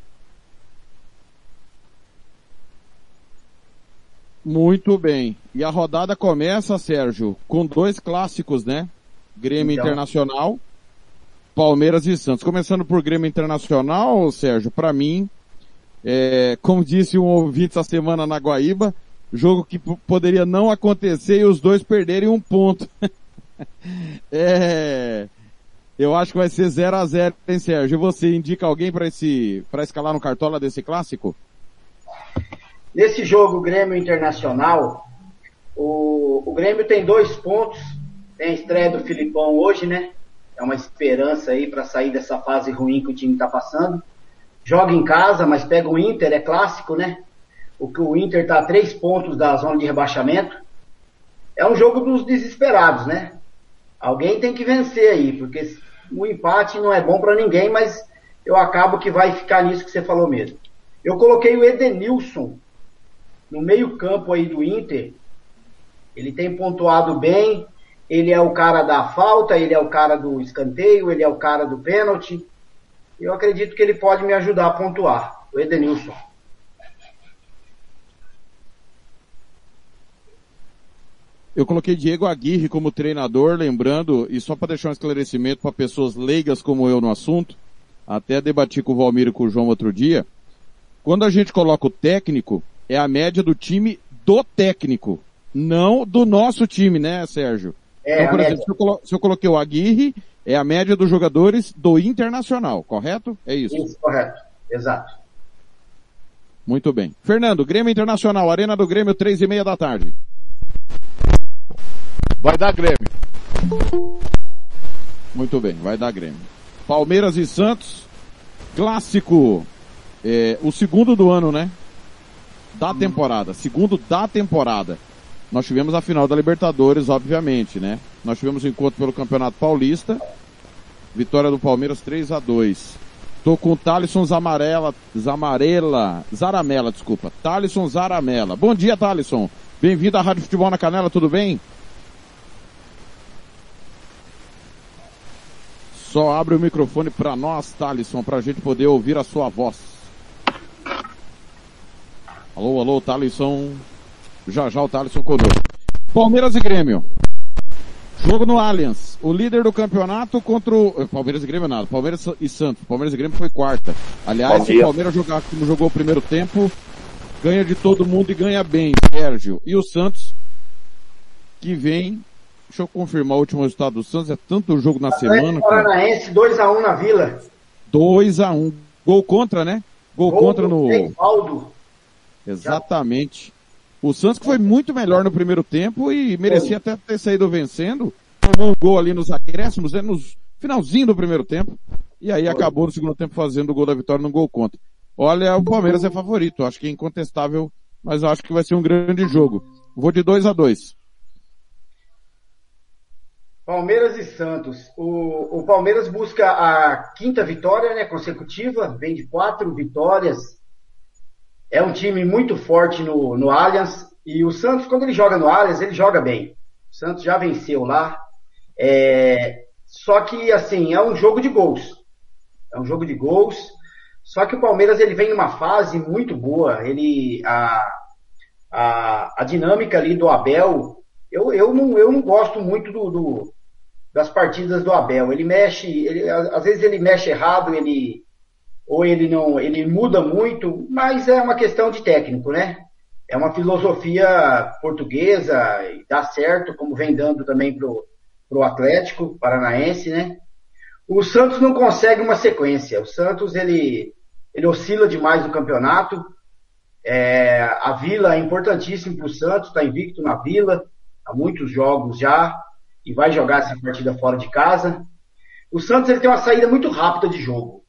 Muito bem. E a rodada começa, Sérgio, com dois clássicos, né? Grêmio Então. Internacional, Palmeiras e Santos. Começando por Grêmio Internacional, Sérgio, para mim, é, como disse um ouvinte essa semana na Guaíba, jogo que poderia não acontecer e os dois perderem um ponto. *laughs* é, eu acho que vai ser 0 a 0 hein, Sérgio? Você indica alguém para esse, para escalar no cartola desse clássico? Nesse jogo Grêmio Internacional, o, o Grêmio tem dois pontos. Tem a estreia do Filipão hoje, né? É uma esperança aí para sair dessa fase ruim que o time está passando. Joga em casa, mas pega o Inter, é clássico, né? O que o Inter está a três pontos da zona de rebaixamento. É um jogo dos desesperados, né? Alguém tem que vencer aí, porque o empate não é bom para ninguém, mas eu acabo que vai ficar nisso que você falou mesmo. Eu coloquei o Edenilson no meio-campo aí do Inter. Ele tem pontuado bem, ele é o cara da falta, ele é o cara do escanteio, ele é o cara do pênalti. Eu acredito que ele pode me ajudar a pontuar, o Edenilson. Eu coloquei Diego Aguirre como treinador, lembrando, e só para deixar um esclarecimento para pessoas leigas como eu no assunto, até debati com o Valmir e com o João outro dia, quando a gente coloca o técnico, é a média do time do técnico, não do nosso time, né, Sérgio? É, então, por exemplo, se eu, se eu coloquei o Aguirre, é a média dos jogadores do Internacional, correto? É isso. Isso, correto. Exato. Muito bem. Fernando, Grêmio Internacional, Arena do Grêmio, três e meia da tarde. Vai dar Grêmio. Muito bem, vai dar Grêmio. Palmeiras e Santos, clássico, é, o segundo do ano, né? Da temporada, segundo da temporada. Nós tivemos a final da Libertadores, obviamente, né? Nós tivemos o encontro pelo Campeonato Paulista, vitória do Palmeiras 3 a 2 Tô com o Thalisson Zamarela, Zamarela, Zaramela, desculpa. Thalisson Zaramela. Bom dia, Thalisson. Bem-vindo à Rádio Futebol na Canela, tudo bem? Só abre o microfone para nós, Thalisson, para a gente poder ouvir a sua voz. Alô, alô, Thalisson. Já já o Thalisson conosco. Palmeiras e Grêmio. Jogo no Allianz. O líder do campeonato contra o eh, Palmeiras e Grêmio nada. Palmeiras e Santos. Palmeiras e Grêmio foi quarta. Aliás, se o Palmeiras jogar como jogou o primeiro tempo, ganha de todo mundo e ganha bem, Sérgio. E o Santos, que vem, deixa eu confirmar o último resultado do Santos, é tanto jogo na semana. Atlético Paranaense 2x1 na Vila. 2 a 1 Gol contra, né? Gol, contra no... Reinaldo. Exatamente. O Santos que foi muito melhor no primeiro tempo e merecia até ter saído vencendo. Tomou um gol ali nos acréscimos, né, nos finalzinho do primeiro tempo. E aí acabou no segundo tempo fazendo o gol da vitória no gol contra. Olha, o Palmeiras é favorito. Acho que é incontestável, mas acho que vai ser um grande jogo. Vou de 2 a 2 Palmeiras e Santos. O, o Palmeiras busca a quinta vitória né, consecutiva, vem de quatro vitórias. É um time muito forte no, no Allianz. E o Santos, quando ele joga no Allianz, ele joga bem. O Santos já venceu lá. É, só que, assim, é um jogo de gols. É um jogo de gols. Só que o Palmeiras ele vem numa fase muito boa. Ele a, a, a dinâmica ali do Abel. Eu, eu, não, eu não gosto muito do, do das partidas do Abel. Ele mexe, ele, às vezes ele mexe errado, ele ou ele não, ele muda muito, mas é uma questão de técnico, né? É uma filosofia portuguesa e dá certo, como vem dando também pro, pro Atlético Paranaense, né? O Santos não consegue uma sequência. O Santos ele ele oscila demais no campeonato. É, a Vila é importantíssimo para o Santos, está invicto na Vila há muitos jogos já e vai jogar essa partida fora de casa. O Santos ele tem uma saída muito rápida de jogo.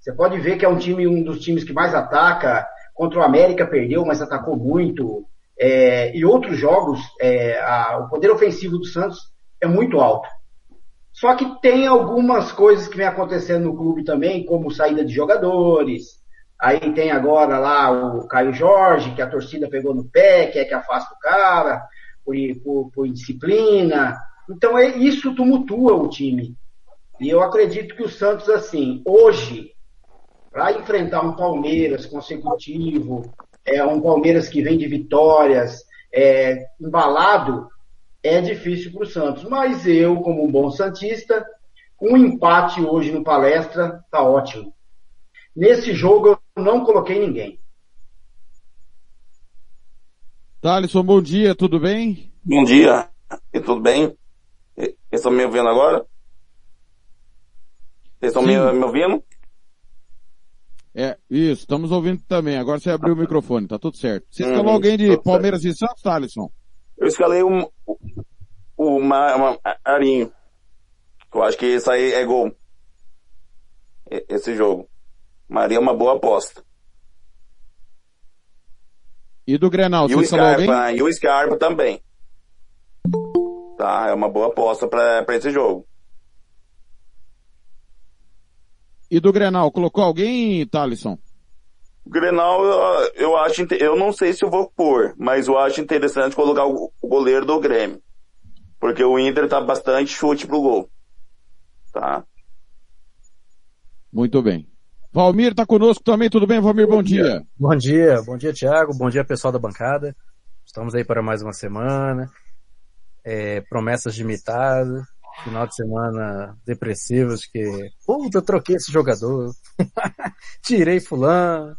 Você pode ver que é um time, um dos times que mais ataca. Contra o América perdeu, mas atacou muito. É, e outros jogos, é, a, o poder ofensivo do Santos é muito alto. Só que tem algumas coisas que vem acontecendo no clube também, como saída de jogadores. Aí tem agora lá o Caio Jorge, que a torcida pegou no pé, quer que afasta o cara, por, por, por indisciplina. Então é, isso tumultua o time. E eu acredito que o Santos, assim, hoje, para enfrentar um Palmeiras consecutivo, é, um Palmeiras que vem de vitórias, é, embalado, é difícil para o Santos. Mas eu, como um bom Santista, um empate hoje no palestra tá ótimo. Nesse jogo eu não coloquei ninguém. Thalisson, bom dia, tudo bem? Bom dia, e tudo bem? Vocês estão me ouvindo agora? Vocês estão me, me ouvindo? É, isso, estamos ouvindo também. Agora você abriu o microfone, tá tudo certo. Você escalou Uhum, alguém de Palmeiras e Santos, Thalisson? Eu escalei um, o Ma- Ma- Marinho. Eu acho que isso aí é gol. Esse jogo. Marinho é uma boa aposta. E do Grenal, E você o escalou alguém? Scarpa, e o Scarpa também. Tá, é uma boa aposta pra, pra esse jogo. E do Grenal, colocou alguém, Thalisson? O Grenal, eu, eu acho, eu não sei se eu vou pôr, mas eu acho interessante colocar o, o goleiro do Grêmio. Porque o Inter tá bastante chute pro gol. Tá? Muito bem. Valmir tá conosco também, tudo bem, Valmir? Bom, dia. Bom dia, bom dia, Thiago. Bom dia, pessoal da bancada. Estamos aí para mais uma semana. É, promessas limitadas. Final de semana depressivos que, puta, eu troquei esse jogador. *laughs* Tirei fulano.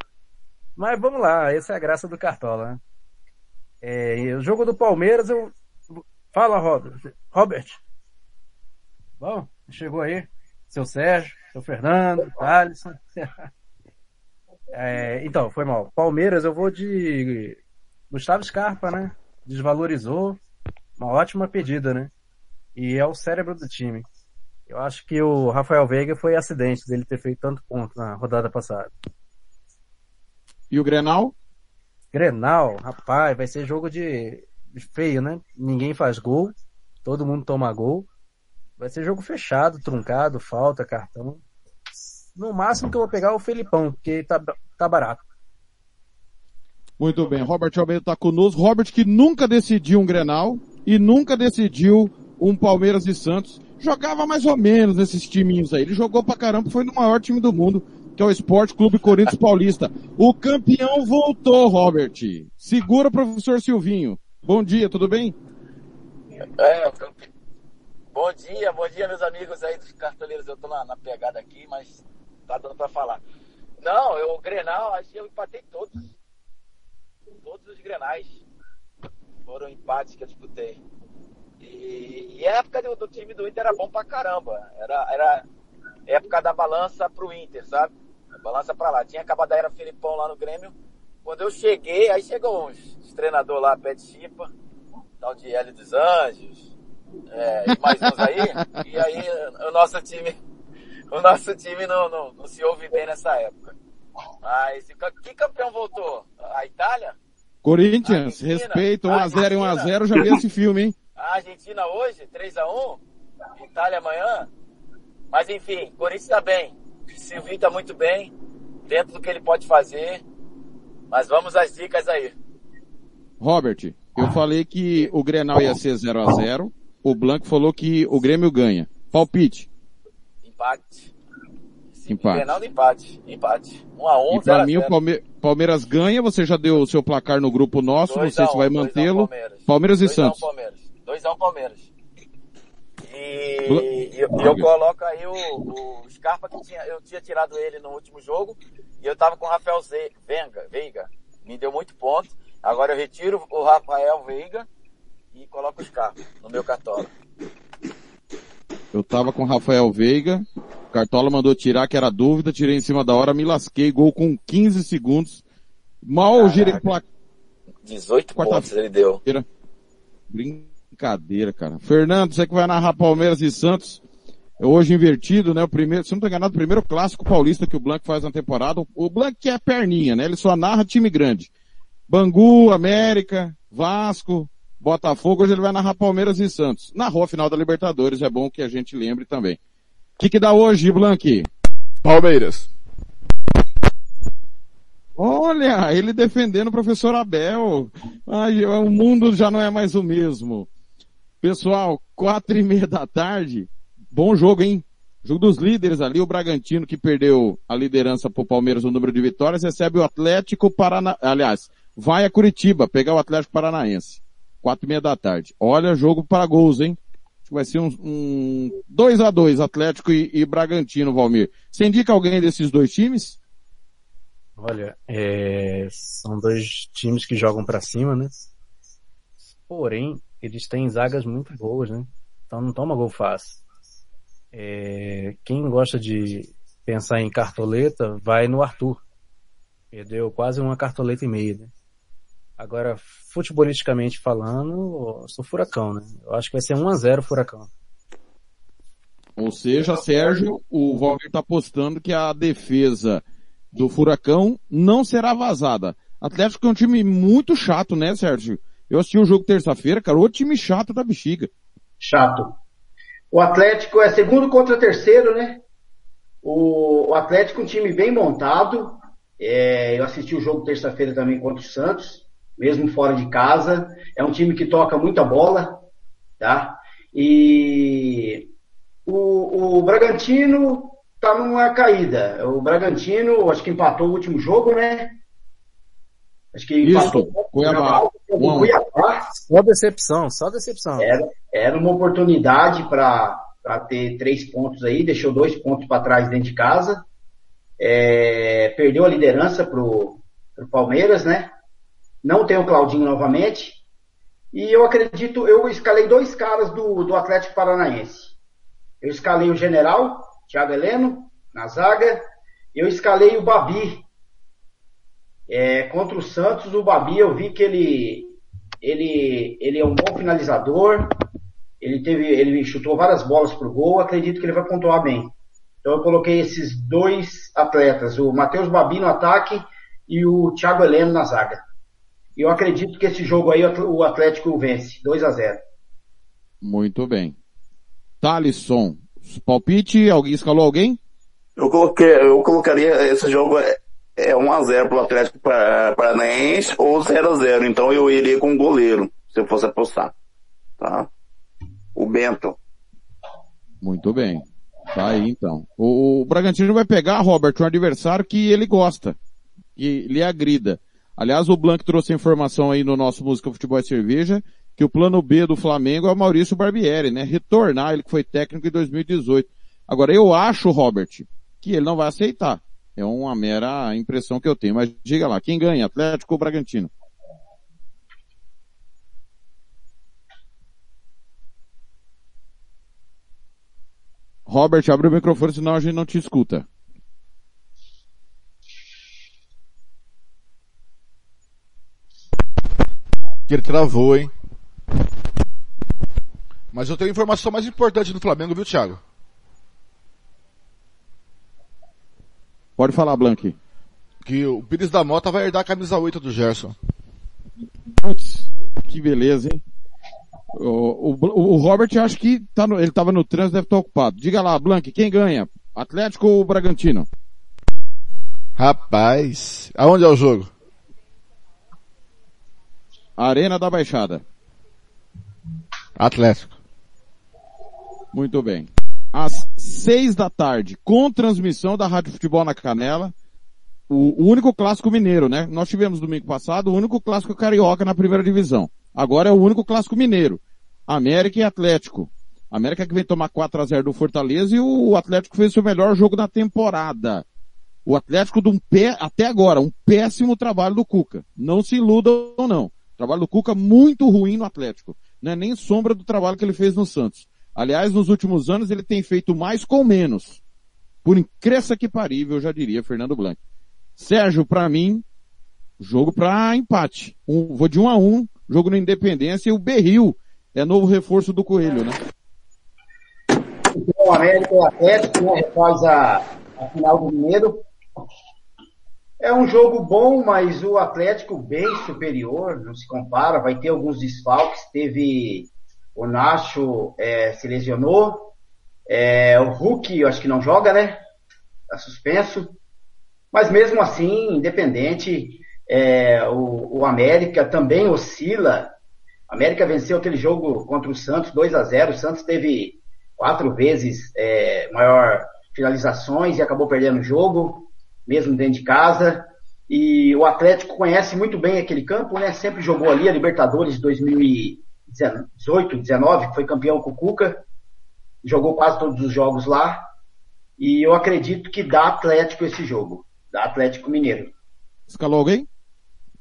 Mas vamos lá, essa é a graça do Cartola, né? É, o jogo do Palmeiras, eu... Fala, Robert. Robert. Bom, chegou aí. Seu Sérgio, seu Fernando, Alisson. *laughs* É, então, foi mal. Palmeiras, eu vou de Gustavo Scarpa, né? Desvalorizou. Uma ótima pedida, né? E é o cérebro do time. Eu acho que o Rafael Veiga foi acidente dele ter feito tanto ponto na rodada passada. E o Grenal? Grenal, rapaz, vai ser jogo de feio, né? Ninguém faz gol, todo mundo toma gol. Vai ser jogo fechado, truncado, falta, cartão. No máximo que eu vou pegar é o Felipão, porque tá, tá barato. Muito bem, Robert Almeida tá conosco. Robert que nunca decidiu um Grenal e nunca decidiu um Palmeiras e Santos. Jogava mais ou menos nesses timinhos aí. Ele jogou pra caramba, foi no maior time do mundo, que é o Esporte Clube Corinthians Paulista. O campeão voltou, Robert. Segura, professor Silvinho. Bom dia, tudo bem? É, campe- Bom dia, bom dia, meus amigos aí dos cartoleiros. Eu tô na, na pegada aqui, mas tá dando pra falar. Não, eu, o Grenal, acho que eu empatei todos. Todos os Grenais foram empates que eu disputei. E, e a época do, do, time do Inter era bom pra caramba. Era, era época da balança pro Inter, sabe? A balança pra lá. Tinha acabado a era Filipão lá no Grêmio. Quando eu cheguei, aí chegou uns, uns treinador lá, Pé de Chipa, tal de Hélio dos Anjos, é, e mais uns aí. e aí o nosso time, *laughs* o nosso time não, não, não se ouve bem nessa época. Mas que campeão voltou? A Itália? Corinthians, respeito, 1x0 e 1x0, já vi esse filme, hein? *laughs* A Argentina hoje, 3x1, Itália amanhã. Mas enfim, Corinthians tá bem. Silvinho tá muito bem, dentro do que ele pode fazer. Mas vamos às dicas aí. Robert, eu falei que o Grenal ia ser 0x0. O Blanco falou que o Grêmio ganha. Palpite. Empate. Empate. Grenal empate. Empate. 1x1, E pra mim o Palme Palmeiras ganha, você já deu o seu placar no grupo nosso, não sei se vai mantê-lo. Palmeiras. Palmeiras e Santos. 2x1 Palmeiras. E, e eu, eu, coloco aí o, o Scarpa que tinha, eu tinha tirado ele no último jogo e eu tava com o Rafael Z, Venga, Veiga. Me deu muito ponto. Agora eu retiro o Rafael Veiga e coloco o Scarpa no meu cartola. Eu tava com o Rafael Veiga, Cartola mandou tirar, que era dúvida, tirei em cima da hora, me lasquei, gol com 15 segundos. Mal Caraca. girei o placar. 18 pontos ele deu. Brincadeira, cara. Fernando, você que vai narrar Palmeiras e Santos, é hoje invertido, né? O primeiro, se não tô enganado, o primeiro clássico paulista que o Blanco faz na temporada. O Blanco que é perninha, né? Ele só narra time grande. Bangu, América, Vasco, Botafogo, hoje ele vai narrar Palmeiras e Santos. Narrou a final da Libertadores, é bom que a gente lembre também. O que, que dá hoje, Blanqui? Palmeiras. Olha, ele defendendo o professor Abel. Ai, o mundo já não é mais o mesmo. Pessoal, quatro e meia da tarde. Bom jogo, hein? Jogo dos líderes ali, o Bragantino que perdeu a liderança pro Palmeiras no número de vitórias, recebe o Atlético Parana... aliás, vai a Curitiba pegar o Atlético Paranaense. Quatro e meia da tarde. Olha, jogo para gols, hein? Vai ser um, um 2 a 2 Atlético e, e, Bragantino, Valmir. Você indica alguém desses dois times? Olha, é, são dois times que jogam para cima, né? Porém, eles têm zagas muito boas, né? Então não toma gol fácil. É, quem gosta de pensar em cartoleta, vai no Arthur. Perdeu quase uma cartoleta e meia, né? Agora, futebolisticamente falando, sou furacão, né? Eu acho que vai ser 1x0 furacão. Ou seja, Sérgio, o Valmir tá apostando que a defesa do Furacão não será vazada. Atlético é um time muito chato, né, Sérgio? Eu assisti o jogo terça-feira, cara, outro time chato da bexiga. Chato. O Atlético é segundo contra terceiro, né? O, o Atlético é um time bem montado. É, eu assisti o jogo terça-feira também contra o Santos mesmo fora de casa. É um time que toca muita bola, tá? E o, o Bragantino tá numa caída. O Bragantino, acho que empatou o último jogo, né? Acho que empatou Cuiabá. o Cuiabá. Só decepção, só decepção. Era, era uma oportunidade para ter três pontos aí, deixou dois pontos para trás dentro de casa. É, perdeu a liderança pro, pro Palmeiras, né? Não tem o Claudinho novamente. E eu acredito, eu escalei dois caras do, do Atlético Paranaense. Eu escalei o General, Thiago Heleno, na zaga. Eu escalei o Babi. É, contra o Santos, o Babi, eu vi que ele, ele, ele é um bom finalizador. Ele teve, ele chutou várias bolas pro gol. Acredito que ele vai pontuar bem. Então eu coloquei esses dois atletas, o Matheus Babi no ataque e o Thiago Heleno na zaga. E eu acredito que esse jogo aí o Atlético vence, 2 a 0 Muito bem. Thalisson, palpite, alguém escalou alguém? Eu coloquei, eu colocaria esse jogo é, é 1 a 0 pro Atlético Paranaense ou 0 a 0. Então eu iria com o goleiro, se eu fosse apostar. Tá? O Bento. Muito bem. Tá aí então. O, o Bragantino vai pegar, Robert, um adversário que ele gosta. Que lhe agrida. Aliás, o Blanc trouxe a informação aí no nosso Música Futebol e Cerveja que o plano B do Flamengo é o Maurício Barbieri, né? Retornar, ele que foi técnico em 2018. Agora, eu acho, Robert, que ele não vai aceitar. É uma mera impressão que eu tenho. Mas diga lá, quem ganha? Atlético ou Bragantino? Robert, abre o microfone, senão a gente não te escuta. Que ele travou, hein? Mas eu tenho informação mais importante do Flamengo, viu, Thiago? Pode falar, Blank. Que o Pires da Mota vai herdar a camisa 8 do Gerson. Putz, que beleza, hein? O, o, o Robert acho que tá no, ele estava no trânsito, deve estar ocupado. Diga lá, Blank, quem ganha? Atlético ou Bragantino? Rapaz, aonde é o jogo? Arena da Baixada. Atlético. Muito bem. Às seis da tarde, com transmissão da Rádio Futebol na Canela, o, o único clássico mineiro, né? Nós tivemos domingo passado o único clássico carioca na primeira divisão. Agora é o único clássico mineiro. América e Atlético. América que vem tomar 4 a 0 do Fortaleza e o Atlético fez o seu melhor jogo da temporada. O Atlético de um pé, até agora, um péssimo trabalho do Cuca. Não se iludam não. Trabalho do Cuca muito ruim no Atlético. Não é nem sombra do trabalho que ele fez no Santos. Aliás, nos últimos anos ele tem feito mais com menos. Por incresça que parível, eu já diria, Fernando Blanc. Sérgio, para mim, jogo para empate. Um, vou de um a um, jogo na Independência e o Berril é novo reforço do Coelho, né? O América e o Atlético, né, a, a final do Mineiro. É um jogo bom, mas o Atlético bem superior, não se compara, vai ter alguns desfalques, teve o Nacho é, se lesionou, é, o Hulk eu acho que não joga, né? Tá suspenso. Mas mesmo assim, independente, é, o, o, América também oscila. A América venceu aquele jogo contra o Santos 2 a 0 O Santos teve quatro vezes é, maior finalizações e acabou perdendo o jogo, mesmo dentro de casa. E o Atlético conhece muito bem aquele campo, né? Sempre jogou ali a Libertadores 2018, 19, foi campeão com o Cuca, jogou quase todos os jogos lá. E eu acredito que dá Atlético esse jogo, dá Atlético Mineiro. Escalou alguém?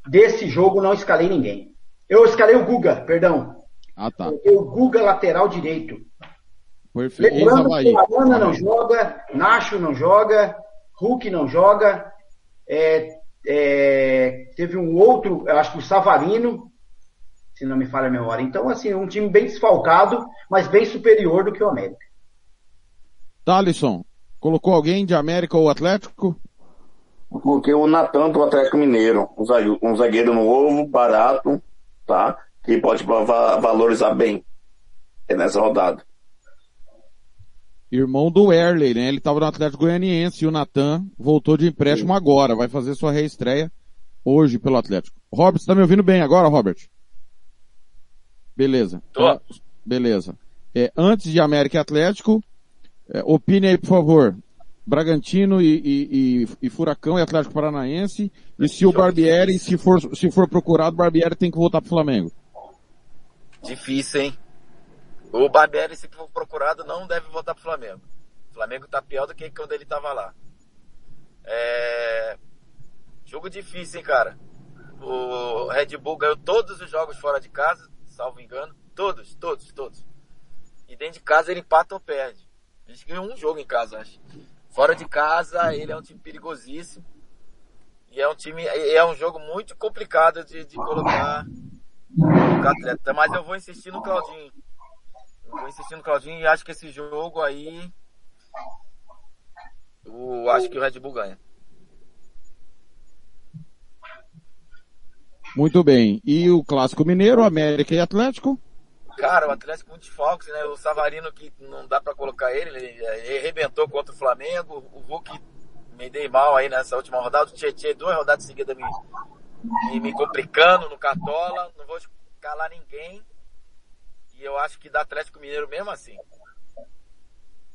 Desse jogo não escalei ninguém. Eu escalei o Guga, perdão. Ah, tá. o Guga lateral direito. Perfeito. Lembrando que Arana não joga, Nacho não joga, Hulk não joga, é, é, teve um outro, acho que o Savarino, se não me falha a memória. Então, assim, um time bem desfalcado, mas bem superior do que o América. Thalisson, colocou alguém de América ou Atlético? Coloquei o Natan do Atlético Mineiro, um zagueiro novo, barato, tá? Que pode valorizar bem nessa rodada. Irmão do Erley, né? Ele estava no Atlético Goianiense e o Natan voltou de empréstimo Sim. agora, vai fazer sua reestreia hoje pelo Atlético. Robert, você tá me ouvindo bem agora, Robert? Beleza. Tô. Beleza. É, antes de América e Atlético, é, opine aí, por favor. Bragantino e, e, e, e, Furacão e Atlético Paranaense. E se o Barbieri, se for, se for procurado, o Barbieri tem que voltar pro Flamengo. Difícil, hein? O Barbieri, se for procurado, não deve voltar pro Flamengo. O Flamengo tá pior do que quando ele tava lá. É... Jogo difícil, hein, cara? O Red Bull ganhou todos os jogos fora de casa, salvo engano. Todos, todos, todos. E dentro de casa ele empata ou perde. Ele ganhou um jogo em casa, acho. Fora de casa, ele é um time perigosíssimo. E é um time, é um jogo muito complicado de, de colocar o atleta. Mas eu vou insistir no Claudinho. Vou insistir no Claudinho e acho que esse jogo aí, eu acho que o Red Bull ganha. Muito bem. E o Clássico Mineiro, América e Atlético? Cara, o Atlético muito desfalques, né? O Savarino que não dá para colocar ele, ele, arrebentou contra o Flamengo. O Hulk me dei mal aí nessa última rodada. O Tietchan duas rodadas seguidas me, me, me complicando no Cartola. Não vou calar ninguém. E eu acho que dá Atlético Mineiro mesmo assim.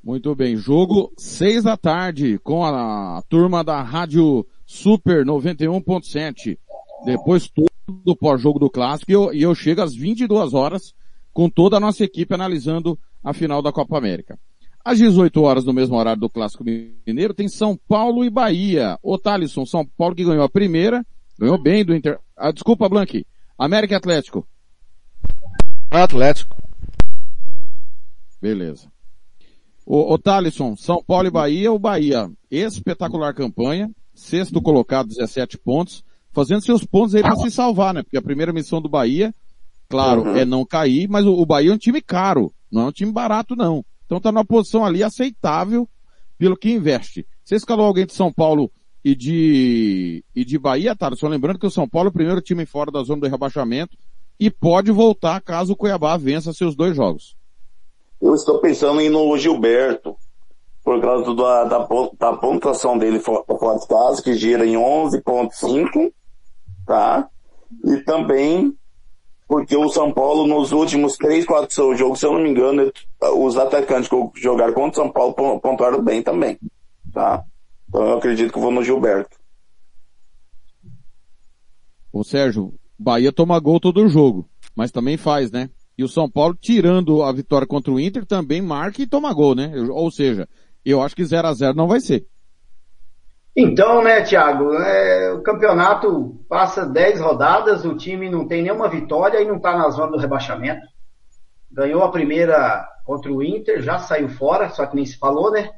Muito bem. Jogo seis da tarde com a, turma da Rádio Super 91.7. Depois todo do pós-jogo do clássico e eu, e eu chego às 22 horas com toda a nossa equipe analisando a final da Copa América. Às 18 horas, no mesmo horário do Clássico Mineiro, tem São Paulo e Bahia. O Thalisson, São Paulo que ganhou a primeira, ganhou bem do Inter. Ah, desculpa, Blanqui. América Atlético. Atlético. Beleza. O, o Thalisson, São Paulo e Bahia, o Bahia, espetacular campanha, sexto colocado, 17 pontos, fazendo seus pontos aí para se salvar, né? Porque a primeira missão do Bahia, claro, Uhum. é não cair, mas o, o Bahia é um time caro, não é um time barato não. Então tá numa posição ali aceitável pelo que investe. Você escalou alguém de São Paulo e de, e de Bahia, tá? Só lembrando que o São Paulo é o primeiro time fora da zona do rebaixamento e pode voltar caso o Cuiabá vença seus dois jogos. Eu estou pensando em ir no Gilberto, por causa do- da, da, da pontuação dele fo- fora de casa, que gira em 11.5, tá? E também porque o São Paulo, nos últimos 3, 4 seus jogos, se eu não me engano, os atacantes que jogaram contra o São Paulo pon- pontuaram bem também, tá? Então eu acredito que vou no Gilberto. Ô Sérgio, Bahia toma gol todo jogo, mas também faz, né? E o São Paulo, tirando a vitória contra o Inter, também marca e toma gol, né? Ou seja, eu acho que 0 a 0 não vai ser. Então, né, Thiago, é, o campeonato passa 10 rodadas, o time não tem nenhuma vitória e não está na zona do rebaixamento. Ganhou a primeira contra o Inter, já saiu fora, só que nem se falou, né?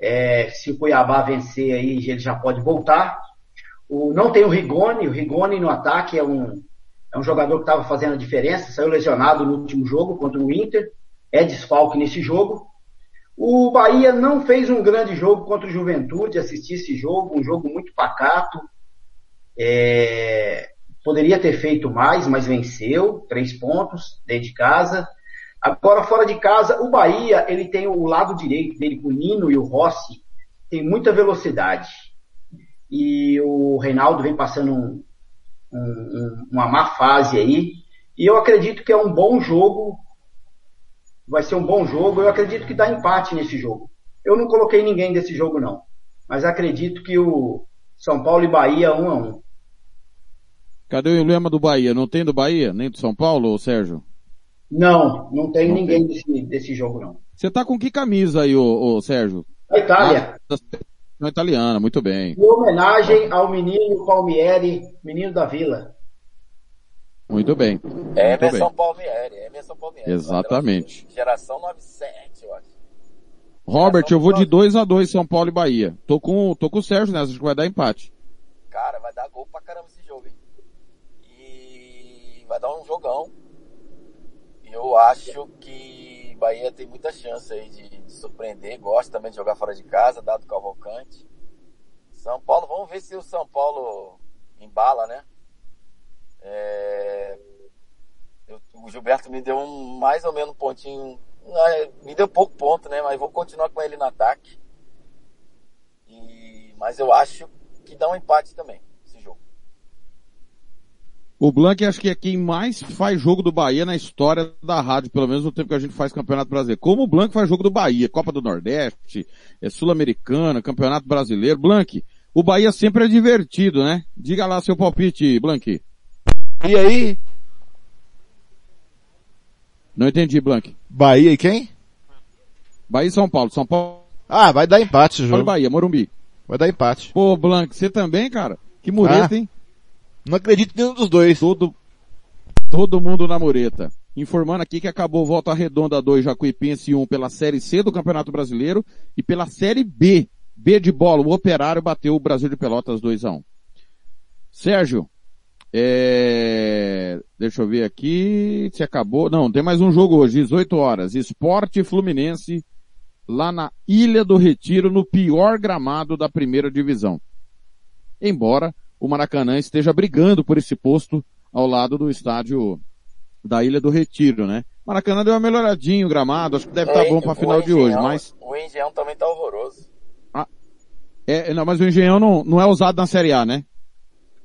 É, se o Cuiabá vencer aí, ele já pode voltar. O, não tem o Rigoni, o Rigoni no ataque é um, é um jogador que estava fazendo a diferença, saiu lesionado no último jogo contra o Inter, é desfalque nesse jogo. O Bahia não fez um grande jogo contra o Juventude, assisti esse jogo, um jogo muito pacato. É, poderia ter feito mais, mas venceu, três pontos dentro de casa. Agora, fora de casa, o Bahia, ele tem o lado direito dele, o Nino e o Rossi, tem muita velocidade. E o Reinaldo vem passando um- um- um- uma má fase aí. E eu acredito que é um bom jogo vai ser um bom jogo. Eu acredito que dá empate nesse jogo. Eu não coloquei ninguém desse jogo, não. Mas acredito que o São Paulo e Bahia, um a um. Cadê o emblema do Bahia? Não tem do Bahia? Nem do São Paulo, Sérgio? Não, não tem ninguém desse, desse jogo, não. Você tá com que camisa aí, ô, ô Sérgio? A Itália. Ah, da italiana, muito bem. Em homenagem ao menino Palmieri, menino da Vila. Muito bem. É Muito Emerson bem. Palmieri, é Emerson Palmieri. Exatamente. Geração 97, eu acho. Robert, eu vou de 2 a 2 São Paulo e Bahia. Tô com, tô com o Sérgio nessa, acho que vai dar empate. Cara, vai dar gol pra caramba esse jogo, hein? E vai dar um jogão. E eu acho que Bahia tem muita chance aí de surpreender. Gosta também de jogar fora de casa, dado Cavalcante. São Paulo, vamos ver se o São Paulo embala, né? É, eu- o Gilberto me deu um mais ou menos um pontinho. ah, Me deu pouco ponto, né? Mas vou continuar com ele no ataque. E, mas eu acho que dá um empate também. O Blanc acho que é quem mais faz jogo do Bahia na história da rádio, pelo menos no tempo que a gente faz Campeonato Brasileiro. Como o Blanc faz jogo do Bahia, Copa do Nordeste, é Sul-Americana, Campeonato Brasileiro. Blanc, o Bahia sempre é divertido, né? Diga lá seu palpite, Blanc. E aí? Não entendi, Blanc. Bahia e quem? Bahia e São Paulo. São Paulo. Ah, vai dar empate o jogo. Bahia, Morumbi. Vai dar empate. Pô, Blanc, você também, cara? Que mureta, Ah. hein? Não acredito em nenhum dos dois. Todo, todo mundo na mureta. Informando aqui que acabou Volta Redonda 2, Jacuipense 1 pela Série C do Campeonato Brasileiro e pela Série B. B de bola, o Operário bateu o Brasil de Pelotas 2 a 1 Sérgio, é... deixa eu ver aqui se acabou. Não, tem mais um jogo hoje, 18 horas. Esporte Fluminense lá na Ilha do Retiro, no pior gramado da primeira divisão. Embora o Maracanã esteja brigando por esse posto ao lado do estádio da Ilha do Retiro, né? Maracanã deu uma melhoradinha o gramado, acho que deve estar O bom En- para a final de hoje, mas O Engenhão também tá horroroso. é, não, mas o Engenhão não, não é usado na Série A, né?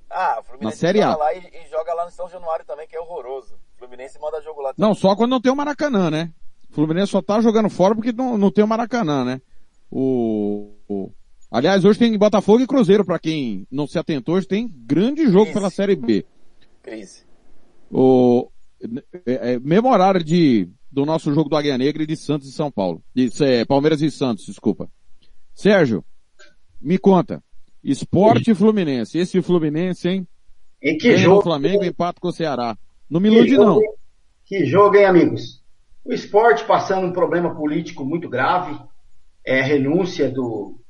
Ah, o Fluminense Na Série A. lá e, e joga lá no São Januário também, que é horroroso. O Fluminense manda jogo lá Não, só quando não tem o Maracanã, né? O Fluminense só tá jogando fora porque não, não tem o Maracanã, né? O, o- aliás, hoje tem Botafogo e Cruzeiro, para quem não se atentou, hoje tem grande jogo pela Série B. Crise. O, é, é, mesmo horário de, do nosso jogo do Águia Negra e de Santos e São Paulo. De, é, Palmeiras e Santos, desculpa. Sérgio, me conta. Esporte e Fluminense. Esse Fluminense, hein? E que Ganha jogo. no Flamengo empata com o Ceará. Não me Que ilude jogo, não. hein? Que jogo, hein, amigos? O esporte passando um problema político muito grave, é, renúncia do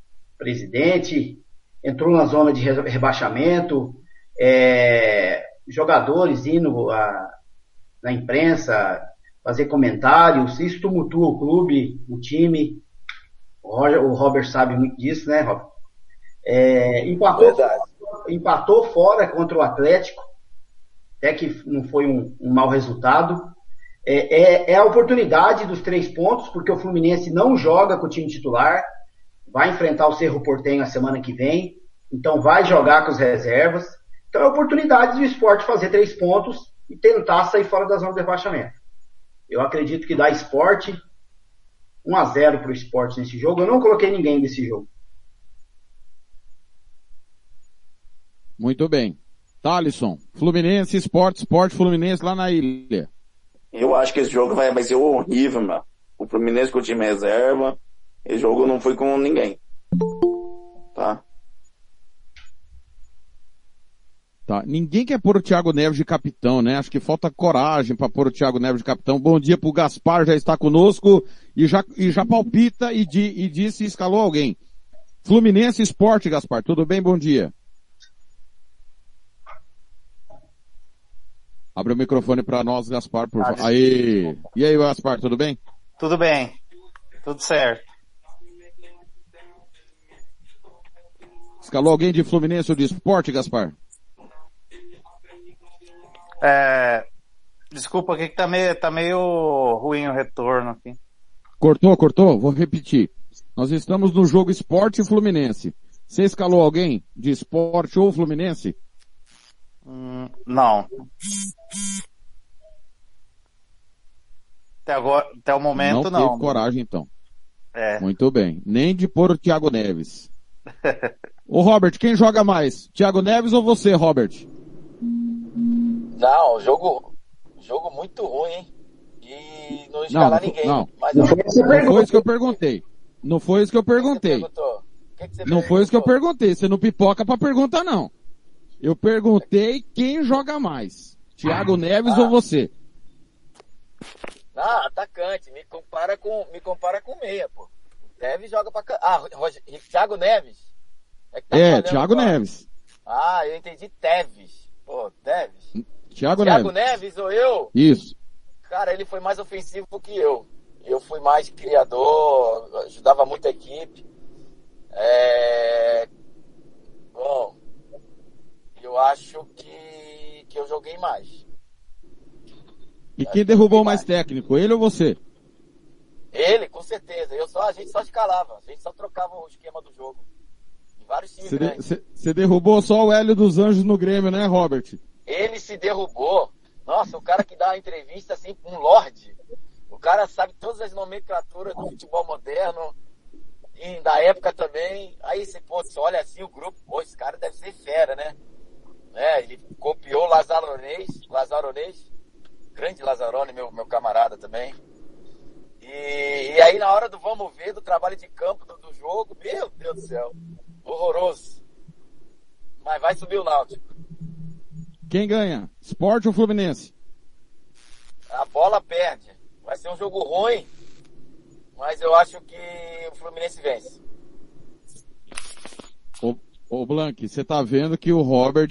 presidente, entrou na zona de re- rebaixamento, é, jogadores indo a- na imprensa fazer comentários, isso tumultua o clube, o time. O, Roger- o Robert sabe muito disso, né, Robert? É, empatou, empatou fora contra o Atlético, até que não foi um, um mau resultado. É, é- é a oportunidade dos três pontos, porque o Fluminense não joga com o time titular, vai enfrentar o Cerro Portenho a semana que vem, então vai jogar com as reservas. Então é a oportunidade do esporte fazer três pontos e tentar sair fora da zona de rebaixamento. Eu acredito que dá esporte 1 a 0 para o esporte nesse jogo. Eu não coloquei ninguém nesse jogo. Muito bem. Thalisson, Fluminense, Esporte, Esporte Fluminense lá na ilha. Eu acho que esse jogo vai, vai ser horrível, mano. O Fluminense com o time reserva. Esse jogo não foi com ninguém. Tá? Tá. Ninguém quer pôr o Thiago Neves de capitão, né? Acho que falta coragem para pôr o Thiago Neves de capitão. Bom dia pro Gaspar, já está conosco e já, e já palpita e, di, e disse se escalou alguém. Fluminense Esporte, Gaspar, tudo bem? Bom dia. Abre o microfone para nós, Gaspar, por favor. Aí. E aí, Gaspar, tudo bem? Tudo bem. Tudo certo. Escalou alguém de Fluminense ou de Esporte, Gaspar? É, desculpa aqui que tá meio, tá meio ruim o retorno aqui. Cortou, cortou? Vou repetir. Nós estamos no jogo Esporte e Fluminense. Você escalou alguém de Esporte ou Fluminense? Hum, não. Até agora, até o momento não. não. teve coragem então. É. Muito bem. Nem de pôr o Thiago Neves. *laughs* Ô Robert, quem joga mais? Thiago Neves ou você, Robert? Não, jogo, jogo muito ruim, hein? E não Não, escalar não, ninguém. não. Mas Não eu- foi isso que eu perguntei. Não foi isso que eu perguntei. que, que você Não foi isso que eu perguntei. Você não pipoca pra perguntar, não. Eu perguntei quem joga mais. Thiago Neves Ah. ou você? Ah, atacante, me compara com, me compara com meia, pô. Neves joga pra. Ah, Roger, Thiago Neves. Que tá É, Thiago agora. Neves. Ah, eu entendi Teves. Pô, Teves. Thiago, Thiago Neves. Neves ou eu? Isso. Cara, ele foi mais ofensivo que eu. Eu fui mais criador, ajudava muito a equipe. É... Bom, eu acho que, que eu joguei mais. E quem derrubou mais técnico, ele ou você? Ele, com certeza. Eu só, a gente só escalava, a gente só trocava o esquema do jogo. Vários times Você, de- derrubou só o Hélio dos Anjos no Grêmio, né, Robert? Ele se derrubou. Nossa, o cara que dá uma entrevista assim, um lorde. O cara sabe todas as nomenclaturas do futebol moderno e da época também. Aí você, pô, você olha assim o grupo, pô, esse cara deve ser fera, né? É, ele copiou o Lazaronês, Lazaronês, grande Lazarone, meu, meu camarada também. E, e aí na hora do vamos ver, do trabalho de campo do, do jogo, meu Deus do céu, horroroso. Mas vai subir o Náutico. Quem ganha? Sport ou Fluminense? A bola perde. Vai ser um jogo ruim, mas eu acho que o Fluminense vence. Ô, ô Blank, você tá vendo que o Robert,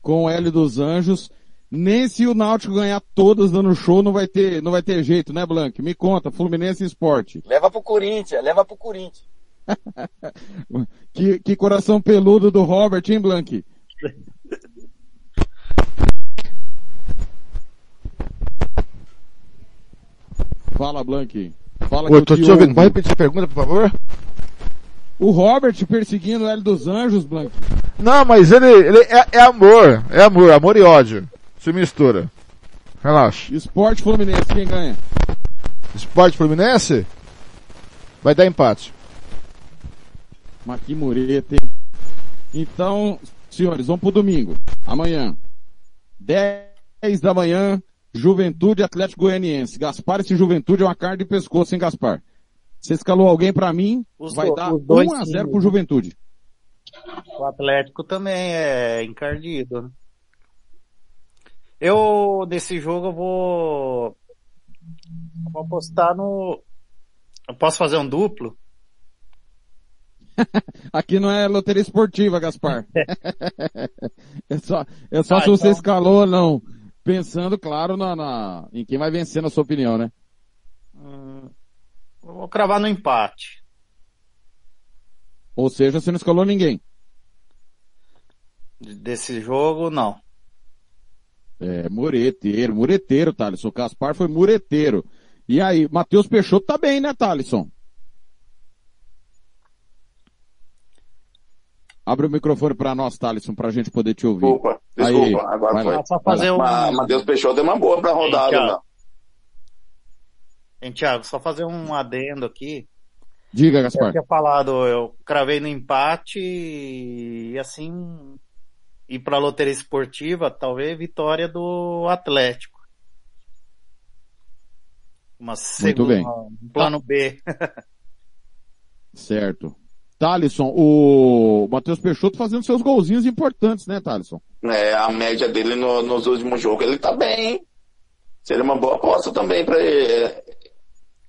com o Hélio dos Anjos, nem se o Náutico ganhar todas dando show, não vai ter, não vai ter jeito, né, Blank? Me conta, Fluminense e Sport. Leva pro Corinthians, leva pro Corinthians. *laughs* Que, que coração peludo do Robert, hein, Blank? Fala, Blank. Fala que eu tô te ouvindo. ouvo. Pode repetir a pergunta, por favor? O Robert perseguindo o Hélio dos Anjos, Blank. Não, mas ele, ele é, é amor. É amor, amor e ódio. Se mistura. Relaxa. Esporte Fluminense, quem ganha? Esporte Fluminense? Vai dar empate. Mas que mureta? Então, senhores, vamos pro domingo. Amanhã. 10 da manhã, Juventude Atlético Goianiense. Gaspar, esse Juventude é uma carne de pescoço, hein, Gaspar? Você escalou alguém pra mim, Os vai do- dar os dois 1 a sim, 0 né? pro Juventude. O Atlético também é encardido, né? Eu, desse jogo, eu vou, eu vou apostar no, eu posso fazer um duplo? *laughs* Aqui não é loteria esportiva, Gaspar. *laughs* é só, é só Ah, se você então- escalou ou não. Pensando, claro, na, na- em quem vai vencer, na sua opinião, né? Hum, vou cravar no empate. Ou seja, você não escalou ninguém. Desse jogo, não. É, mureteiro, mureteiro, Thaleson. O Gaspar foi mureteiro. E aí, Matheus Peixoto tá bem, né, Thaleson? Abre o microfone pra nós, Thaleson, pra gente poder te ouvir. Desculpa, desculpa, Aí, agora vai foi. Só fazer um- Ma- Matheus Peixoto é uma boa pra rodada, Thiago. Hein, Thiago, só fazer um adendo aqui. Diga, Eu Gaspar. tinha falado, eu cravei no empate e assim, ir pra loteria esportiva, talvez vitória do Atlético. Uma Muito segunda, bem. um plano B. Certo. Thaleson, o Matheus Peixoto fazendo seus golzinhos importantes, né, Thaleson? É, a média dele no- nos últimos jogos, ele tá bem, hein? Seria uma boa aposta também pra ele,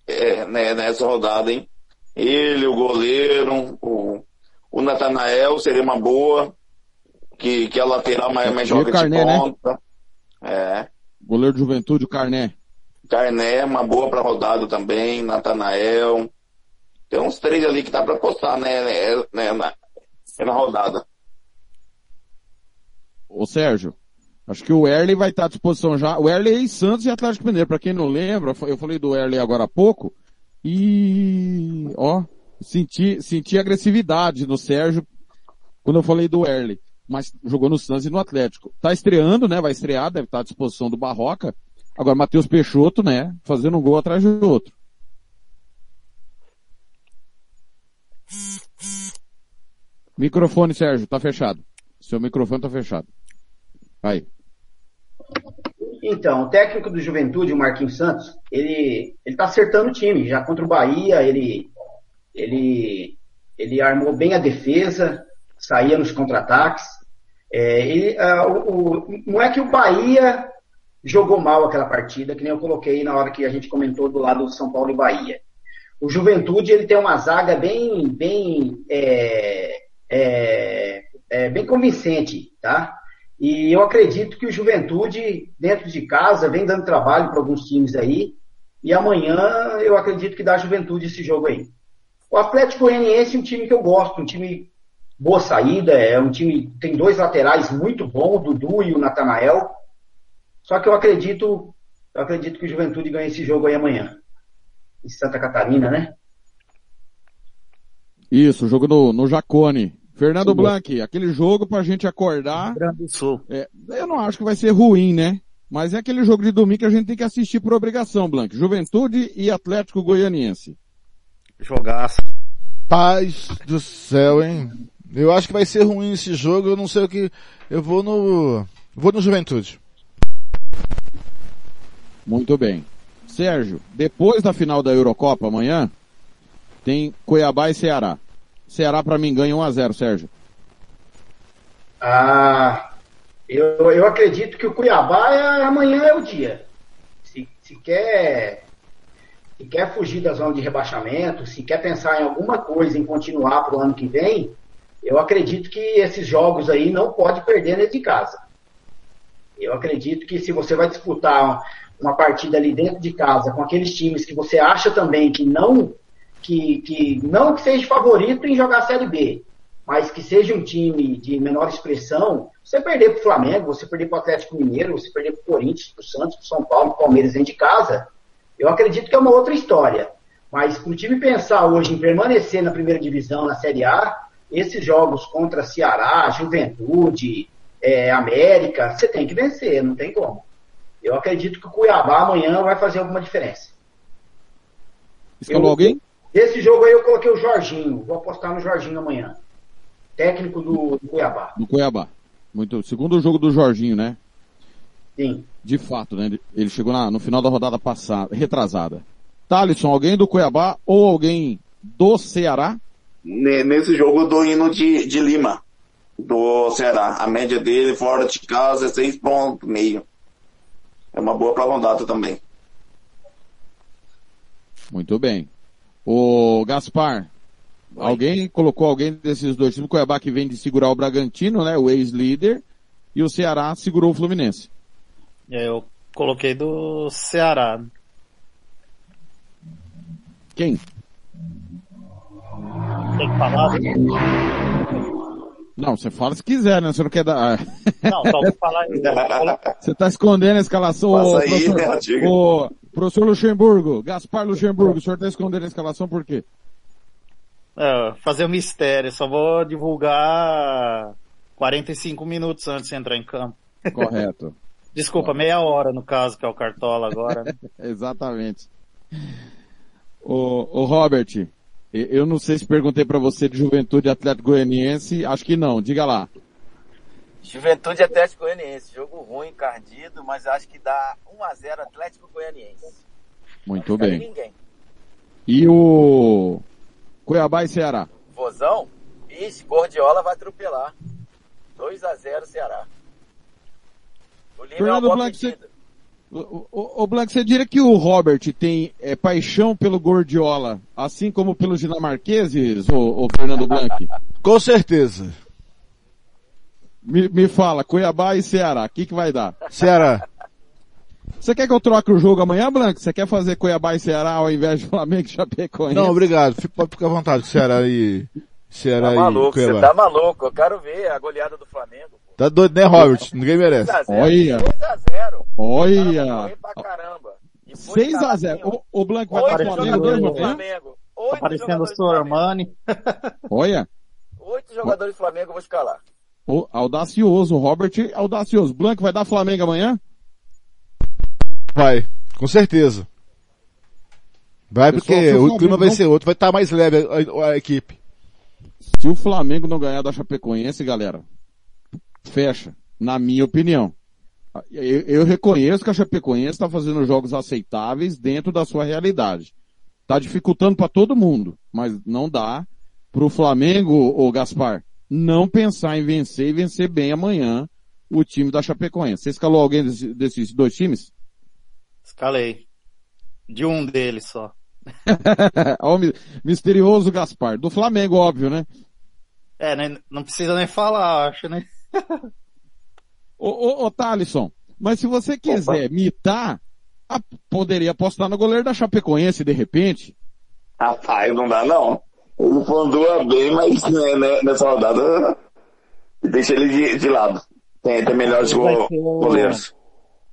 é, né, nessa rodada, hein? Ele, o goleiro, o, o Natanael seria uma boa, que, que é lateral, mas, mas o joga Carné, de né? ponta. É. Goleiro de juventude, Carné. Carné, uma boa pra rodada também, Natanael. Tem uns três ali que dá pra apostar, né, né, né, na, na rodada. Ô Sérgio, acho que o Erley vai estar à disposição já. O Erley é Santos e Atlético Mineiro. Pra quem não lembra, eu falei do Erley agora há pouco. E, ó, senti, senti agressividade no Sérgio quando eu falei do Erley. Mas jogou no Santos e no Atlético. Tá estreando, né? Vai estrear, deve estar à disposição do Barroca. Agora, Matheus Peixoto, né? Fazendo um gol atrás do outro. Microfone, Sérgio, tá fechado. Seu microfone tá fechado. Aí. Então, o técnico do Juventude, o Marquinhos Santos, ele, ele tá acertando o time. Já contra o Bahia, ele, ele, ele armou bem a defesa, saía nos contra-ataques. É, ele, ah, o, o- não é que o Bahia jogou mal aquela partida, que nem eu coloquei na hora que a gente comentou do lado do São Paulo e Bahia. O Juventude, ele tem uma zaga bem, bem, é, é, é, bem convincente, tá? E eu acredito que o Juventude, dentro de casa, vem dando trabalho para alguns times aí. E amanhã eu acredito que dá Juventude esse jogo aí. O Atlético Goianiense é um time que eu gosto, um time boa saída, é um time tem dois laterais muito bons, o Dudu e o Natanael. Só que eu acredito, eu acredito que o Juventude ganha esse jogo aí amanhã. Em Santa Catarina, né? Isso, jogo no, no Jacone. Fernando Blanc, aquele jogo pra gente acordar. Grande Sul. É, eu não acho que vai ser ruim, né? Mas é aquele jogo de domingo que a gente tem que assistir por obrigação, Blanc. Juventude e Atlético Goianiense. Jogaço. Paz do céu, hein? Eu acho que vai ser ruim esse jogo, eu não sei o que. Eu vou no. Vou no Juventude. Muito bem. Sérgio, depois da final da Eurocopa amanhã, tem Cuiabá e Ceará. Ceará pra mim ganha 1 a 0 Sérgio. Ah, eu, eu acredito que o Cuiabá é, amanhã é o dia. Se, se quer se quer fugir da zona de rebaixamento, se quer pensar em alguma coisa em continuar para o ano que vem, eu acredito que esses jogos aí não pode perder dentro de casa. Eu acredito que se você vai disputar uma partida ali dentro de casa com aqueles times que você acha também que não que, que não que seja favorito em jogar a Série B, mas que seja um time de menor expressão, você perder para o Flamengo, você perder para o Atlético Mineiro, você perder para o Corinthians, para o Santos, para o São Paulo, para o Palmeiras dentro de casa, eu acredito que é uma outra história. Mas para o time pensar hoje em permanecer na primeira divisão, na Série A, esses jogos contra Ceará, Juventude, é, América, você tem que vencer, não tem como. Eu acredito que o Cuiabá amanhã vai fazer alguma diferença. Escalou Eu- alguém? Esse jogo aí eu coloquei o Jorginho. Vou apostar no Jorginho amanhã. Técnico do, do Cuiabá. No Cuiabá. Muito. Segundo jogo do Jorginho, né? Sim. De fato, né? Ele- chegou na- no final da rodada passada, retrasada. Thalisson, alguém do Cuiabá ou alguém do Ceará? Ne- Nesse jogo eu dou hino de, de Lima, do Ceará. A média dele fora de casa é 6.5. É uma boa pra rodada também. Muito bem. O Gaspar, alguém colocou alguém desses dois times, o Cuiabá que vem de segurar o Bragantino, né? O ex-líder, e o Ceará segurou o Fluminense. É, Eu coloquei do Ceará. Quem? Tem que falar? Não, você fala se quiser, né? Você não quer dar. Não, só vou falar. *laughs* Você tá escondendo a escalação, Passa aí, professor, né? Professor Luxemburgo, Gaspar Luxemburgo, o senhor tá escondendo a escalação por quê? É, fazer um mistério, só vou divulgar 45 minutos antes de entrar em campo. Correto. *laughs* Desculpa, meia hora no caso, que é o Cartola agora. né? *laughs* Exatamente. Ô, ô Robert, eu não sei se perguntei pra você de Juventude Atlético Goianiense, acho que não, diga lá. Juventude Atlético Goianiense. Jogo ruim, encardido, mas acho que dá 1x0 Atlético Goianiense. Muito bem. ninguém. E o Cuiabá e Ceará? Vozão? Ixi, Gordiola vai atropelar. 2x0 Ceará. O Lima é uma Fernando boa Blanc, você, o, o, o Blanc, você diria que o Robert tem é, paixão pelo Gordiola, assim como pelos dinamarqueses, o, Fernando Blanc? *laughs* Com certeza. Me, me fala, Cuiabá e Ceará, o que, que vai dar? Ceará. Você quer que eu troque o jogo amanhã, Blanc? Você quer fazer Cuiabá e Ceará ao invés de Flamengo e Chapecoense? Não, obrigado. Fica- ficar à vontade. Ceará e, Ceará Tá e maluco, você Cuiabá. tá maluco. Eu quero ver a goleada do Flamengo. Tá doido, né, Robert? Ninguém merece. 2x0. Olha. 2x0. Olha! Pra caramba. 6x0. O, o Blanc vai Oito dar Flamengo jogadores dois do no Flamengo? Tá Oito parecendo o jogadores. Sormani. Olha, Oito jogadores do Flamengo eu vou escalar. O, audacioso, o Robert audacioso. Blanc vai dar Flamengo amanhã? Vai, com certeza. Vai Pessoal, porque o o clima vai não- ser outro, vai estar mais leve a, a- a equipe. Se o Flamengo não ganhar da Chapecoense, galera, fecha, na minha opinião. Eu, eu reconheço que a Chapecoense está fazendo jogos aceitáveis dentro da sua realidade. Tá dificultando para todo mundo, mas não dá pro Flamengo, o Gaspar, não pensar em vencer e vencer bem amanhã o time da Chapecoense. Você escalou alguém desse- desses dois times? Escalei. De um deles só. *laughs* Ó, o mi- misterioso Gaspar. Do Flamengo, óbvio, né? É, né, não precisa nem falar, acho, né? *laughs* Ô, ô, ô Thalisson, mas se você quiser mitar, a- poderia apostar no goleiro da Chapecoense de repente? Rapaz, não dá não. Ele pontua bem, mas né, né, nessa rodada deixa ele de, de lado. Tem, tem melhores go- goleiros.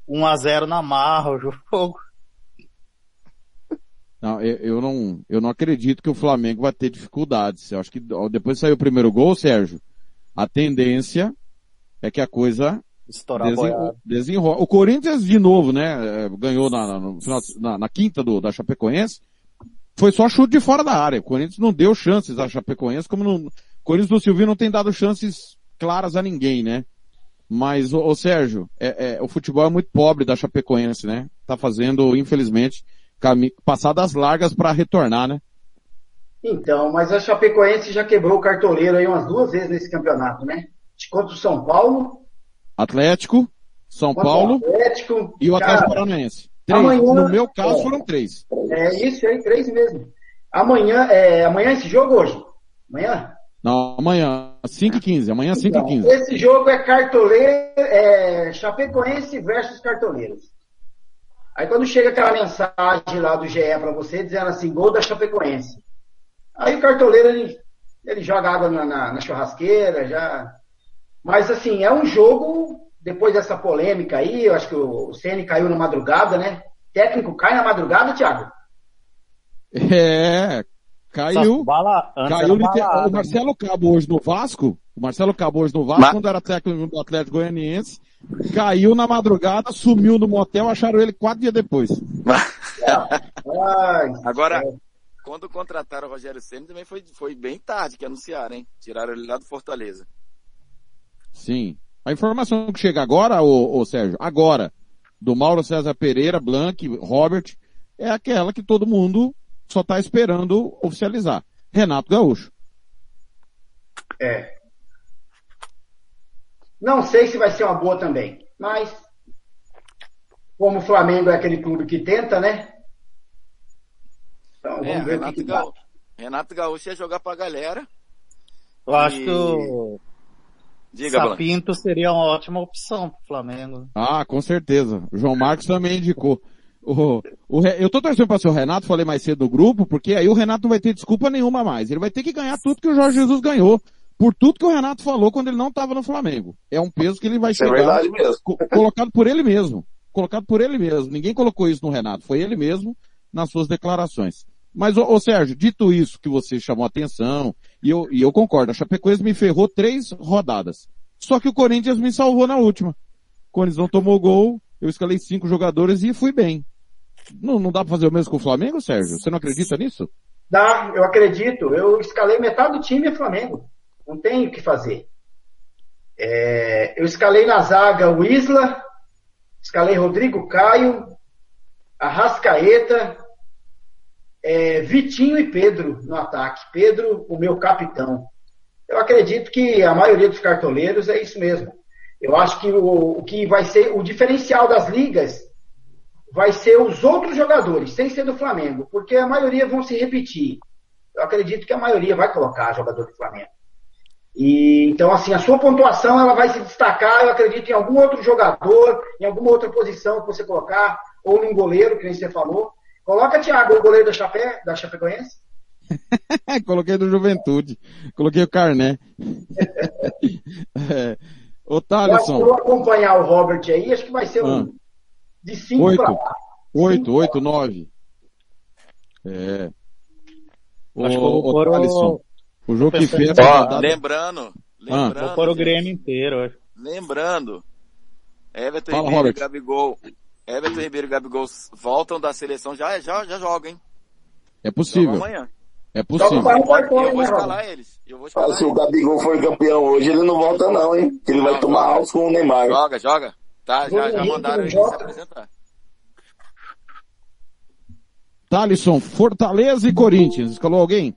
1x0 na marra o jogo. Não, eu, eu não, eu não acredito que o Flamengo vai ter dificuldades. Eu acho que depois que saiu o primeiro gol, Sérgio, a tendência é que a coisa Estourar desenrola. O Corinthians, de novo, né, eh, ganhou na, na- no final- na- na quinta do, da Chapecoense, foi só chute de fora da área. O Corinthians não deu chances à Chapecoense, como não, o Corinthians do Silvio não tem dado chances claras a ninguém, né? Mas, ô, ô, Sérgio, é, é, o futebol é muito pobre da Chapecoense, né? Tá fazendo, infelizmente, cami- passadas largas para retornar, né? Então, mas a Chapecoense já quebrou o cartoleiro aí umas duas vezes nesse campeonato, né? Contra o São Paulo, Atlético, São Paulo o Atlético. e o Atlético Paranaense. Três. amanhã- no meu caso é. foram três. É isso aí, três mesmo. Amanhã, é, amanhã esse jogo hoje? Amanhã? Não, amanhã, 5 e 15 amanhã 5 e 15 Esse jogo é cartoleiro, é Chapecoense versus cartoleiros. Aí quando chega aquela mensagem lá do GE pra você dizendo assim, gol da Chapecoense. Aí o cartoleiro ele, ele joga água na, na- na churrasqueira, já. Mas assim, é um jogo, depois dessa polêmica aí, eu acho que o CN caiu na madrugada, né? Técnico cai na madrugada, Thiago? É, caiu. Bala- caiu balada, o Marcelo Cabo hoje no Vasco, o Marcelo Cabo hoje no Vasco, Mas- quando era técnico do Atlético Goianiense, caiu na madrugada, sumiu no motel, acharam ele quatro dias depois. Agora, quando contrataram o Rogério Senna também foi, foi bem tarde que anunciaram, hein? Tiraram ele lá do Fortaleza. Sim. A informação que chega agora, ô, ô Sérgio, agora, do Mauro César Pereira, Blank, Robert, é aquela que todo mundo só está esperando oficializar. Renato Gaúcho. É. Não sei se vai ser uma boa também, mas como o Flamengo é aquele clube que tenta, né? Então vamos É, ver o que, Renato, que dá. Gaúcho, Renato Gaúcho ia jogar pra galera. Eu acho E- que o Diga, Blanc. Sapinto seria uma ótima opção pro Flamengo. Ah, com certeza. O João Marcos também indicou. O, o eu tô torcendo para ser o Renato, falei mais cedo do grupo, porque aí o Renato não vai ter desculpa nenhuma mais. Ele vai ter que ganhar tudo que o Jorge Jesus ganhou. Por tudo que o Renato falou quando ele não estava no Flamengo. É um peso que ele vai é chegar. verdade mesmo. co- colocado por ele mesmo. Colocado por ele mesmo. Ninguém colocou isso no Renato. Foi ele mesmo nas suas declarações. Mas, ô, ô Sérgio, dito isso que você chamou a atenção, e eu, e eu concordo, a Chapecoense me ferrou três rodadas. Só que o Corinthians me salvou na última. O Corinthians não tomou gol, eu escalei cinco jogadores e fui bem. Não, não dá pra fazer o mesmo com o Flamengo, Sérgio? Você não acredita nisso? Dá, eu acredito. Eu escalei metade do time é Flamengo. Não tem o que fazer. É, eu escalei na zaga o Isla, escalei Rodrigo Caio, Arrascaeta, é, Vitinho e Pedro no ataque. Pedro, o meu capitão. Eu acredito que a maioria dos cartoleiros é isso mesmo. Eu acho que o, o que vai ser o diferencial das ligas vai ser os outros jogadores, sem ser do Flamengo, porque a maioria vão se repetir. Eu acredito que a maioria vai colocar jogador do Flamengo. E então assim, a sua pontuação ela vai se destacar, eu acredito em algum outro jogador, em alguma outra posição que você colocar, ou num goleiro, que nem você falou. Coloca Thiago, o goleiro da Chapé, da Chapecoense. *laughs* Coloquei do Juventude. Coloquei o Carné. *laughs* é. Ô, Thalisson. eu vou acompanhar o Robert aí, acho que vai ser um Ah. de 5 para Oito. lá. Oito, oito, nove. É. Ô, Acho que eu vou o- Thalisson, o jogo que fez Ó, lembrando, lembrando, Vou pôr o Grêmio inteiro. acho. lembrando, Everton Fala, Robert. e Gabigol, Everton Ribeiro e Gabigol voltam da seleção, já, já, já jogam, hein? É possível. Amanhã. É possível. E eu vou escalar eles. Eu vou Ah, escalar se o eles. Gabigol for campeão hoje, ele não volta não, hein? Ele vai Não, tomar joga. altos com o Neymar. Joga, joga. Tá, já, já mandaram ele se joga? apresentar. Thalisson, Fortaleza e Corinthians. Escalou alguém?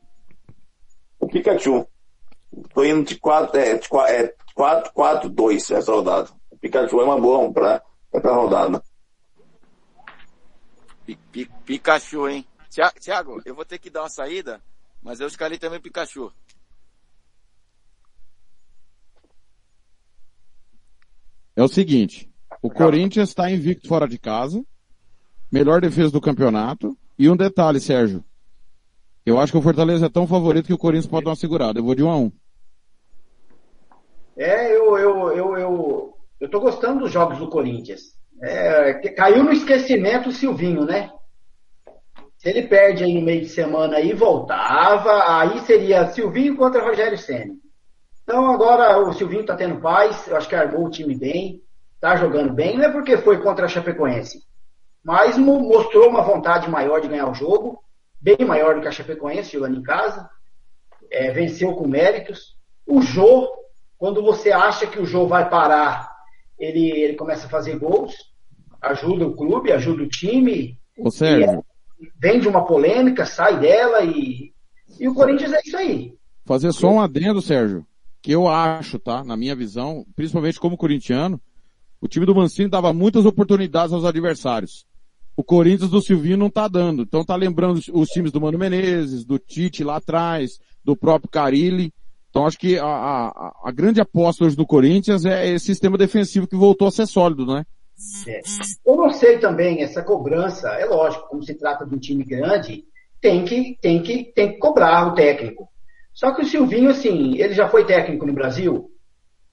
O Pikachu. Tô indo de 4, é, de 4, é, 4, 4, 2 essa rodada. O Pikachu é uma boa pra, é pra rodada. Pi- pi- Pikachu, hein? Tia- Thiago, eu vou ter que dar uma saída, mas eu escalei também o Pikachu. É o seguinte. O Corinthians está invicto fora de casa. Melhor defesa do campeonato. E um detalhe, Sérgio. Eu acho que o Fortaleza é tão favorito que o Corinthians pode dar uma segurada. Eu vou de 1 a 1. É, eu, eu, eu, eu, eu tô gostando dos jogos do Corinthians. É, caiu no esquecimento o Silvinho, né? Se ele perde aí no meio de semana aí, voltava, aí seria Silvinho contra Rogério Senna. Então agora o Silvinho tá tendo paz, eu acho que armou o time bem, tá jogando bem, não é porque foi contra a Chapecoense, mas mo- mostrou uma vontade maior de ganhar o jogo, bem maior do que a Chapecoense jogando em casa, é, venceu com méritos. O Jô, quando você acha que o Jô vai parar, ele, ele começa a fazer gols, ajuda o clube, ajuda o time, Ô Sérgio, vem de uma polêmica, sai dela e, e o Corinthians é isso aí. fazer só um adendo, Sérgio. Que eu acho, tá? Na minha visão, principalmente como corintiano, o time do Mancini dava muitas oportunidades aos adversários. O Corinthians do Silvinho não tá dando. Então tá lembrando os- times do Mano Menezes, do Tite lá atrás, do próprio Carilli. Então acho que a, a, a grande aposta hoje do Corinthians é esse sistema defensivo que voltou a ser sólido, né? É. Eu não sei também, essa cobrança, é lógico, como se trata de um time grande, tem que, tem que, tem que cobrar o técnico. Só que o Silvinho, assim, ele já foi técnico no Brasil.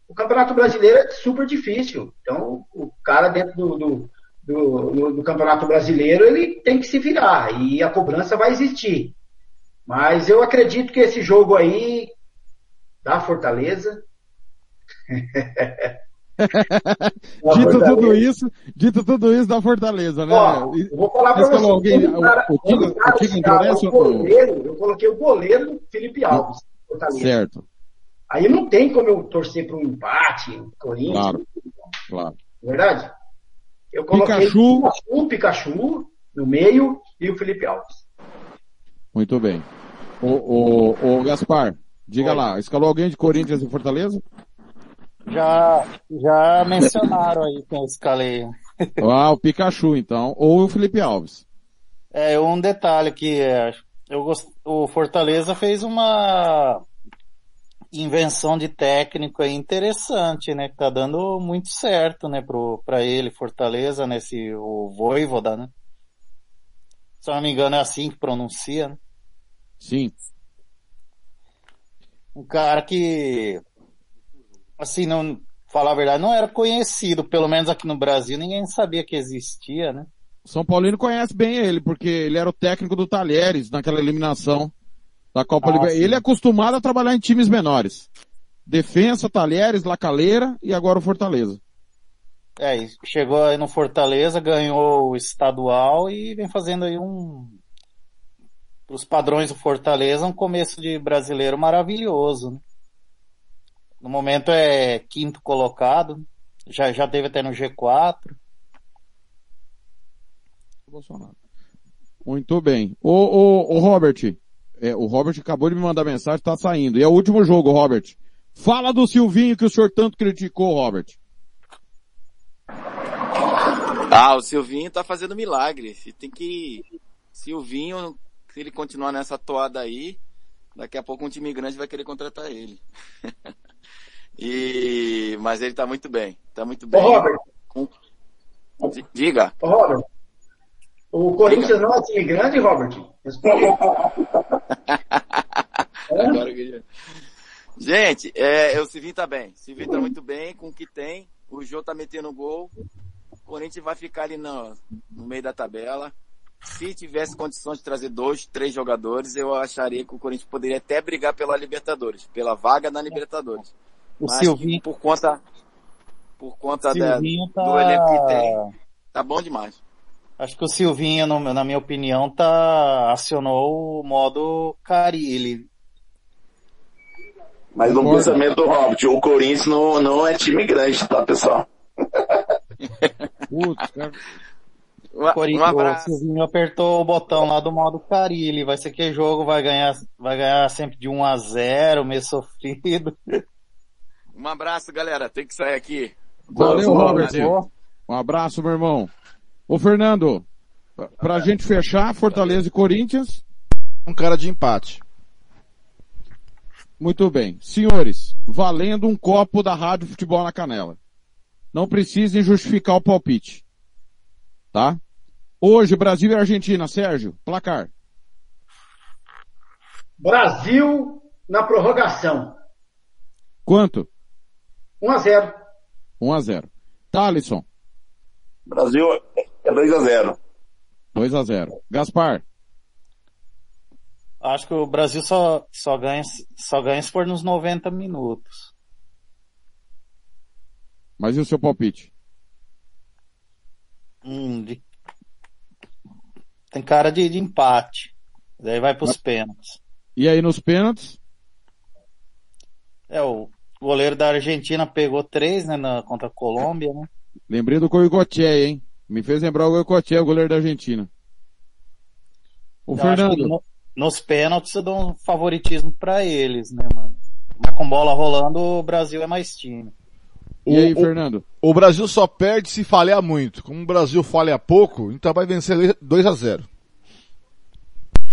O Campeonato Brasileiro é super difícil. Então, o cara dentro do, do, do, do- Campeonato Brasileiro, ele tem que se virar. E a cobrança vai existir. Mas eu acredito que esse jogo aí, da Fortaleza, *laughs* *laughs* Dito tudo isso, dito tudo isso da Fortaleza, né? Ó, eu vou falar pra Você alguém, um cara- o, o um cara o interessa o goleiro, eu coloquei o goleiro Felipe Alves. Fortaleza. Certo, Aí não tem como eu torcer para um empate, Corinthians, claro, claro. é verdade? Eu coloquei Pikachu. o Pikachu no meio e o Felipe Alves. Muito bem. O, o, o Gaspar, diga lá, escalou alguém de Corinthians e Fortaleza? Já, já mencionaram aí que eu escalei. *laughs* Ah, o Pikachu então, ou o Felipe Alves. É, um detalhe que é, eu gost... o Fortaleza fez uma invenção de técnico aí interessante, né? Que tá dando muito certo, né, pro, pra ele, Fortaleza, nesse, o Voivoda, né? Se eu não me engano é assim que pronuncia, né? Sim. Um cara que, assim, não, falar a verdade, não era conhecido, pelo menos aqui no Brasil, ninguém sabia que existia, né? São Paulino conhece bem ele, porque ele era o técnico do Talheres naquela eliminação da Copa Ah, Libertadores. Ele é acostumado a trabalhar em times menores. Defensa, Talheres, Lacaleira e agora o Fortaleza. É, chegou aí no Fortaleza, ganhou o estadual e vem fazendo aí um, os padrões do Fortaleza, um começo de brasileiro maravilhoso. né? No momento é quinto colocado, já, já teve até no G4. Bolsonaro. Muito bem. O, o, o Robert, é, o Robert acabou de me mandar mensagem, tá saindo. E é o último jogo, Robert. Fala do Silvinho que o senhor tanto criticou, Robert. Ah, o Silvinho tá fazendo milagre. E Tem que. Silvinho, se ele continuar nessa toada aí, daqui a pouco um time grande vai querer contratar ele. *laughs* e mas ele tá muito bem. Tá muito bem. Robert. Com- Diga. Ô, Robert, o Corinthians não é time grande, Robert? *laughs* Responde. Agora já- Gente, é, o Silvinho tá bem. O Silvinho tá muito bem com o que tem. O Jô tá metendo gol. O Corinthians vai ficar ali no, no meio da tabela. Se tivesse condições de trazer dois, três jogadores, eu acharia que o Corinthians poderia até brigar pela Libertadores, pela vaga na Libertadores. O Mas Silvinho- por conta, por conta da- Silvinho tá- do elenco que tem, tá bom demais. Acho que o Silvinho, no- na minha opinião, tá, acionou o modo Carilli. Mas no pensamento do Robert, o Corinthians não, não é time grande, tá, pessoal? *laughs* Putz, cara. Um, Corinthians, um abraço. O Silvinho apertou o botão lá do modo Carilli. Vai ser que jogo vai ganhar, vai ganhar sempre de 1 a 0 meio sofrido. Um abraço, galera. Tem que sair aqui. Valeu, Robert. Um abraço, meu irmão. Ô, Fernando, pra- pra gente fechar, Fortaleza e Corinthians. Um cara de empate. Muito bem. Senhores, valendo um copo da Rádio Futebol na Canela. Não precisem justificar o palpite. Tá? Hoje, Brasil e Argentina, Sérgio, placar. Brasil na prorrogação. Quanto? 1 a 0. 1 a 0. Thalisson, Brasil é 2 a 0 2 a 0. Gaspar, Acho que o Brasil só, só ganha, só ganha se for nos 90 minutos. mas e o seu palpite? Hum, de- Tem cara de, de empate. Daí vai pros pênaltis. E aí nos pênaltis? É, o goleiro da Argentina pegou três, né, na, contra a Colômbia, né? Lembrei do Goicoechea, hein? Me fez lembrar o Goicoechea, o goleiro da Argentina. O Eu Fernando, no- nos pênaltis eu dou um favoritismo pra eles, né, mano? Mas com bola rolando, o Brasil é mais time. e aí, o- Fernando? O Brasil só perde se falhar muito. Como o Brasil falha pouco, então vai vencer 2 a 0.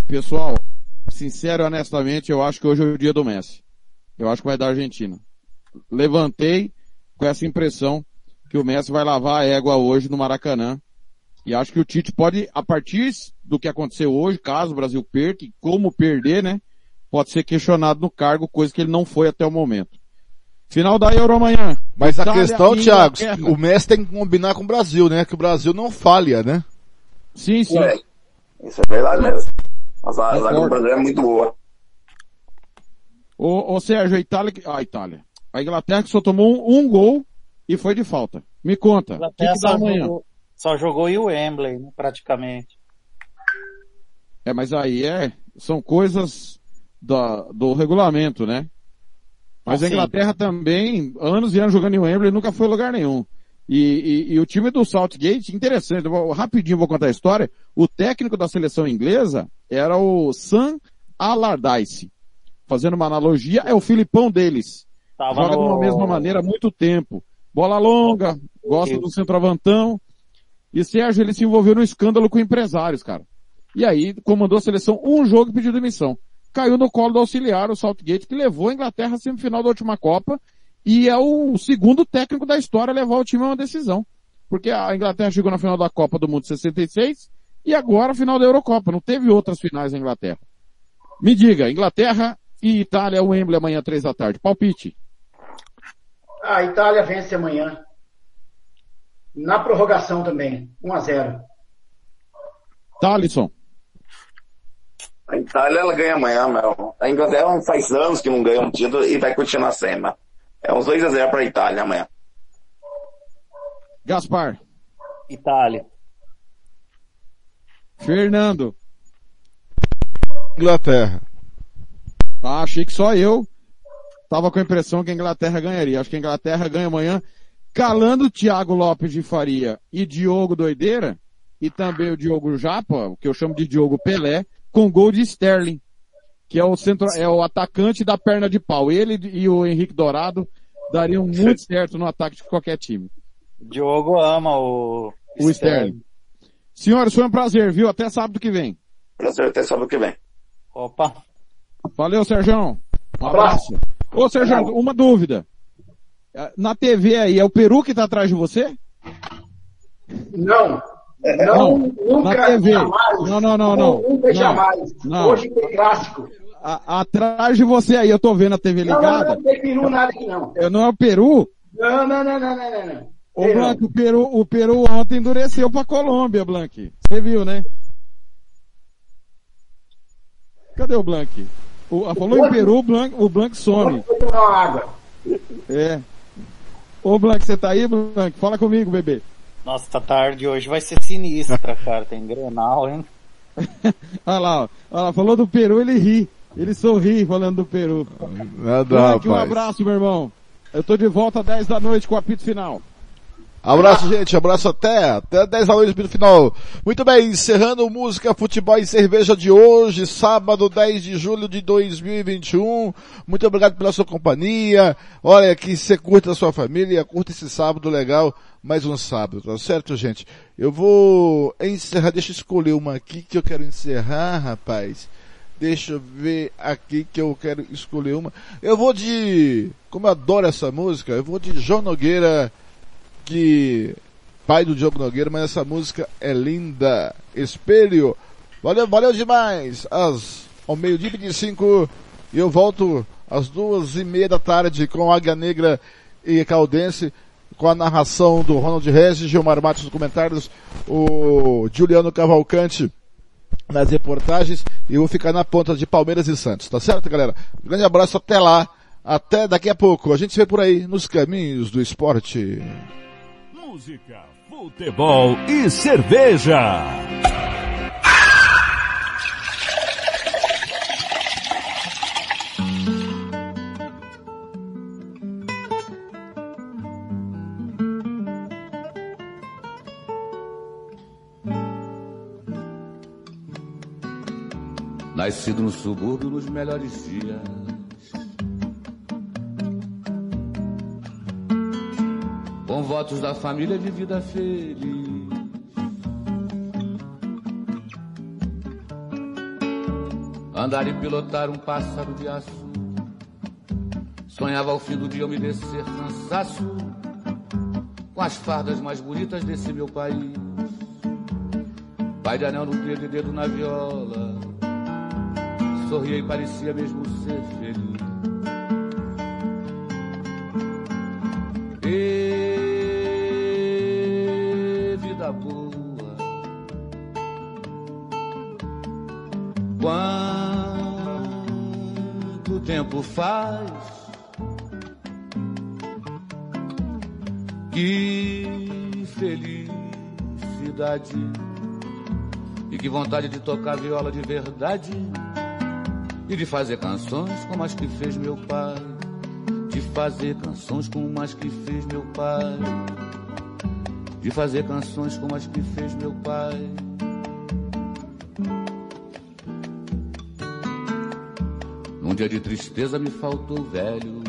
Pessoal, sincero e honestamente, eu acho que hoje é o dia do Messi. Eu acho que vai dar Argentina. Levantei com essa impressão que o Messi vai lavar a égua hoje no Maracanã. E acho que o Tite pode, a partir do que aconteceu hoje, caso o Brasil perca, e como perder, né? Pode ser questionado no cargo, coisa que ele não foi até o momento. Final da Euro amanhã. Mas a Itália questão, e Thiago, o Messi tem que combinar com o Brasil, né? Que o Brasil não falha, né? Sim, sim. É, isso é verdade mesmo. A zaga a zaga do. Brasil é muito boa. Ô, ô Sérgio, a Itália, a Itália. A Inglaterra que só tomou um, gol e foi de falta. Me conta. O que, Inglaterra que dá só jogou, só jogou em Wembley, né, praticamente. É, mas aí é, são coisas da, do regulamento, né? Mas a sim. Inglaterra também, anos e anos jogando em Wembley, nunca foi a lugar nenhum. E, e- e o time do Southgate, interessante, vou- rapidinho vou contar a história. O técnico da seleção inglesa era o Sam Allardyce. Fazendo uma analogia, é o Filipão deles. Tava Joga de uma no- mesma maneira há muito tempo. Bola longa, gosta do centroavantão. E Sérgio, ele se envolveu num escândalo com empresários, cara. E aí, comandou a seleção um jogo e pediu demissão. Caiu no colo do auxiliar, o Southgate, que levou a Inglaterra à semifinal da última Copa. E é o segundo técnico da história a levar o time a uma decisão. Porque a Inglaterra chegou na final da Copa do Mundo de 66 e agora a final da Eurocopa. Não teve outras finais na Inglaterra. Me diga, Inglaterra e Itália, o Wembley amanhã, três da tarde. Palpite. A Itália vence amanhã. Na prorrogação também. 1 a 0 Thalisson. A Itália, ela ganha amanhã, meu. A Inglaterra faz anos que não ganha um título e vai continuar sem, meu. É uns 2 a 0 pra Itália amanhã. Gaspar. Itália. Fernando. Inglaterra. Ah, achei que só eu tava com a impressão que a Inglaterra ganharia. Acho que a Inglaterra ganha amanhã, calando Thiago Lopes de Faria e Diogo Doideira, e também o Diogo Japa, o que eu chamo de Diogo Pelé, com gol de Sterling, que é o centro, é o atacante da perna de pau. Ele e o Henrique Dourado dariam muito certo no ataque de qualquer time. Diogo ama o, O Sterling. Senhores, foi um prazer, viu? Até sábado que vem. Prazer até sábado que vem. Opa. Valeu, Sérgio. Um abraço. Ô, Sérgio, uma dúvida. Eh, Na TV aí, é o Peru que tá atrás de você? Não. Não, nunca, na TV. jamais. Não, não, não, não. Nunca, Não, jamais. não. Hoje tem clássico. A- atrás de você aí, eu tô vendo a TV Não, não, ligada. não tem peru nada aqui não. Eu não é o Peru? Não, não, não, não, não, não. não. Ô, o Peru, o Peru ontem endureceu pra Colômbia, Blanc. Você viu, né? Cadê o Blanc? O, ah, falou em Peru, o Blanc, o Blanc some. Água. É. Ô, Blanc, você tá aí, Blanc? Fala comigo, bebê. Nossa, essa tarde hoje vai ser sinistra, cara. Tem Grenal, hein? *laughs* Olha lá, ó. Olha lá, falou do Peru, ele ri. Ele sorri falando do Peru. Nada, Blanc, um rapaz. abraço, meu irmão. Eu tô de volta às 10 da noite com o apito final. Abraço, gente. Abraço até, até 10 da noite no final. Muito bem, encerrando música, futebol e cerveja de hoje, sábado 10 de julho de 2021. Muito obrigado pela sua companhia. Olha, que você curta a sua família, curta esse sábado legal, mais um sábado, tá certo, gente? Eu vou encerrar, deixa eu escolher uma aqui que eu quero encerrar, rapaz. Deixa eu ver aqui que eu quero escolher uma. Eu vou de, como eu adoro essa música, eu vou de João Nogueira, que pai do Diogo Nogueira, mas essa música é linda. Espelho. Valeu, valeu demais. Às, ao meio-dia e 25 e eu volto às duas e meia da tarde com Águia Negra e Caldense, com a narração do Ronald Regis, Gilmar Matos nos comentários, o Juliano Cavalcante nas reportagens e eu vou ficar na ponta de Palmeiras e Santos, tá certo, galera? Um grande abraço, até lá, até daqui a pouco. A gente se vê por aí nos caminhos do esporte. Música, futebol e cerveja. Nascido no subúrbio nos melhores dias. Com votos da família de vida feliz. Andar e pilotar um pássaro de aço. Sonhava ao fim do dia eu me descer cansaço. Com as fardas mais bonitas desse meu país. Pai de anel no dedo e dedo na viola. Sorria e parecia mesmo ser feliz. E Quanto tempo faz que felicidade e que vontade de tocar viola de verdade e de fazer canções como as que fez meu pai, de fazer canções como as que fez meu pai. de fazer canções como as que fez meu pai. Num dia de tristeza me faltou velho.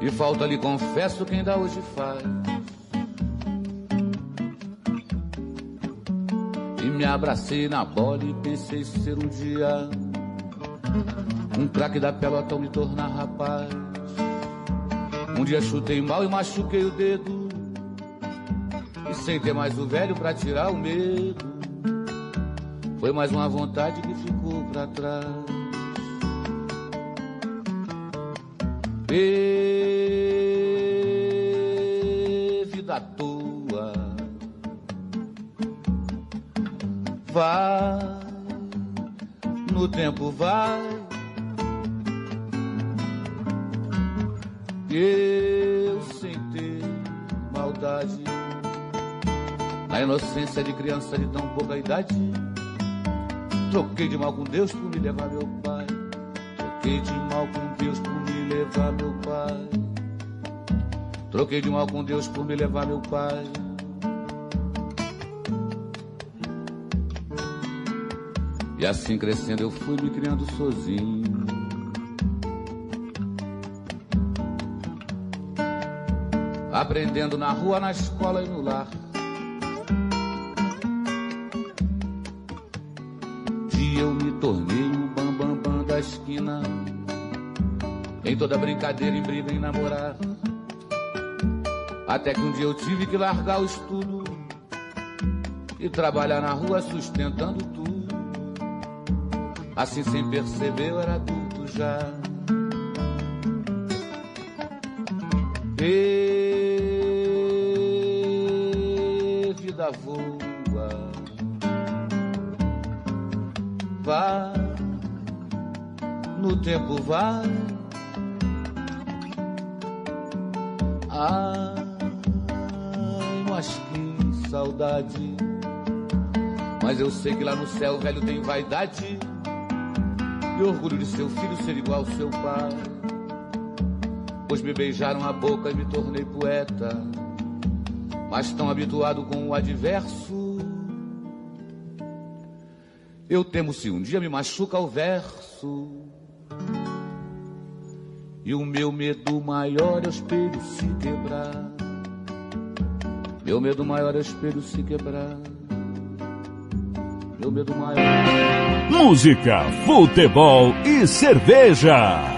E falta lhe confesso quem dá hoje faz. E me abracei na bola e pensei ser um dia um craque da pelota ao me tornar rapaz. Um dia chutei mal e machuquei o dedo. E sem ter mais o velho pra tirar o medo. Foi mais uma vontade que ficou pra trás. Ê, vida à toa. Vai, no tempo vai. Eu sem ter maldade. Na inocência de criança de tão pouca idade. Troquei de mal com Deus por me levar meu pai. Troquei de mal com Deus por me levar meu pai. Troquei de mal com Deus por me levar meu pai. E assim crescendo eu fui me criando sozinho. Aprendendo na rua, na escola e no lar. Toda brincadeira, em briga, em namorar. Até que um dia eu tive que largar o estudo e trabalhar na rua sustentando tudo. Assim sem perceber eu era adulto já. E vida voa vai, no tempo vai. Mas eu sei que lá no céu o velho tem vaidade e orgulho de seu filho ser igual ao seu pai. Pois me beijaram a boca e me tornei poeta, mas tão habituado com o adverso eu temo se um dia me machuca o verso. E o meu medo maior é o espelho se quebrar. Meu medo maior é espelho se quebrar. Meu medo maior. Música, futebol e cerveja.